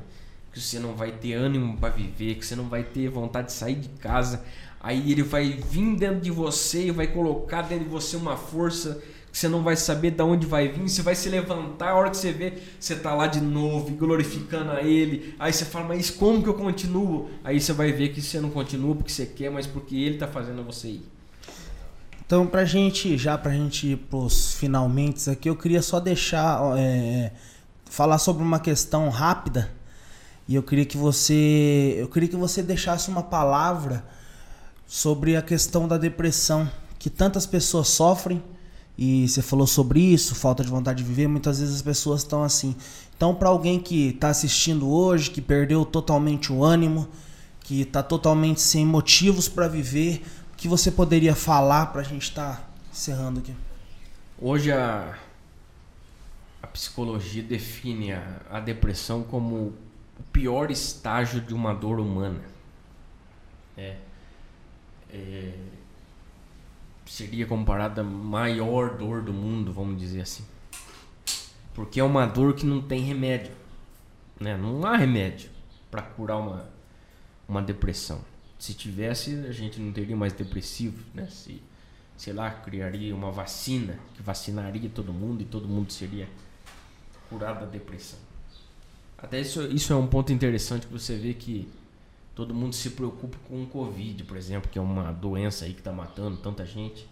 que você não vai ter ânimo para viver, que você não vai ter vontade de sair de casa. Aí ele vai vir dentro de você e vai colocar dentro de você uma força que você não vai saber de onde vai vir. Você vai se levantar, a hora que você vê, você tá lá de novo, glorificando a ele. Aí você fala, mas como que eu continuo? Aí você vai ver que você não continua porque você quer, mas porque ele tá fazendo você ir. Então, pra gente, já pra gente ir pros finalmente aqui, eu queria só deixar, é, falar sobre uma questão rápida e eu queria que você, eu queria que você deixasse uma palavra sobre a questão da depressão, que tantas pessoas sofrem e você falou sobre isso, falta de vontade de viver, muitas vezes as pessoas estão assim. Então, para alguém que está assistindo hoje, que perdeu totalmente o ânimo, que está totalmente sem motivos para viver, o que você poderia falar para a gente estar tá encerrando aqui? Hoje a, a psicologia define a, a depressão como pior estágio de uma dor humana. É, é, seria comparada a maior dor do mundo, vamos dizer assim. Porque é uma dor que não tem remédio. Né? Não há remédio para curar uma, uma depressão. Se tivesse, a gente não teria mais depressivo. Né? Se, sei lá, criaria uma vacina que vacinaria todo mundo e todo mundo seria curado da depressão. Até isso, isso é um ponto interessante que você vê que todo mundo se preocupa com o Covid, por exemplo, que é uma doença aí que está matando tanta gente,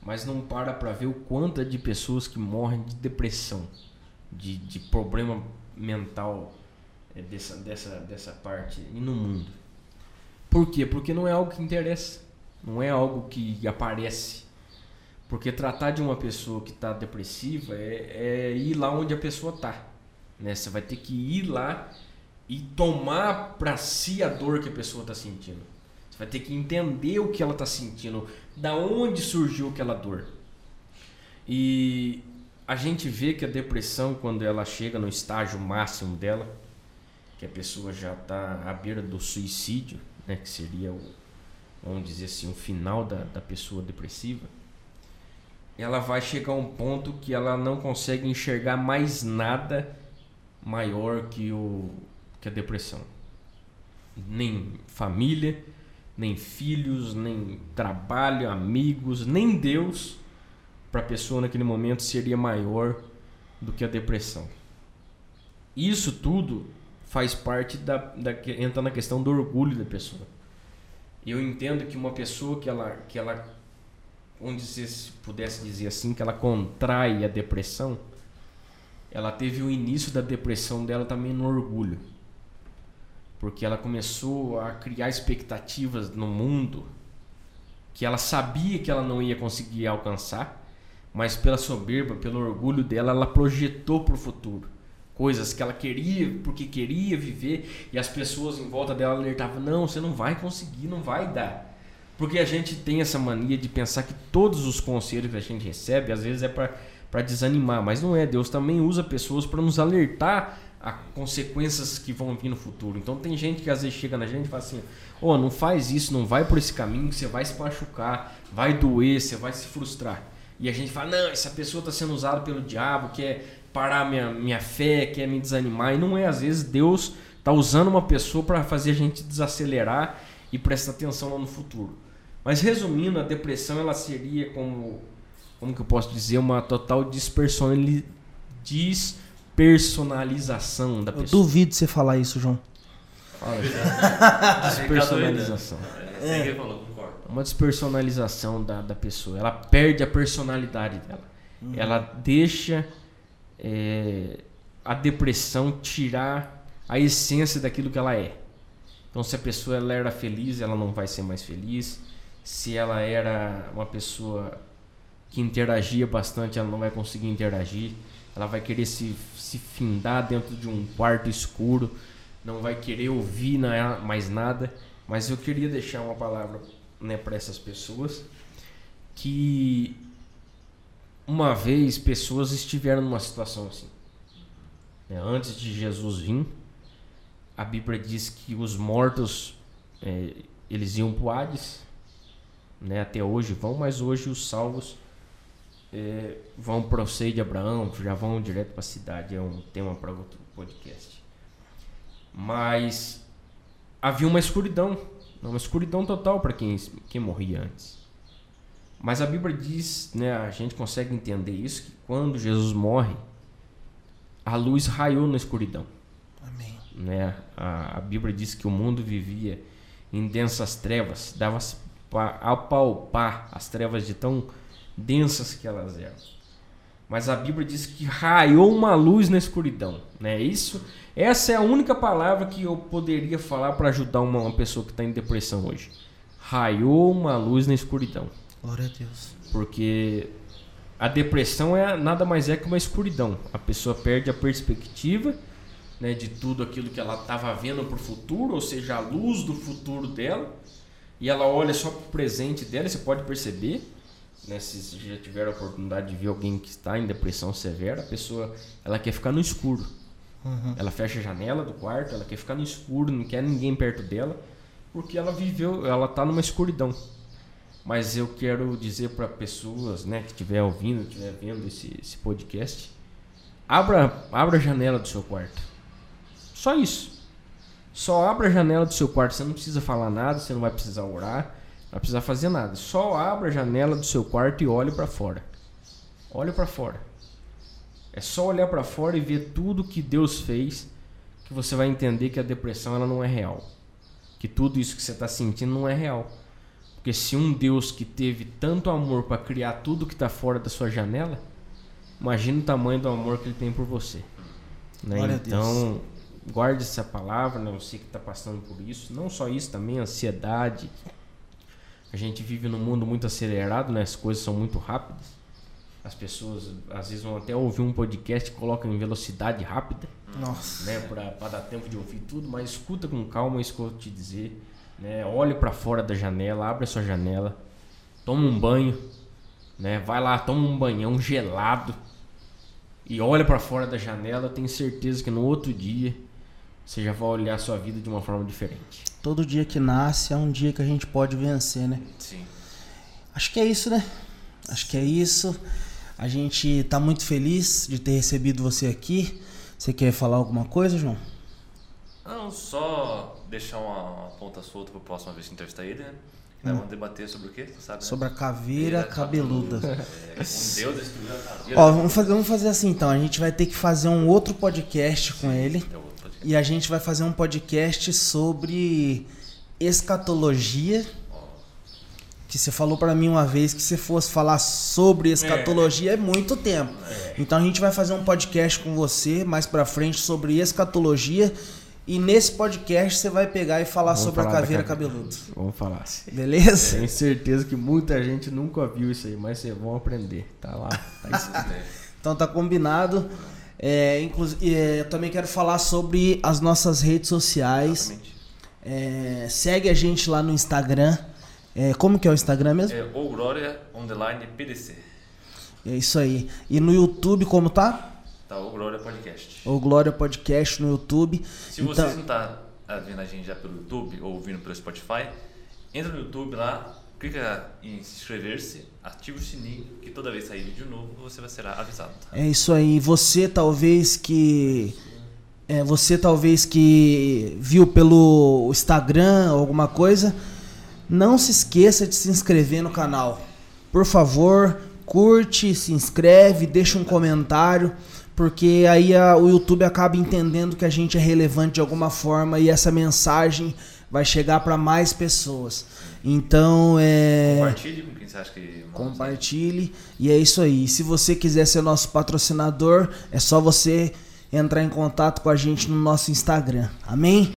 mas não para para ver o quanto é de pessoas que morrem de depressão, de, de problema mental é, dessa, dessa, dessa parte e no mundo. Por quê? Porque não é algo que interessa, não é algo que aparece. Porque tratar de uma pessoa que está depressiva é, é ir lá onde a pessoa está. Né? Você vai ter que ir lá e tomar para si a dor que a pessoa está sentindo. Você vai ter que entender o que ela está sentindo, da onde surgiu aquela dor. E a gente vê que a depressão, quando ela chega no estágio máximo dela, que a pessoa já está à beira do suicídio, né, que seria o, vamos dizer assim, o final da, da pessoa depressiva, ela vai chegar a um ponto que ela não consegue enxergar mais nada maior que o, que a depressão. Nem família, nem filhos, nem trabalho, amigos, nem Deus para a pessoa naquele momento seria maior do que a depressão. Isso tudo faz parte da, da entra na questão do orgulho da pessoa. Eu entendo que uma pessoa que ela que ela onde se pudesse dizer assim que ela contrai a depressão, ela teve o início da depressão dela também no orgulho porque ela começou a criar expectativas no mundo que ela sabia que ela não ia conseguir alcançar, mas pela soberba, pelo orgulho dela, ela projetou para o futuro coisas que ela queria, porque queria viver, e as pessoas em volta dela alertavam: não, você não vai conseguir, não vai dar. Porque a gente tem essa mania de pensar que todos os conselhos que a gente recebe, às vezes é para desanimar, mas não é. Deus também usa pessoas para nos alertar a consequências que vão vir no futuro. Então tem gente que às vezes chega na gente e fala assim: "Ô, oh, não faz isso, não vai por esse caminho, você vai se machucar, vai doer, você vai se frustrar". E a gente fala: "Não, essa pessoa está sendo usada pelo diabo, quer parar minha minha fé, quer me desanimar". E não é, às vezes Deus está usando uma pessoa para fazer a gente desacelerar e prestar atenção lá no futuro. Mas resumindo, a depressão ela seria como como que eu posso dizer, uma total despersonalização despersonalização da pessoa. Eu duvido você falar isso, João. despersonalização. É. Uma despersonalização da, da pessoa. Ela perde a personalidade dela. Uhum. Ela deixa é, a depressão tirar a essência daquilo que ela é. Então, se a pessoa ela era feliz, ela não vai ser mais feliz. Se ela era uma pessoa que interagia bastante, ela não vai conseguir interagir. Ela vai querer se se findar dentro de um quarto escuro, não vai querer ouvir mais nada. Mas eu queria deixar uma palavra né, para essas pessoas que uma vez pessoas estiveram numa situação assim. Né, antes de Jesus vir, a Bíblia diz que os mortos é, eles iam para o Hades, né, até hoje vão, mas hoje os salvos é, vão para o seio de Abraão, já vão direto para a cidade, é um tema para outro podcast. Mas havia uma escuridão, uma escuridão total para quem, quem morria antes. Mas a Bíblia diz, né, a gente consegue entender isso, que quando Jesus morre, a luz raiou na escuridão. Amém. Né? A, a Bíblia diz que o mundo vivia em densas trevas, dava para apalpar as trevas de tão densas que elas eram. Mas a Bíblia diz que raiou uma luz na escuridão, né? Isso, essa é a única palavra que eu poderia falar para ajudar uma, uma, pessoa que está em depressão hoje. Raiou uma luz na escuridão. Glória a Deus. Porque a depressão é nada mais é que uma escuridão. A pessoa perde a perspectiva né, de tudo aquilo que ela estava vendo para o futuro, ou seja, a luz do futuro dela, e ela olha só para o presente dela. Você pode perceber, né, se já tiver a oportunidade de ver alguém que está em depressão severa, a pessoa ela quer ficar no escuro. Uhum. Ela fecha a janela do quarto, ela quer ficar no escuro, não quer ninguém perto dela, porque ela viveu, ela está numa escuridão. Mas eu quero dizer para pessoas, né, que estiver ouvindo, estiver vendo esse, esse podcast, abra, abra a janela do seu quarto. Só isso. Só abra a janela do seu quarto. Você não precisa falar nada, você não vai precisar orar, não vai precisar fazer nada. Só abra a janela do seu quarto e olhe para fora. Olhe para fora. É só olhar para fora e ver tudo que Deus fez que você vai entender que a depressão ela não é real. Que tudo isso que você está sentindo não é real. Porque se um Deus que teve tanto amor para criar tudo que está fora da sua janela, imagina o tamanho do amor que ele tem por você. Né? Então, guarde essa palavra, né? você que está passando por isso. Não só isso, também ansiedade. A gente vive num mundo muito acelerado, né? as coisas são muito rápidas. As pessoas às vezes vão até ouvir um podcast e colocam em velocidade rápida Nossa. né, para dar tempo de ouvir tudo, mas escuta com calma isso que eu vou te dizer, né? Olhe para fora da janela, abre a sua janela, toma um banho, né? Vai lá, toma um banhão gelado e olha para fora da janela, tenho certeza que no outro dia você já vai olhar a sua vida de uma forma diferente. Todo dia que nasce é um dia que a gente pode vencer, né? Sim. Acho que é isso, né? Acho que é isso. A gente tá muito feliz de ter recebido você aqui. Você quer falar alguma coisa, João? Não, só deixar uma, uma ponta solta para próxima vez que entrevistar ele, né? Nós vamos debater sobre o quê? Tu sabe, né? Sobre a caveira cabeluda. É, um deus destruiu a caveira. Ó, vamos fazer, vamos fazer assim então. A gente vai ter que fazer um outro podcast com ele. Podcast. E a gente vai fazer um podcast sobre escatologia. Que você falou pra mim uma vez que se fosse falar sobre escatologia é, muito tempo. Então a gente vai fazer um podcast com você mais pra frente sobre escatologia. E nesse podcast você vai pegar e falar Vamos sobre falar a caveira caveira. cabeluda. Vamos falar. Beleza? Tenho certeza que muita gente nunca viu isso aí, mas vocês vão aprender. Tá lá, tá. Então tá combinado. É, inclusive, é, eu também quero falar sobre as nossas redes sociais. Exatamente. É, segue a gente lá no Instagram. É, como que é o Instagram mesmo? É o Glória Underline PDC. É isso aí. E no YouTube, como tá? Tá, o Glória Podcast. O Glória Podcast no YouTube. Se Então- vocês não tá ah, vendo a gente já pelo YouTube ou ouvindo pelo Spotify, entra no YouTube lá, clica em se inscrever-se, ativa o sininho, que toda vez sair vídeo novo, você vai ser avisado. É isso aí. Você talvez que. É, você talvez que viu pelo Instagram alguma coisa, não se esqueça de se inscrever no canal. Por favor, curte, se inscreve, deixa um comentário, porque aí a- o YouTube acaba entendendo que a gente é relevante de alguma forma e essa mensagem vai chegar para mais pessoas. Então, é. Compartilhe com quem você acha que... Compartilhe. E é isso aí. Se você quiser ser nosso patrocinador, é só você entrar em contato com a gente no nosso Instagram. Amém?